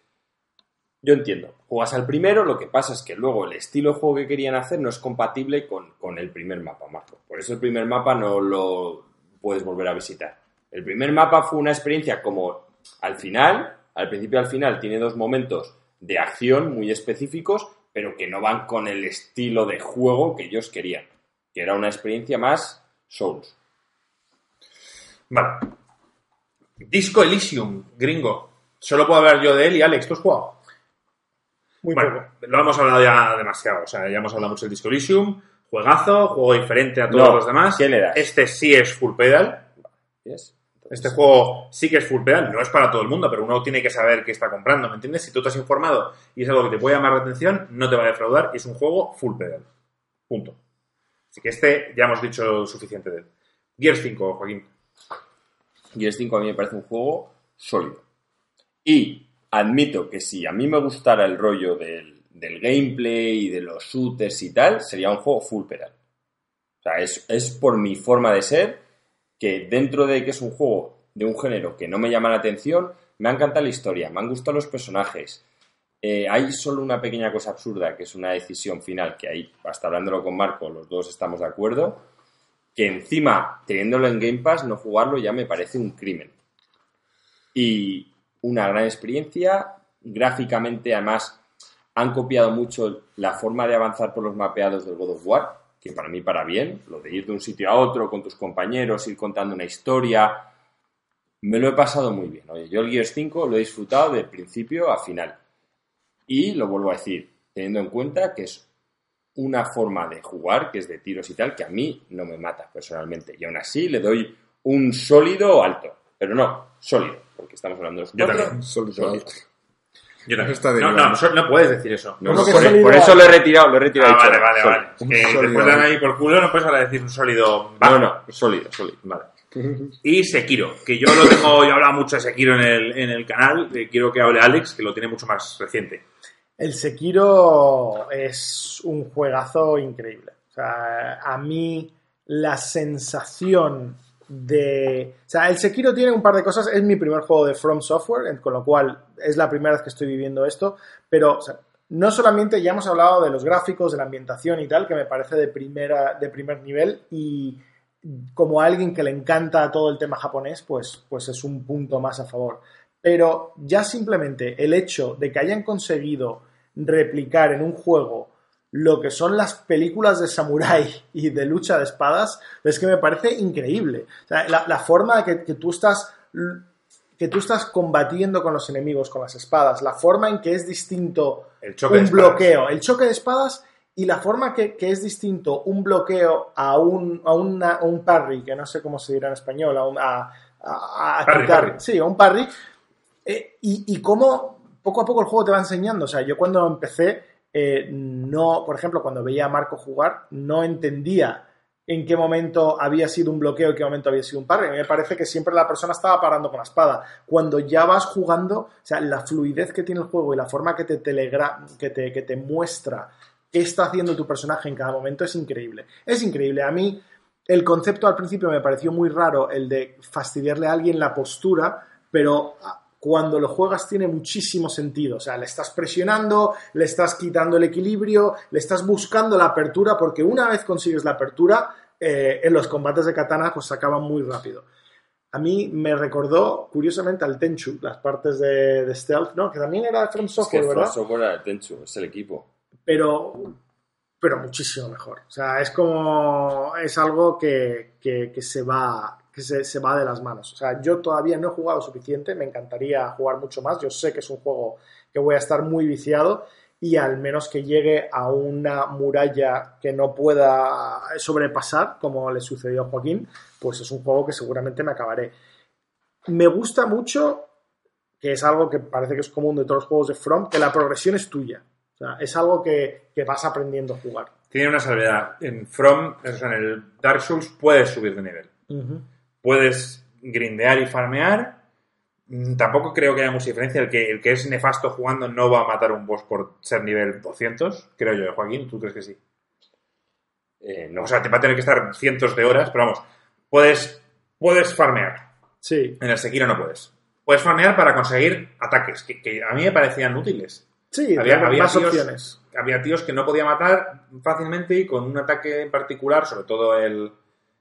Yo entiendo, juegas al primero, lo que pasa es que luego el estilo de juego que querían hacer no es compatible con, con el primer mapa, Marco. Por eso el primer mapa no lo puedes volver a visitar. El primer mapa fue una experiencia como al final, al principio y al final, tiene dos momentos de acción muy específicos, pero que no van con el estilo de juego que ellos querían. Que era una experiencia más Souls. Vale. Disco Elysium, gringo. Solo puedo hablar yo de él y Alex, ¿tú has jugado? Muy Bueno, poco. lo hemos hablado ya demasiado. O sea, ya hemos hablado mucho del Disco Elysium. Juegazo, juego diferente a todos No, los demás. ¿qué le das? Este sí es full pedal. Yes. Este juego sí que es full pedal. No es para todo el mundo, pero uno tiene que saber qué está comprando, ¿me entiendes? Si tú te has informado y es algo que te puede llamar la atención, no te va a defraudar y es un juego full pedal. Punto. Así que este ya hemos dicho suficiente de él. Gears 5, Joaquín. Gears 5 a mí me parece un juego sólido. Y admito que si a mí me gustara el rollo del, del gameplay y de los shooters y tal, sería un juego full pedal. O sea, es, es por mi forma de ser que dentro de que es un juego de un género que no me llama la atención, me ha encantado la historia, me han gustado los personajes. Eh, hay solo una pequeña cosa absurda, que es una decisión final, que ahí, hasta hablándolo con Marco, los dos estamos de acuerdo, que encima, teniéndolo en Game Pass, no jugarlo ya me parece un crimen. Y una gran experiencia, gráficamente además han copiado mucho la forma de avanzar por los mapeados del God of War, que para mí para bien, lo de ir de un sitio a otro con tus compañeros, ir contando una historia, me lo he pasado muy bien. Oye, yo el Gears 5 lo he disfrutado de principio a final. Y lo vuelvo a decir, teniendo en cuenta que es una forma de jugar, que es de tiros y tal, que a mí no me mata personalmente. Y aún así le doy un sólido alto. Pero no, sólido, porque estamos hablando de los Yo cuatro. también. Solo- Sólido. Yo también. Está no, no, so- no puedes decir eso. No, ¿Cómo no, por, sólido por eso alto? lo he retirado, lo he retirado. Ah, vale, vale, sólido. vale. Sólido. después de dar ahí por culo no puedes ahora decir un sólido bajo. No, no, sólido, sólido. Vale. Y Sekiro, que yo lo tengo, yo he hablado mucho de Sekiro en el, en el canal, eh, quiero que hable Alex, que lo tiene mucho más reciente. El Sekiro es un juegazo increíble. O sea, a mí la sensación de... O sea, el Sekiro tiene un par de cosas. Es mi primer juego de From Software, con lo cual es la primera vez que estoy viviendo esto. Pero o sea, no solamente ya hemos hablado de los gráficos, de la ambientación y tal, que me parece de, primera, de primer nivel. Y como alguien que le encanta todo el tema japonés, pues, pues es un punto más a favor. Pero ya simplemente el hecho de que hayan conseguido replicar en un juego lo que son las películas de samurái y de lucha de espadas, es que me parece increíble. O sea, la, la forma que, que tú estás que tú estás combatiendo con los enemigos con las espadas, la forma en que es distinto El choque un bloqueo, el choque de espadas y la forma que, que es distinto un bloqueo a un, a, una- a un parry, que no sé cómo se dirá en español, a un, a, a- a Parry, quitar- parry. sí, a un parry, eh, y, y cómo poco a poco el juego te va enseñando. O sea, yo cuando empecé, eh, no, por ejemplo, cuando veía a Marco jugar, no entendía en qué momento había sido un bloqueo y qué momento había sido un parry. A mí me parece que siempre la persona estaba parando con la espada. Cuando ya vas jugando, o sea, la fluidez que tiene el juego y la forma que te telegra que te, que te muestra qué está haciendo tu personaje en cada momento es increíble. Es increíble. A mí el concepto al principio me pareció muy raro, el de fastidiarle a alguien la postura, pero cuando lo juegas tiene muchísimo sentido. O sea, le estás presionando, le estás quitando el equilibrio, le estás buscando la apertura, porque una vez consigues la apertura, eh, en los combates de katana pues se acaban muy rápido. A mí me recordó, curiosamente, al Tenchu, las partes de, de Stealth, ¿no? Que también era de From Es que Software, From ¿verdad? Software era el Tenchu, es el equipo. pero, pero muchísimo mejor. O sea, es como. Es algo que, que- que se va. Que se, se va de las manos. O sea, yo todavía no he jugado suficiente, me encantaría jugar mucho más. Yo sé que es un juego que voy a estar muy viciado y al menos que llegue a una muralla que no pueda sobrepasar, como le sucedió a Joaquín, pues es un juego que seguramente me acabaré. Me gusta mucho, que es algo que parece que es común de todos los juegos de From, que la progresión es tuya. O sea, es algo que, que vas aprendiendo a jugar. Tiene una salvedad. En From, o sea, en el Dark Souls, puedes subir de nivel. Puedes grindear y farmear. Mm, Tampoco creo que haya mucha diferencia. El que, el que es nefasto jugando no va a matar a un boss por ser nivel 200, creo yo, Joaquín. ¿Tú crees que sí? Eh, no, O sea, te va a tener que estar cientos de horas, pero vamos, puedes, puedes farmear. Sí, En el Sekiro no puedes. Puedes farmear para conseguir ataques, que, que a mí me parecían útiles. sí, Había- más tíos- opciones. Había tíos que no podía matar fácilmente y con un ataque en particular, sobre todo el...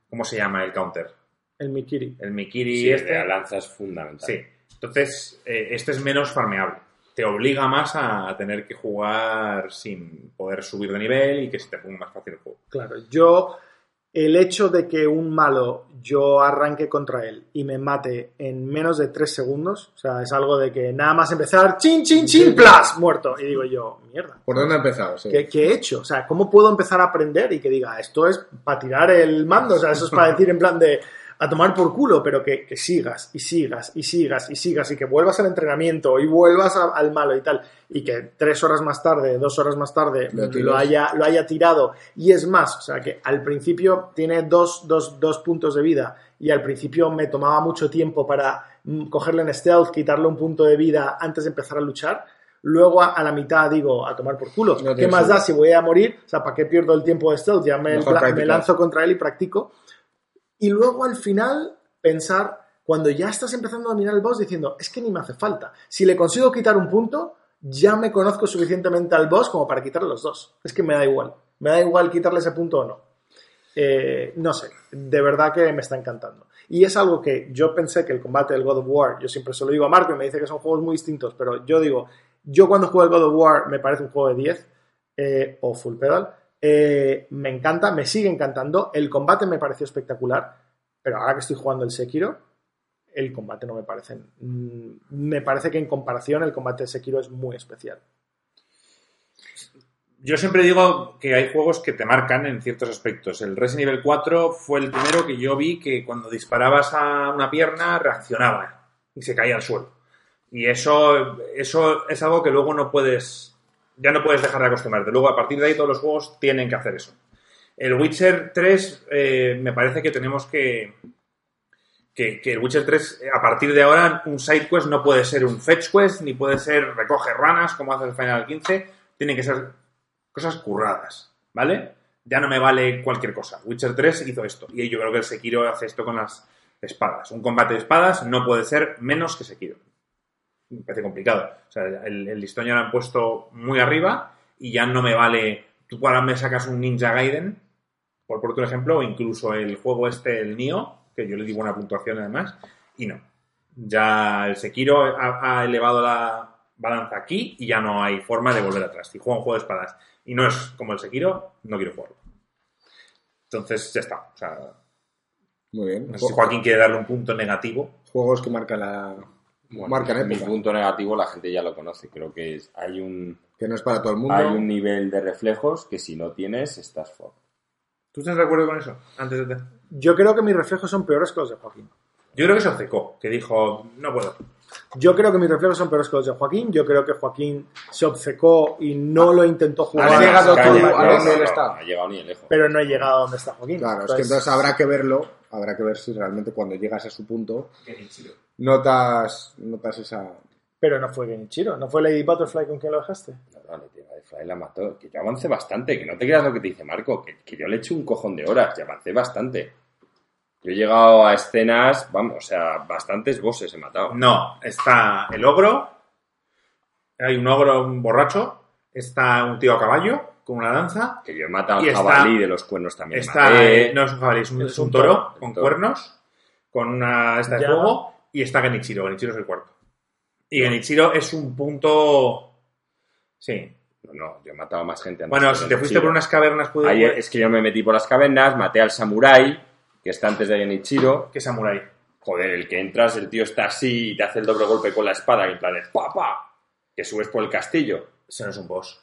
¿Cómo se llama el counter? El Mikiri. El Mikiri sí, este. de la lanza es fundamental. Sí. Entonces, eh, este es menos farmeable. Te obliga más a tener que jugar sin poder subir de nivel y que se te ponga más fácil el juego. Claro, yo el hecho de que un malo yo arranque contra él y me mate en menos de tres segundos, o sea, es algo de que nada más empezar, chin, chin, chin, plas, muerto. Y digo yo, mierda. ¿Por dónde ha empezado? Sí. ¿Qué, qué he hecho? O sea, ¿cómo puedo empezar a aprender y que diga, esto es para tirar el mando? O sea, eso es para decir en plan de, a tomar por culo, pero que, que sigas y sigas y sigas y sigas y que vuelvas al entrenamiento y vuelvas a- al malo y tal, y que tres horas más tarde, dos horas más tarde Lo haya, lo haya tirado. Y es más, o sea, que al principio tiene dos, dos, dos puntos de vida y al principio me tomaba mucho tiempo para mm, cogerle en stealth, quitarle un punto de vida antes de empezar a luchar. Luego a, a la mitad digo, a tomar por culo. No ¿Qué más da si voy a morir? O sea, ¿para qué pierdo el tiempo de stealth? Ya me, me lanzo contra él y practico. Y luego al final pensar, cuando ya estás empezando a dominar el boss, diciendo, es que ni me hace falta. Si le consigo quitar un punto, ya me conozco suficientemente al boss como para quitarle los dos. Es que me da igual. Me da igual quitarle ese punto o no. Eh, no sé, de verdad que me está encantando. Y es algo que yo pensé que el combate del God of War, yo siempre se lo digo a Marco y me dice que son juegos muy distintos, pero yo digo, yo cuando juego el God of War me parece un juego de 10 eh, o full pedal. Eh, me encanta, me sigue encantando. El combate me pareció espectacular, pero ahora que estoy jugando el Sekiro, el combate no me parece. mm, Me parece que en comparación el combate de Sekiro es muy especial. Yo siempre digo que hay juegos que te marcan en ciertos aspectos. El Resident Evil 4 fue el primero que yo vi que cuando disparabas a una pierna reaccionaba y se caía al suelo. Y eso, eso es algo que luego no puedes, ya no puedes dejar de acostumbrarte. Luego a partir de ahí todos los juegos tienen que hacer eso. El Witcher 3 eh, me parece que tenemos que, que, el Witcher 3 a partir de ahora un side quest no puede ser un fetch quest ni puede ser recoge ranas como hace el Final 15. Tienen que ser cosas curradas, ¿vale? Ya no me vale cualquier cosa. Witcher 3 hizo esto. Y yo creo que el Sekiro hace esto con las espadas. Un combate de espadas no puede ser menos que Sekiro. Me parece complicado. O sea, el, el listón ya lo han puesto muy arriba y ya no me vale. Tú ahora me sacas un Ninja Gaiden, por por tu ejemplo, o incluso el juego este, el Nioh, que yo le di buena puntuación además, y no. Ya el Sekiro ha, ha elevado la balanza aquí y ya no hay forma de volver atrás. Si juego un juego de espadas y no es como el Sekiro, no quiero jugarlo. Entonces ya está. O sea, Muy bien. no sé si Joaquín quiere darle un punto negativo. Juegos que marcan la. Bueno, marcan mi época. punto negativo la gente ya lo conoce. Creo que es- hay un Que no es para todo el mundo. hay un nivel de reflejos que si no tienes estás fuera. ¿Tú estás de acuerdo con eso? Antes de... Yo creo que mis reflejos son peores que los de Joaquín. Yo creo que se obcecó, que dijo, no puedo. Yo creo que mis reflejos son peores que los de Joaquín. Yo creo que Joaquín se obcecó y no lo intentó jugar. Has llegado tú a donde él está. No ha llegado ni lejos. Pero no he llegado a donde está Joaquín. Claro, es que entonces habrá que verlo. Habrá que ver si realmente cuando llegas a su punto notas, notas esa. Pero no fue Genichiro, no fue Lady Butterfly con quien lo dejaste. No, no, Lady Butterfly la mató. Que yo avancé bastante, que no te creas lo que te dice Marco, que, que yo le eché un cojón de horas y avancé bastante. Yo he llegado a escenas, vamos, o sea, bastantes bosses he matado. No, está el ogro, hay un ogro un borracho, está un tío a caballo con una lanza, Que yo he matado al está- jabalí de los cuernos también. está, maté. no es un jabalí, es un, Es toro toro. con toro. cuernos, con una esta de fuego, y está Genichiro, Genichiro es el cuarto. Y Genichiro es un punto... Sí. No, no, yo he matado a más gente antes. Bueno, si te fuiste por unas cavernas pude... Ahí es que yo me metí por las cavernas, maté al samurái, que está antes de Genichiro. ¿Qué samurai? Joder, el que entras, el tío está así y te hace el doble golpe con la espada, y en plan de ¡papa! Que subes por el castillo. Ese no es un boss.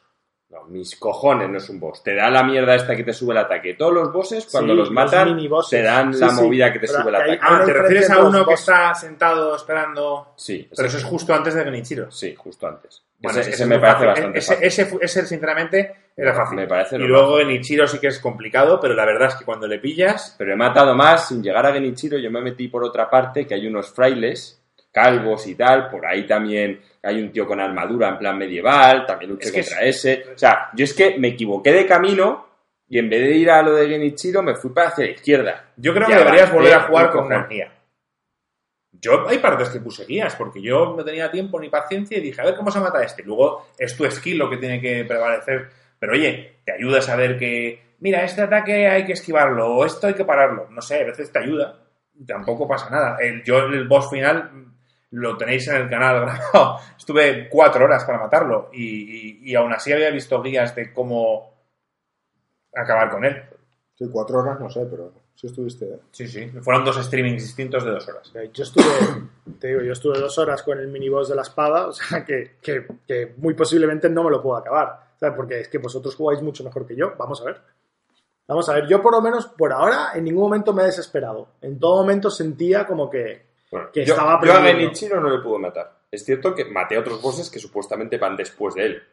No, mis cojones, no es un boss. Te da la mierda esta que te sube el ataque. Todos los bosses, cuando Sí, los matan, los te dan Sí, la sí. movida que te Pero sube el ataque. Ah, ¿te refieres a uno que está sentado esperando...? Sí, Pero eso es justo antes de Genichiro. Sí, justo antes. Bueno, ese me parece fácil. bastante ese, fácil. Ese, ese, sinceramente, era fácil. Me parece y luego más en Ichiro sí que es complicado, pero la verdad es que cuando le pillas, Pero he matado más sin llegar a Genichiro. Yo me metí por otra parte, que hay unos frailes, calvos y tal. Por ahí también hay un tío con armadura en plan medieval. También luché Es que contra ese. O sea, yo es que me equivoqué de camino y en vez de ir a lo de Genichiro me fui para hacia la izquierda. yo creo que deberías volver a jugar un con una guía. Yo hay partes que puse guías, porque yo no tenía tiempo ni paciencia y dije, a ver cómo se mata este. Luego es tu skill lo que tiene que prevalecer. Pero oye, te ayuda a saber que, mira, este ataque hay que esquivarlo, o esto hay que pararlo. No sé, a veces te ayuda. Tampoco pasa nada. El, yo el boss final lo tenéis en el canal grabado. Estuve cuatro horas para matarlo y, y- y aún así había visto guías de cómo acabar con él. Sí, cuatro horas, no sé, pero sí estuviste. ¿eh? Sí, sí. Fueron dos streamings distintos de dos horas. Eh, Yo estuve, te digo, yo estuve dos horas con el miniboss de la espada, o sea que, que- que muy posiblemente no me lo puedo acabar, ¿sabes? Porque es que vosotros jugáis mucho mejor que yo, vamos a ver. Vamos a ver, yo por lo menos por ahora en ningún momento me he desesperado. En todo momento sentía como que, Bueno, que yo, estaba yo a. Genichiro no le pude matar. Es cierto que maté a otros bosses que supuestamente van después de él.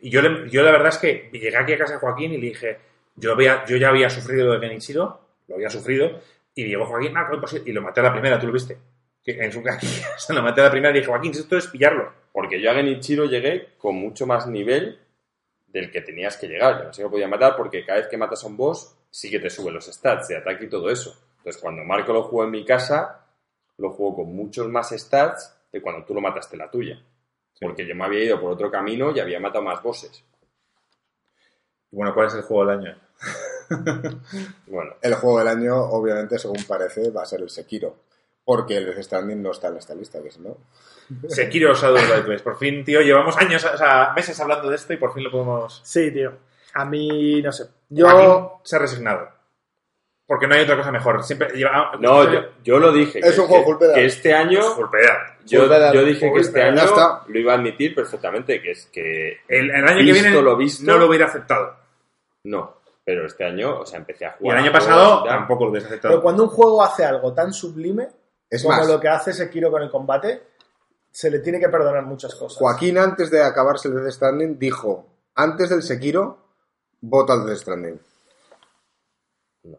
Y yo, le- yo la verdad es que llegué aquí a casa de Joaquín y le dije, yo, había, yo ya había sufrido lo de Genichiro, lo había sufrido, y llegó Joaquín, ah, ¿cómo es posible? y lo maté a la primera, tú lo viste. En su aquí, o sea, lo maté a la primera y dije, Joaquín, si esto es pillarlo. Porque yo a Genichiro llegué con mucho más nivel del que tenías que llegar. Yo no sé que podía matar porque cada vez que matas a un boss sí que te sube los stats de ataque y todo eso. Entonces cuando Marco lo jugó en mi casa, lo jugó con muchos más stats de cuando tú lo mataste la tuya. Porque yo me había ido por otro camino y había matado más bosses. Bueno, ¿cuál es el juego del año? Bueno, El juego del año, obviamente, según parece, va a ser el Sekiro. Porque el Death Stranding no está en esta lista, que si no. Sekiro Shadow of the Twice. Por fin, tío, llevamos años, o sea, meses hablando de esto y por fin lo podemos... Sí, tío. A mí, no sé. Yo. Se ha resignado. Porque no hay otra cosa mejor. Siempre lleva... no, yo, yo lo dije. Es que, un juego que- que este año. Yo, yo dije que este año lo iba a admitir perfectamente, que es que El, el año que viene lo visto. no lo hubiera aceptado. no, pero este año, o sea, empecé a Y jugar. el año pasado y tampoco lo hubiera Pero aceptado. cuando un juego hace algo tan sublime Es como más, lo que hace Sekiro con el combate, se le tiene que perdonar muchas cosas. Joaquín, antes de acabarse el Death Stranding, dijo: Antes del Sekiro, vota al Death Stranding. No.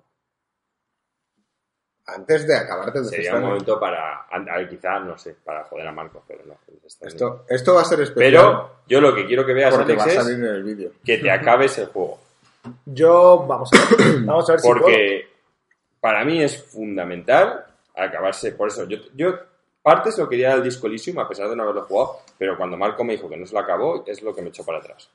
Antes de acabarte el Death Sería un momento para, a ver, quizás, no sé, para joder a Marcos, pero no. bien. Esto, esto va a ser especial. Pero yo lo que quiero que veas, porque va a Alex, salir es en el vídeo. que te acabes el juego. Yo, vamos a ver. Vamos a ver si puedo. Porque para mí es fundamental acabarse. Por eso, yo, yo partes lo quería el Disco Elysium, a pesar de no haberlo jugado, pero cuando Marco me dijo que no se lo acabó, es lo que me echó para atrás.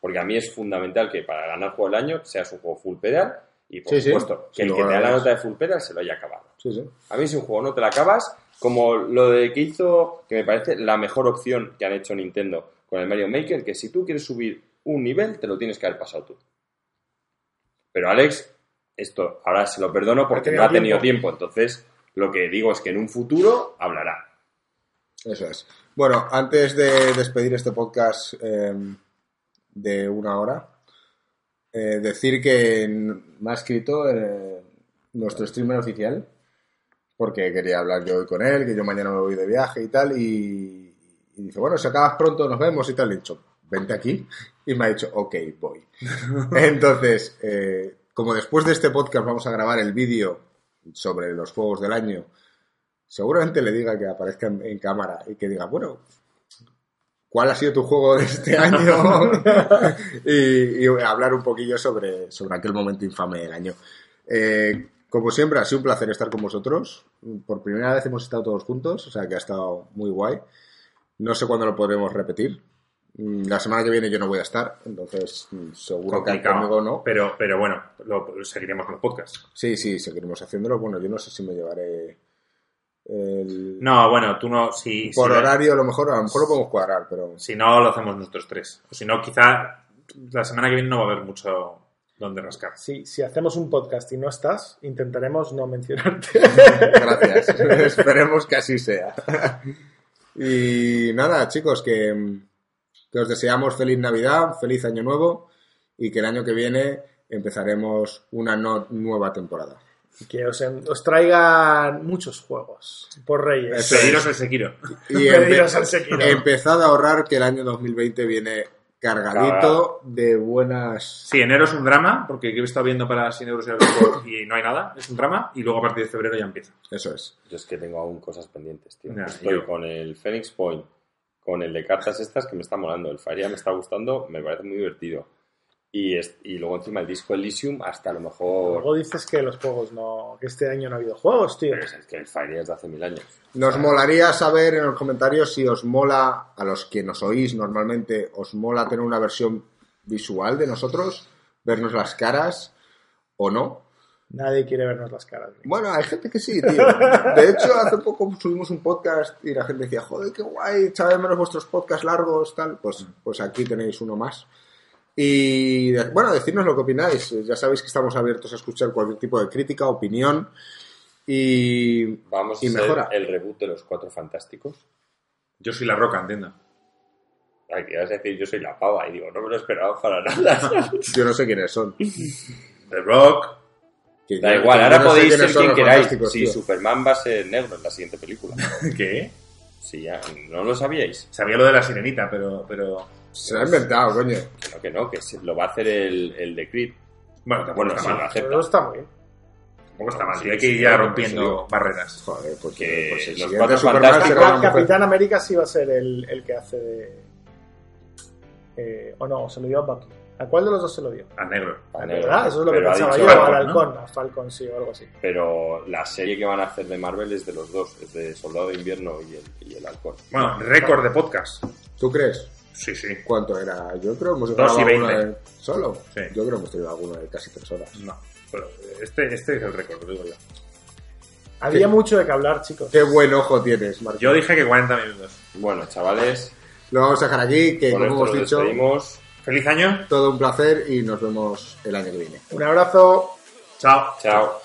Porque a mí es fundamental que para ganar juego del año seas un juego full pedal y, por Sí, sí. supuesto, que el que te da la nota de full pedal se lo haya acabado. Sí. A mí si un juego no te lo acabas, como lo de que hizo, que me parece la mejor opción que han hecho Nintendo con el Mario Maker, que si tú quieres subir un nivel, te lo tienes que haber pasado tú. Pero Alex, esto ahora se lo perdono porque no ha tenido tiempo. tiempo. Entonces, lo que digo es que en un futuro hablará. Eso es. Bueno, antes de despedir este podcast eh, de una hora, eh, decir que me ha escrito eh, nuestro streamer oficial, porque quería hablar yo hoy con él, que yo mañana me voy de viaje y tal, y, y dice, bueno, si acabas pronto nos vemos y tal. Le he dicho, vente aquí, y me ha dicho, ok, voy. Entonces, eh, como después de este podcast vamos a grabar el vídeo sobre los juegos del año, seguramente le diga que aparezca en, en cámara y que diga, bueno, ¿cuál ha sido tu juego de este año? y, y hablar un poquillo sobre, sobre aquel momento infame del año. Eh, como siempre, ha sido un placer estar con vosotros. Por primera vez hemos estado todos juntos, o sea que ha estado muy guay. No sé cuándo lo podremos repetir. Mm, La semana que viene yo no voy a estar, entonces mm, seguro que Complicado. conmigo no. Pero, pero bueno, lo seguiremos con los podcasts. Sí, sí, seguiremos haciéndolo. Bueno, yo no sé si me llevaré el... No, bueno, tú no, si, Por si, horario a lo mejor, a lo mejor lo podemos cuadrar, pero... si no, lo hacemos nosotros tres. O si no, quizá la semana que viene no va a haber mucho donde rascar. Si, si hacemos un podcast y no estás, intentaremos no mencionarte. Gracias. Esperemos que así sea. y nada, chicos, que, que os deseamos feliz Navidad, feliz Año Nuevo y que el año que viene empezaremos una no- nueva temporada. Y que os, en- os traigan muchos juegos por Reyes. Pediros el Sekiro. Y Pediros al Sekiro. empezad a ahorrar que el año 2020 viene cargadito de buenas... Sí, enero es un drama, porque he estado viendo para 100 euros y no hay nada. Es un drama. Y luego a partir de febrero ya empieza. Eso es. Yo es que tengo aún cosas pendientes, tío. Estoy yo- con el Phoenix Point, con el de cartas estas que me está molando. El Faria me está gustando, me parece muy divertido. Y, es- y luego encima el disco Elysium, hasta a lo mejor... Luego dices que los juegos no. que este año no ha habido juegos, tío. Pero es que el Faria es de hace mil años. Nos molaría saber en los comentarios si os mola, a los que nos oís normalmente, os mola tener una versión visual de nosotros, vernos las caras o no. Nadie quiere vernos las caras. Bueno, hay gente que sí, tío. De hecho, hace poco subimos un podcast y la gente decía, joder, qué guay, echaba de menos vuestros podcasts largos, tal. Pues, pues aquí tenéis uno más. Y bueno, decirnos lo que opináis. Ya sabéis que estamos abiertos a escuchar cualquier tipo de crítica, opinión. Y Vamos Y a hacer mejora. el reboot de los Cuatro Fantásticos. Yo soy la roca, entiendo. Ay, que ibas a decir, yo soy la pava. Y digo, no me lo esperaba para nada. yo no sé quiénes son. The Rock. Que Da yo- igual, ahora yo no sé podéis ser quien queráis. Sí, tío. Superman va a ser negro en la siguiente película. ¿Qué? Sí, ya, ¿no lo sabíais? Sabía lo de la sirenita, pero. pero... Se lo ha inventado, coño. Que no, que no, que lo va a hacer el, el de Creed. Bueno, tampoco Bueno, está lo mal. acepta. Pero está muy bien. Tampoco está mal, Sí, tío. Hay que ir ya claro, rompiendo sí. barreras. Joder, pues, Que pues el los Cuatro Fantásticos-. Capitán América sí va a ser el, el que hace de. Eh, o no, se lo dio a Bucky. ¿A cuál de los dos se lo dio? A negro. a negro. ¿Verdad? Eso es lo que Pero pensaba yo, Falcon, al ¿no? halcón, a Falcon, sí, o algo así. Pero la serie que van a hacer de Marvel es de los dos, es de Soldado de Invierno y el, y el Halcón. Bueno, récord de podcast. ¿Tú crees? Sí, sí. ¿Cuánto era? Yo creo que hemos Dos y grabado alguno veinte. de... ¿Solo? Sí. Yo creo que hemos tenido alguno de casi tres horas. No. Pero este, este es el récord, lo digo yo. Había mucho de que hablar, chicos. Qué buen ojo tienes, Marco. Yo dije que 40 minutos. Bueno, chavales, Lo vamos a dejar aquí, que con como esto hemos nos dicho, despedimos. Feliz año. todo un placer y nos vemos el año que viene. Un abrazo. Chao. Chao.